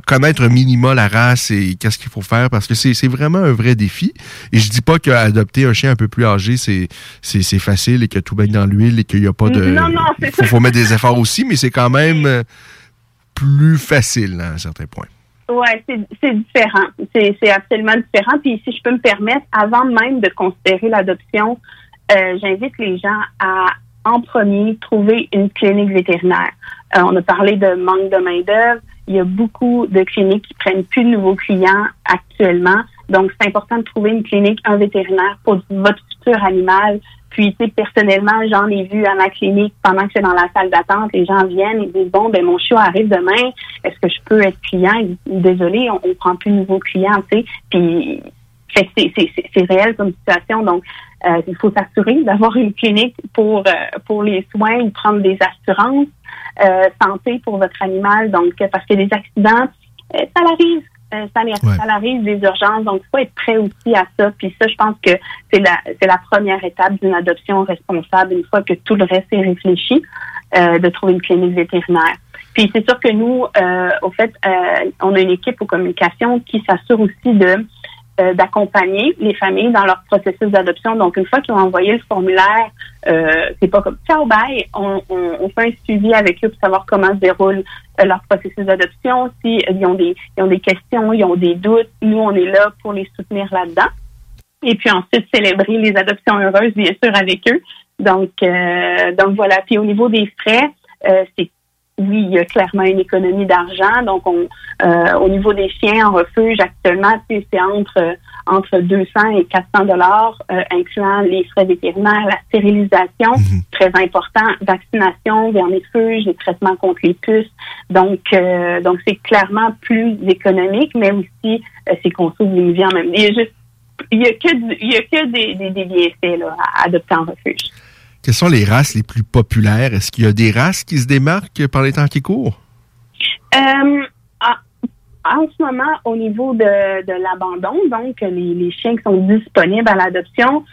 connaître un minimum la race et qu'est-ce qu'il faut faire parce que c'est vraiment un vrai défi. Et je dis pas qu'adopter un chien un peu plus âgé, c'est facile et que tout baigne dans l'huile et qu'il n'y a pas de... Non, non, il faut, faut, mettre des efforts aussi, mais c'est quand même plus facile à un certain point. Oui, c'est différent. C'est absolument différent. Puis si je peux me permettre, avant même de considérer l'adoption, euh, j'invite les gens à en premier trouver une clinique vétérinaire. Euh, on a parlé de manque de main-d'œuvre. Il y a beaucoup de cliniques qui prennent plus de nouveaux clients actuellement. Donc, c'est important de trouver une clinique, un vétérinaire pour votre futur animal puis, tu sais, personnellement, j'en ai vu à ma clinique pendant que c'est dans la salle d'attente. Les gens viennent et disent, bon, ben mon chiot arrive demain. Est-ce que je peux être client? Désolé, on, on prend plus de nouveaux clients, tu sais. Puis, c'est réel comme situation. Donc, euh, il faut s'assurer d'avoir une clinique pour euh, pour les soins, prendre des assurances euh, santé pour votre animal. Donc, parce que les accidents, ça arrive euh, ça, ça, arrive des urgences, donc il faut être prêt aussi à ça. Puis ça, je pense que c'est la, c'est la première étape d'une adoption responsable, une fois que tout le reste est réfléchi, euh, de trouver une clinique vétérinaire. Puis c'est sûr que nous, euh, au fait, on a une équipe aux communications qui s'assure aussi de euh, d'accompagner les familles dans leur processus d'adoption. Donc, une fois qu'ils ont envoyé le formulaire, euh, c'est pas comme ciao bye, on, on, fait un suivi avec eux pour savoir comment se déroule euh, leur processus d'adoption. Si ils ont des ils ont des questions, ils ont des doutes, nous on est là pour les soutenir là-dedans. Et puis ensuite célébrer les adoptions heureuses bien sûr avec eux. Donc donc voilà. Puis au niveau des frais, c'est oui, il y a clairement une économie d'argent. Donc, on, euh, au niveau des chiens en refuge, actuellement, c'est entre entre 200 et 400 dollars, euh, incluant les frais vétérinaires, la stérilisation, mhm. très important, vaccination, vermifuge, les traitements contre les puces. Donc, euh, donc c'est clairement plus économique, mais aussi c'est qu'on sauve vie en même temps. Il y a juste, il y a que, il y a que des, des, des bienfaits là, à adopter en refuge. Quelles sont les races les plus populaires? Est-ce qu'il y a des races qui se démarquent par les temps qui courent? Euh, en ce moment, au niveau de, l'abandon, donc les, chiens qui sont disponibles à l'adoption,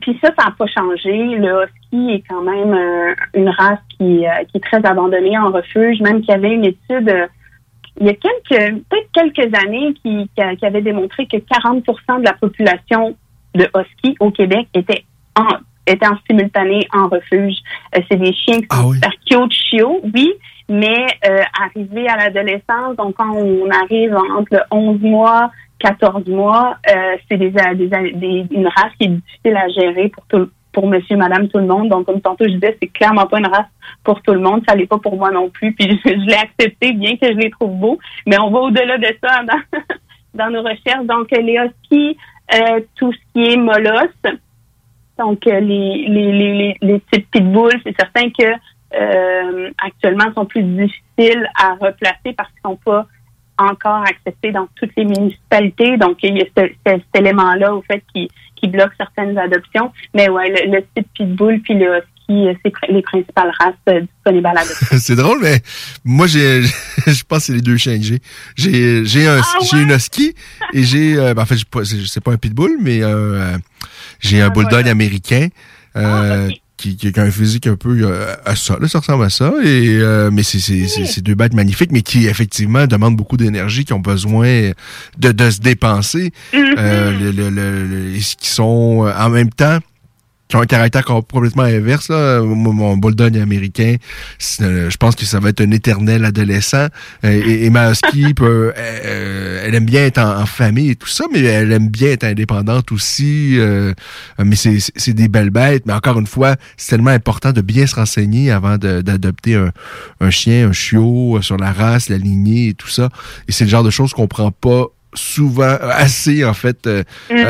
puis ça, ça n'a pas changé. Le husky est quand même euh, une race qui, euh, qui, est très abandonnée en refuge, même qu'il y avait une étude il y a quelques peut-être quelques années qui, qui, avait démontré que 40% de la population de husky au Québec était en, étaient en simultané en refuge. Euh, c'est des chiens qui sont ah oui. chiots, oui, mais euh, arrivés à l'adolescence, donc quand on arrive entre 11 mois, 14 mois, euh, c'est des, des, une race qui est difficile à gérer pour tout pour monsieur, madame, tout le monde. Donc, comme tantôt je disais, c'est clairement pas une race pour tout le monde. Ça l'est pas pour moi non plus. Puis je, l'ai accepté, bien que je les trouve beaux. Mais on va au-delà de ça dans, dans nos recherches. Donc, les huskies, euh, tout ce qui est molosse, donc, euh, les, les, les, les types pitbulls, c'est certain que euh, actuellement sont plus difficiles à replacer parce qu'ils sont pas encore acceptés dans toutes les municipalités. Donc, il y a cet élément-là, au fait, qui, qui bloque certaines adoptions. Mais ouais, le, type pitbull puis le husky, euh, c'est les principales races disponibles à l'adoption. c'est drôle, mais moi, j'ai, je pense que c'est les deux chiens que j'ai. J'ai, j'ai un, ah j'ai une husky et j'ai, ben, en fait, c'est pas un pitbull, mais euh, j'ai un bulldog américain euh, ah, qui, qui, a un physique un peu euh, à ça. Là, ça ressemble à ça. Et, euh, mais c'est deux bêtes magnifiques, mais qui effectivement demandent beaucoup d'énergie, qui ont besoin de, de se dépenser, mm-hmm. euh, le, le, qui sont en même temps qui ont un caractère complètement inverse. Là. Mon, bulldog américain, euh, je pense que ça va être un éternel adolescent. Euh, et, et ma husky, euh, elle aime bien être en, famille et tout ça, mais elle aime bien être indépendante aussi. mais c'est des belles bêtes. Mais encore une fois, c'est tellement important de bien se renseigner avant d'adopter un, un chien, un chiot, sur la race, la lignée et tout ça. Et c'est le genre de choses qu'on prend pas souvent assez en fait euh,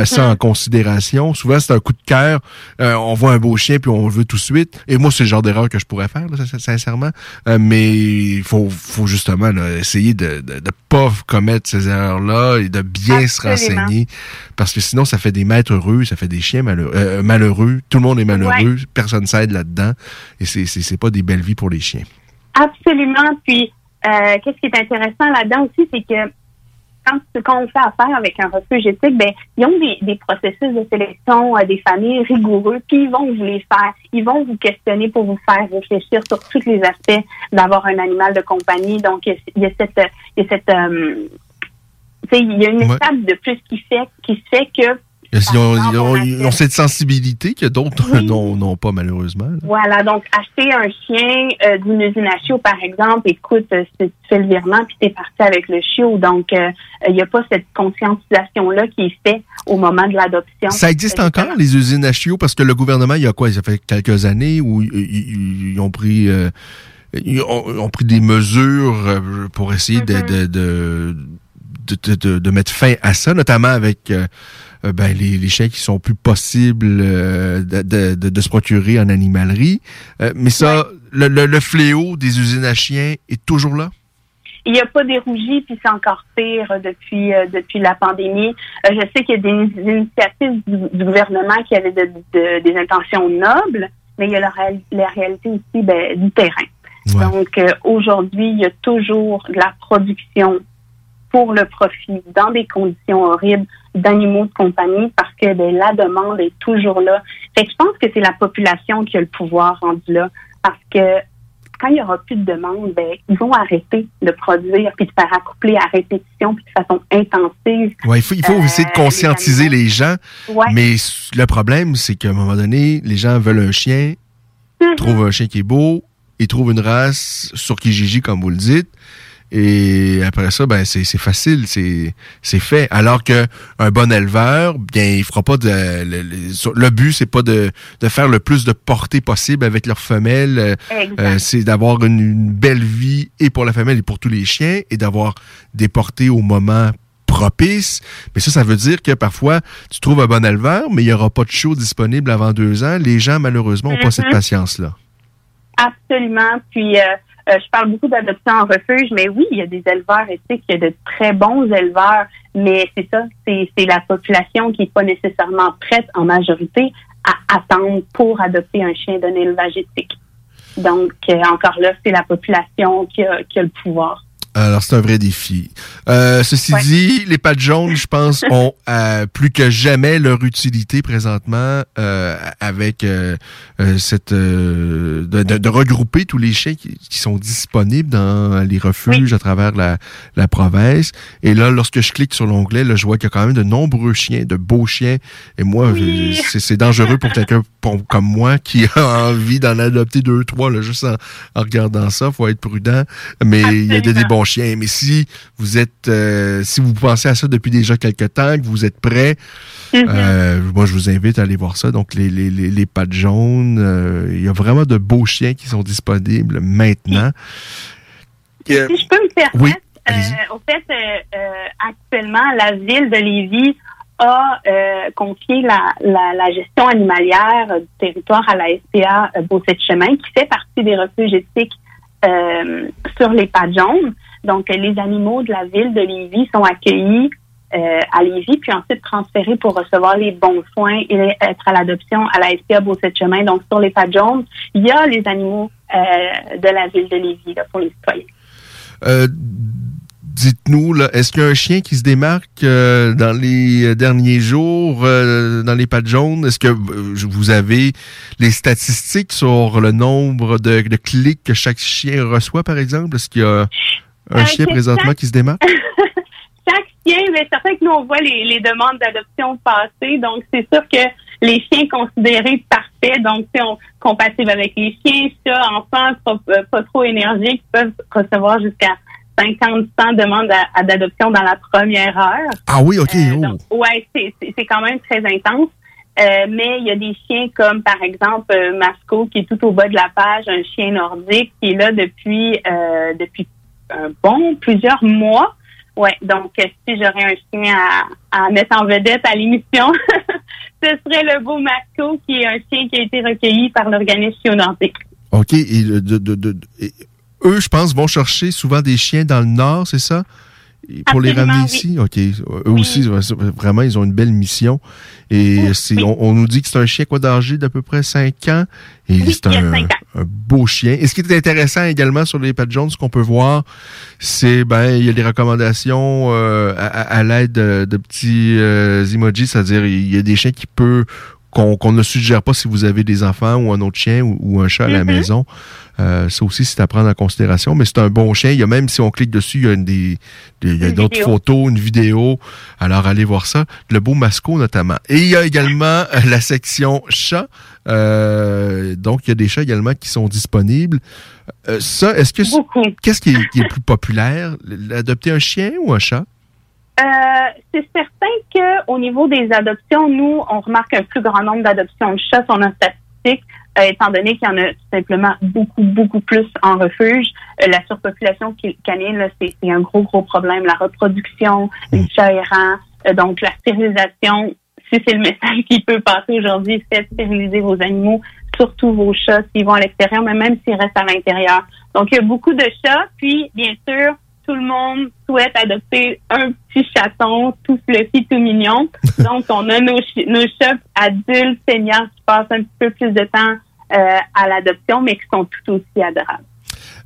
ça en considération. Souvent c'est un coup de cœur. Euh, on voit un beau chien puis on le veut tout de suite. Et moi c'est le genre d'erreur que je pourrais faire là, sin- sincèrement. Euh, mais il faut faut justement là, essayer de, de de pas commettre ces erreurs là et de bien se renseigner parce que sinon ça fait des maîtres heureux, ça fait des chiens malheureux. euh, malheureux. Tout le monde est malheureux. Personne s'aide là-dedans et c'est c'est pas des belles vies pour les chiens. Absolument. Puis, euh, qu'est-ce qui est intéressant là-dedans aussi, c'est que quand, quand on fait affaire avec un refuge éthique, ben, ils ont des, des processus de sélection euh, des familles rigoureux, puis ils vont vous les faire. Ils vont vous questionner pour vous faire réfléchir sur tous les aspects d'avoir un animal de compagnie. Donc, il y a, il y a cette, il y a cette, euh, tu sais, il y a une Ouais. étape de plus qui fait, qui fait que Ils ont, ils ont- ils ont cette sensibilité que d'autres? N'ont n'ont pas malheureusement. là. Voilà, donc acheter un chien euh, d'une usine à chiots, par exemple, écoute, euh, c'est- tu fais le virement puis t'es parti avec le chiot. Donc, euh, il n'y a pas cette conscientisation-là qui est faite au moment de l'adoption. Ça existe encore, les usines à chiots, parce que le gouvernement, il y a quoi? Ça fait quelques années où ils, ont pris... euh, ils ont, pris des mesures euh, pour essayer de, de, de, de, de- de mettre fin à ça, notamment avec euh, euh, ben, les, les chiens qui sont plus possibles euh, de, de, de- se procurer en animalerie. Euh, mais ça, le, le, le fléau des usines à chiens est toujours là? Il n'y a pas dérougi, puis c'est encore pire euh, depuis euh, depuis la pandémie. Euh, je sais qu'il y a des initiatives du, du gouvernement qui avaient de- de- des intentions nobles, mais il y a la, réal- la réalité aussi ben, du terrain. Donc euh, aujourd'hui, il y a toujours de la production pour le profit dans des conditions horribles d'animaux de compagnie parce que ben, la demande est toujours là. Fait que je pense que c'est la population qui a le pouvoir rendu là parce que quand il y aura plus de demande, ben, ils vont arrêter de produire puis de faire accoupler à répétition puis de façon intensive. Ouais, il faut, il faut Euh, essayer de conscientiser les, gens. Ouais. Mais le problème, c'est qu'à un moment donné, les gens veulent un chien, Mhm. trouvent un chien qui est beau, ils trouvent une race sur Kijiji, comme vous le dites. Et après ça, ben c'est facile, c'est c'est fait. Alors que un bon éleveur, bien, il fera pas de le, le- le but, c'est pas de, de faire le plus de portée possible avec leur femelle. euh, euh, c'est d'avoir une, une belle vie et pour la femelle et pour tous les chiens et d'avoir des portées au moment propice. Mais ça, ça veut dire que parfois, tu trouves un bon éleveur, mais il n'y aura pas de show disponible avant deux ans. Les gens, malheureusement, n'ont pas Mhm. cette patience-là. Absolument. Puis, euh, euh, je parle beaucoup d'adoption en refuge, mais oui, il y a des éleveurs éthiques, il y a de très bons éleveurs, mais c'est ça, c'est la population qui n'est pas nécessairement prête en majorité à attendre pour adopter un chien d'un élevage éthique. Donc, euh, encore là, c'est la population qui a, qui a le pouvoir. Alors, c'est un vrai défi. Euh, ceci dit, les pattes jaunes, je pense, ont euh, plus que jamais leur utilité présentement euh, avec euh, euh, cette euh, de, de- de regrouper tous les chiens qui, qui sont disponibles dans les refuges à travers la, la province. Et là, lorsque je clique sur l'onglet, là, je vois qu'il y a quand même de nombreux chiens, de beaux chiens. Et moi, c'est dangereux pour quelqu'un comme moi qui a envie d'en adopter deux, trois, là, juste en, en regardant ça. faut être prudent. Mais il y a des, des bons chiens. Mais si vous êtes, euh, si vous pensez à ça depuis déjà quelques temps, que vous êtes prêt, euh, moi je vous invite à aller voir ça. Donc les les les, les pattes jaunes, euh, il y a vraiment de beaux chiens qui sont disponibles maintenant. Euh, Si je peux me permettre, Oui, euh, au fait, euh, euh, actuellement, la ville de Lévis a euh, confié la, la, la gestion animalière du territoire à la SPA euh, Beaucette-Chemin, qui fait partie des refuges éthiques euh, sur les pattes jaunes. Donc, euh, les animaux de la ville de Lévis sont accueillis euh, à Lévis, puis ensuite transférés pour recevoir les bons soins et être à l'adoption à la SPA Beaucette-Chemin. Donc, sur les pattes jaunes, il y a les animaux euh, de la ville de Lévis là, pour les citoyens. Dites-nous, est-ce qu'il y a un chien qui se démarque dans les derniers jours dans les pattes jaunes? Est-ce que vous avez les statistiques sur le nombre de clics que chaque chien reçoit, par exemple? Est-ce qu'il y a un Euh, chien présentement ça. qui se démarque? chaque chien, mais c'est certain que nous, on voit les, les demandes d'adoption passer. Donc, c'est sûr que les chiens considérés parfaits, donc, on- compatibles avec les chiens, chats, enfants, pas, euh, pas trop énergiques, peuvent recevoir jusqu'à 50 100 demandes d'adoption dans la première heure. Ah oui, OK. oh. Donc, ouais, c'est quand même très intense. Euh, mais il y a des chiens comme, par exemple, euh, Masco, qui est tout au bas de la page, un chien nordique qui est là depuis, euh, depuis un bon plusieurs mois. Ouais, donc euh, si j'aurais un chien à, mettre en vedette à l'émission, ce serait le beau Masco, qui est un chien qui a été recueilli par l'organisme Chionantique. OK. Et, et eux, je pense, vont chercher souvent des chiens dans le nord, c'est ça? Pour les ramener oui. ici? OK. Eux aussi, vraiment, ils ont une belle mission. Et on, on nous dit que c'est un chien, quoi, d'âge d'à peu près 5 ans. Et c'est un, beau chien. Et ce qui est intéressant également sur les pattes jaunes, ce qu'on peut voir, c'est, ben, il y a des recommandations euh, à, l'aide de, de petits euh, emojis, c'est-à-dire, il y a des chiens qui peuvent qu'on ne suggère pas si vous avez des enfants ou un autre chien ou, ou un chat à la Mhm. maison. Euh, ça aussi, c'est à prendre en considération. Mais c'est un bon chien. Il y a même si on clique dessus, il y a une des, des- il y a Une d'autres photos, une vidéo. Alors allez voir ça. Le beau Masco notamment. Et il y a également euh, la section chat. Euh, donc il y a des chats également qui sont disponibles. Euh, ça, est-ce que qu'est-ce qui est, qui est le plus populaire, adopter un chien ou un chat? C'est certain que au niveau des adoptions, nous, on remarque un plus grand nombre d'adoptions de chats sur nos statistiques, euh, étant donné qu'il y en a tout simplement beaucoup, beaucoup plus en refuge. Euh, la surpopulation canine, c'est un gros, gros problème. La reproduction, les chats errants, euh, donc la stérilisation. Si c'est le message qui peut passer aujourd'hui, faites stériliser vos animaux, surtout vos chats s'ils vont à l'extérieur, mais même s'ils restent à l'intérieur. Donc, il y a beaucoup de chats. Puis, bien sûr, tout le monde souhaite adopter un petit chaton tout fluffy, tout mignon. Donc, on a nos, nos chats adultes, seniors, qui passent un petit peu plus de temps euh, à l'adoption, mais qui sont tout aussi adorables.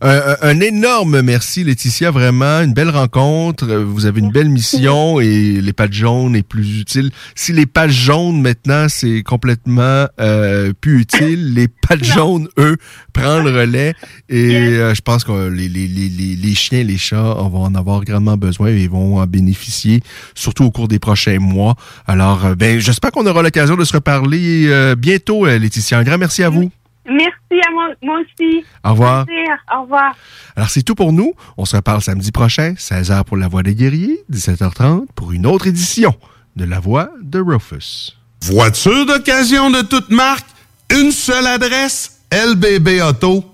Un, énorme merci, Laetitia. Vraiment, une belle rencontre. Vous avez une belle mission et les pages jaunes est plus utile. Si les pages jaunes, maintenant, c'est complètement euh, plus utile, les pages jaunes, eux, prennent le relais. Et euh, je pense que les, les, les, les, chiens, les chats, on va en avoir grandement besoin et vont en bénéficier, surtout au cours des prochains mois. Alors, euh, ben, j'espère qu'on aura l'occasion de se reparler euh, bientôt, Laetitia. Un grand merci à vous. Merci à moi, moi aussi. Au revoir. Au revoir. Alors, c'est tout pour nous. On se reparle samedi prochain, 16h pour La Voix des guerriers, 17h30 pour une autre édition de La Voix de Rufus. Voiture d'occasion de toute marque, une seule adresse, lbbauto.com.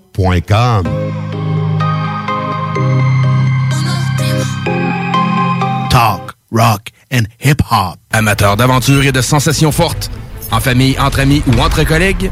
Talk, rock and hip-hop. Amateurs d'aventure et de sensations fortes, en famille, entre amis ou entre collègues,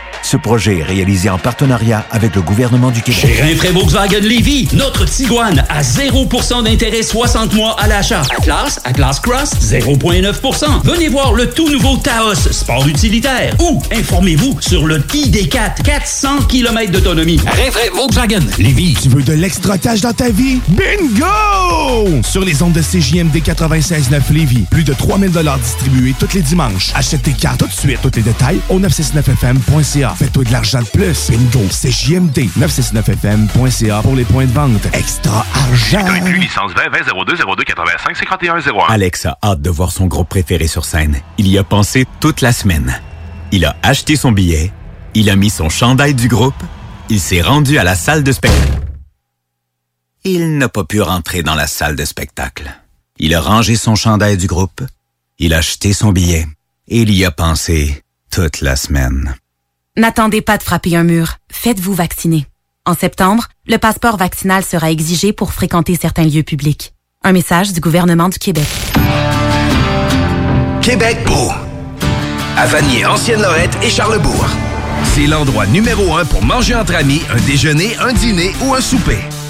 Ce projet est réalisé en partenariat avec le gouvernement du Québec. Chez Rinfraie Volkswagen Lévy, notre Tiguan à 0% d'intérêt 60 mois à l'achat. Atlas, Atlas Cross, 0,9%. Venez voir le tout nouveau Taos, sport utilitaire. Ou informez-vous sur le ID4, 400 km d'autonomie. Rinfraie Volkswagen Lévy. Tu veux de l'extra cash dans ta vie? Bingo! Sur les ondes de CJMD 96.9 Lévis, plus de 3000 distribués tous les dimanches. Achète tes cartes tout de suite. Tous les détails au 969fm.ca. Fais-toi de l'argent de plus. Bingo! CJMD 969fm.ca pour les points de vente. Extra argent! licence 20 20 02 02 85 51 01. Alex a hâte de voir son groupe préféré sur scène. Il y a pensé toute la semaine. Il a acheté son billet, il a mis son chandail du groupe, il s'est rendu à la salle de spectacle. Il n'a pas pu rentrer dans la salle de spectacle. Il a rangé son chandail du groupe, il a acheté son billet et il y a pensé toute la semaine. N'attendez pas de frapper un mur. Faites-vous vacciner. En septembre, le passeport vaccinal sera exigé pour fréquenter certains lieux publics. Un message du gouvernement du Québec. Québec beau. À Vanier, Ancienne-Lorette et Charlebourg. C'est l'endroit numéro un pour manger entre amis, un déjeuner, un dîner ou un souper.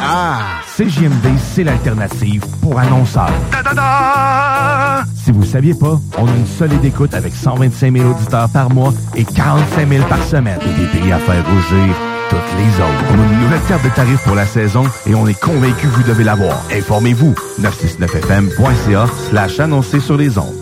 Ah, CJMD, c'est l'alternative pour annonceurs. Si vous saviez pas, on a une solide écoute avec 125 000 auditeurs par mois et 45 000 par semaine. Et des prix à faire rougir toutes les autres. On a une nouvelle carte de tarifs pour la saison et on est convaincu que vous devez l'avoir. Informez-vous. 969fm.ca slash annoncer sur les ondes.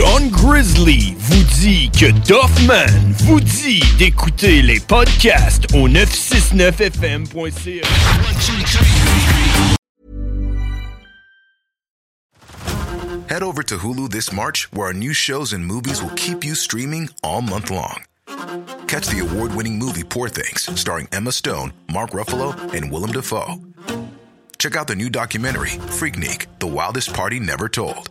John Grizzly vous dit que Doffman vous dit d'écouter les podcasts au 969fm.ca. Head over to Hulu this March, where our new shows and movies will keep you streaming all month long. Catch the award winning movie Poor Things, starring Emma Stone, Mark Ruffalo, and Willem Dafoe. Check out the new documentary, Freaknik The Wildest Party Never Told,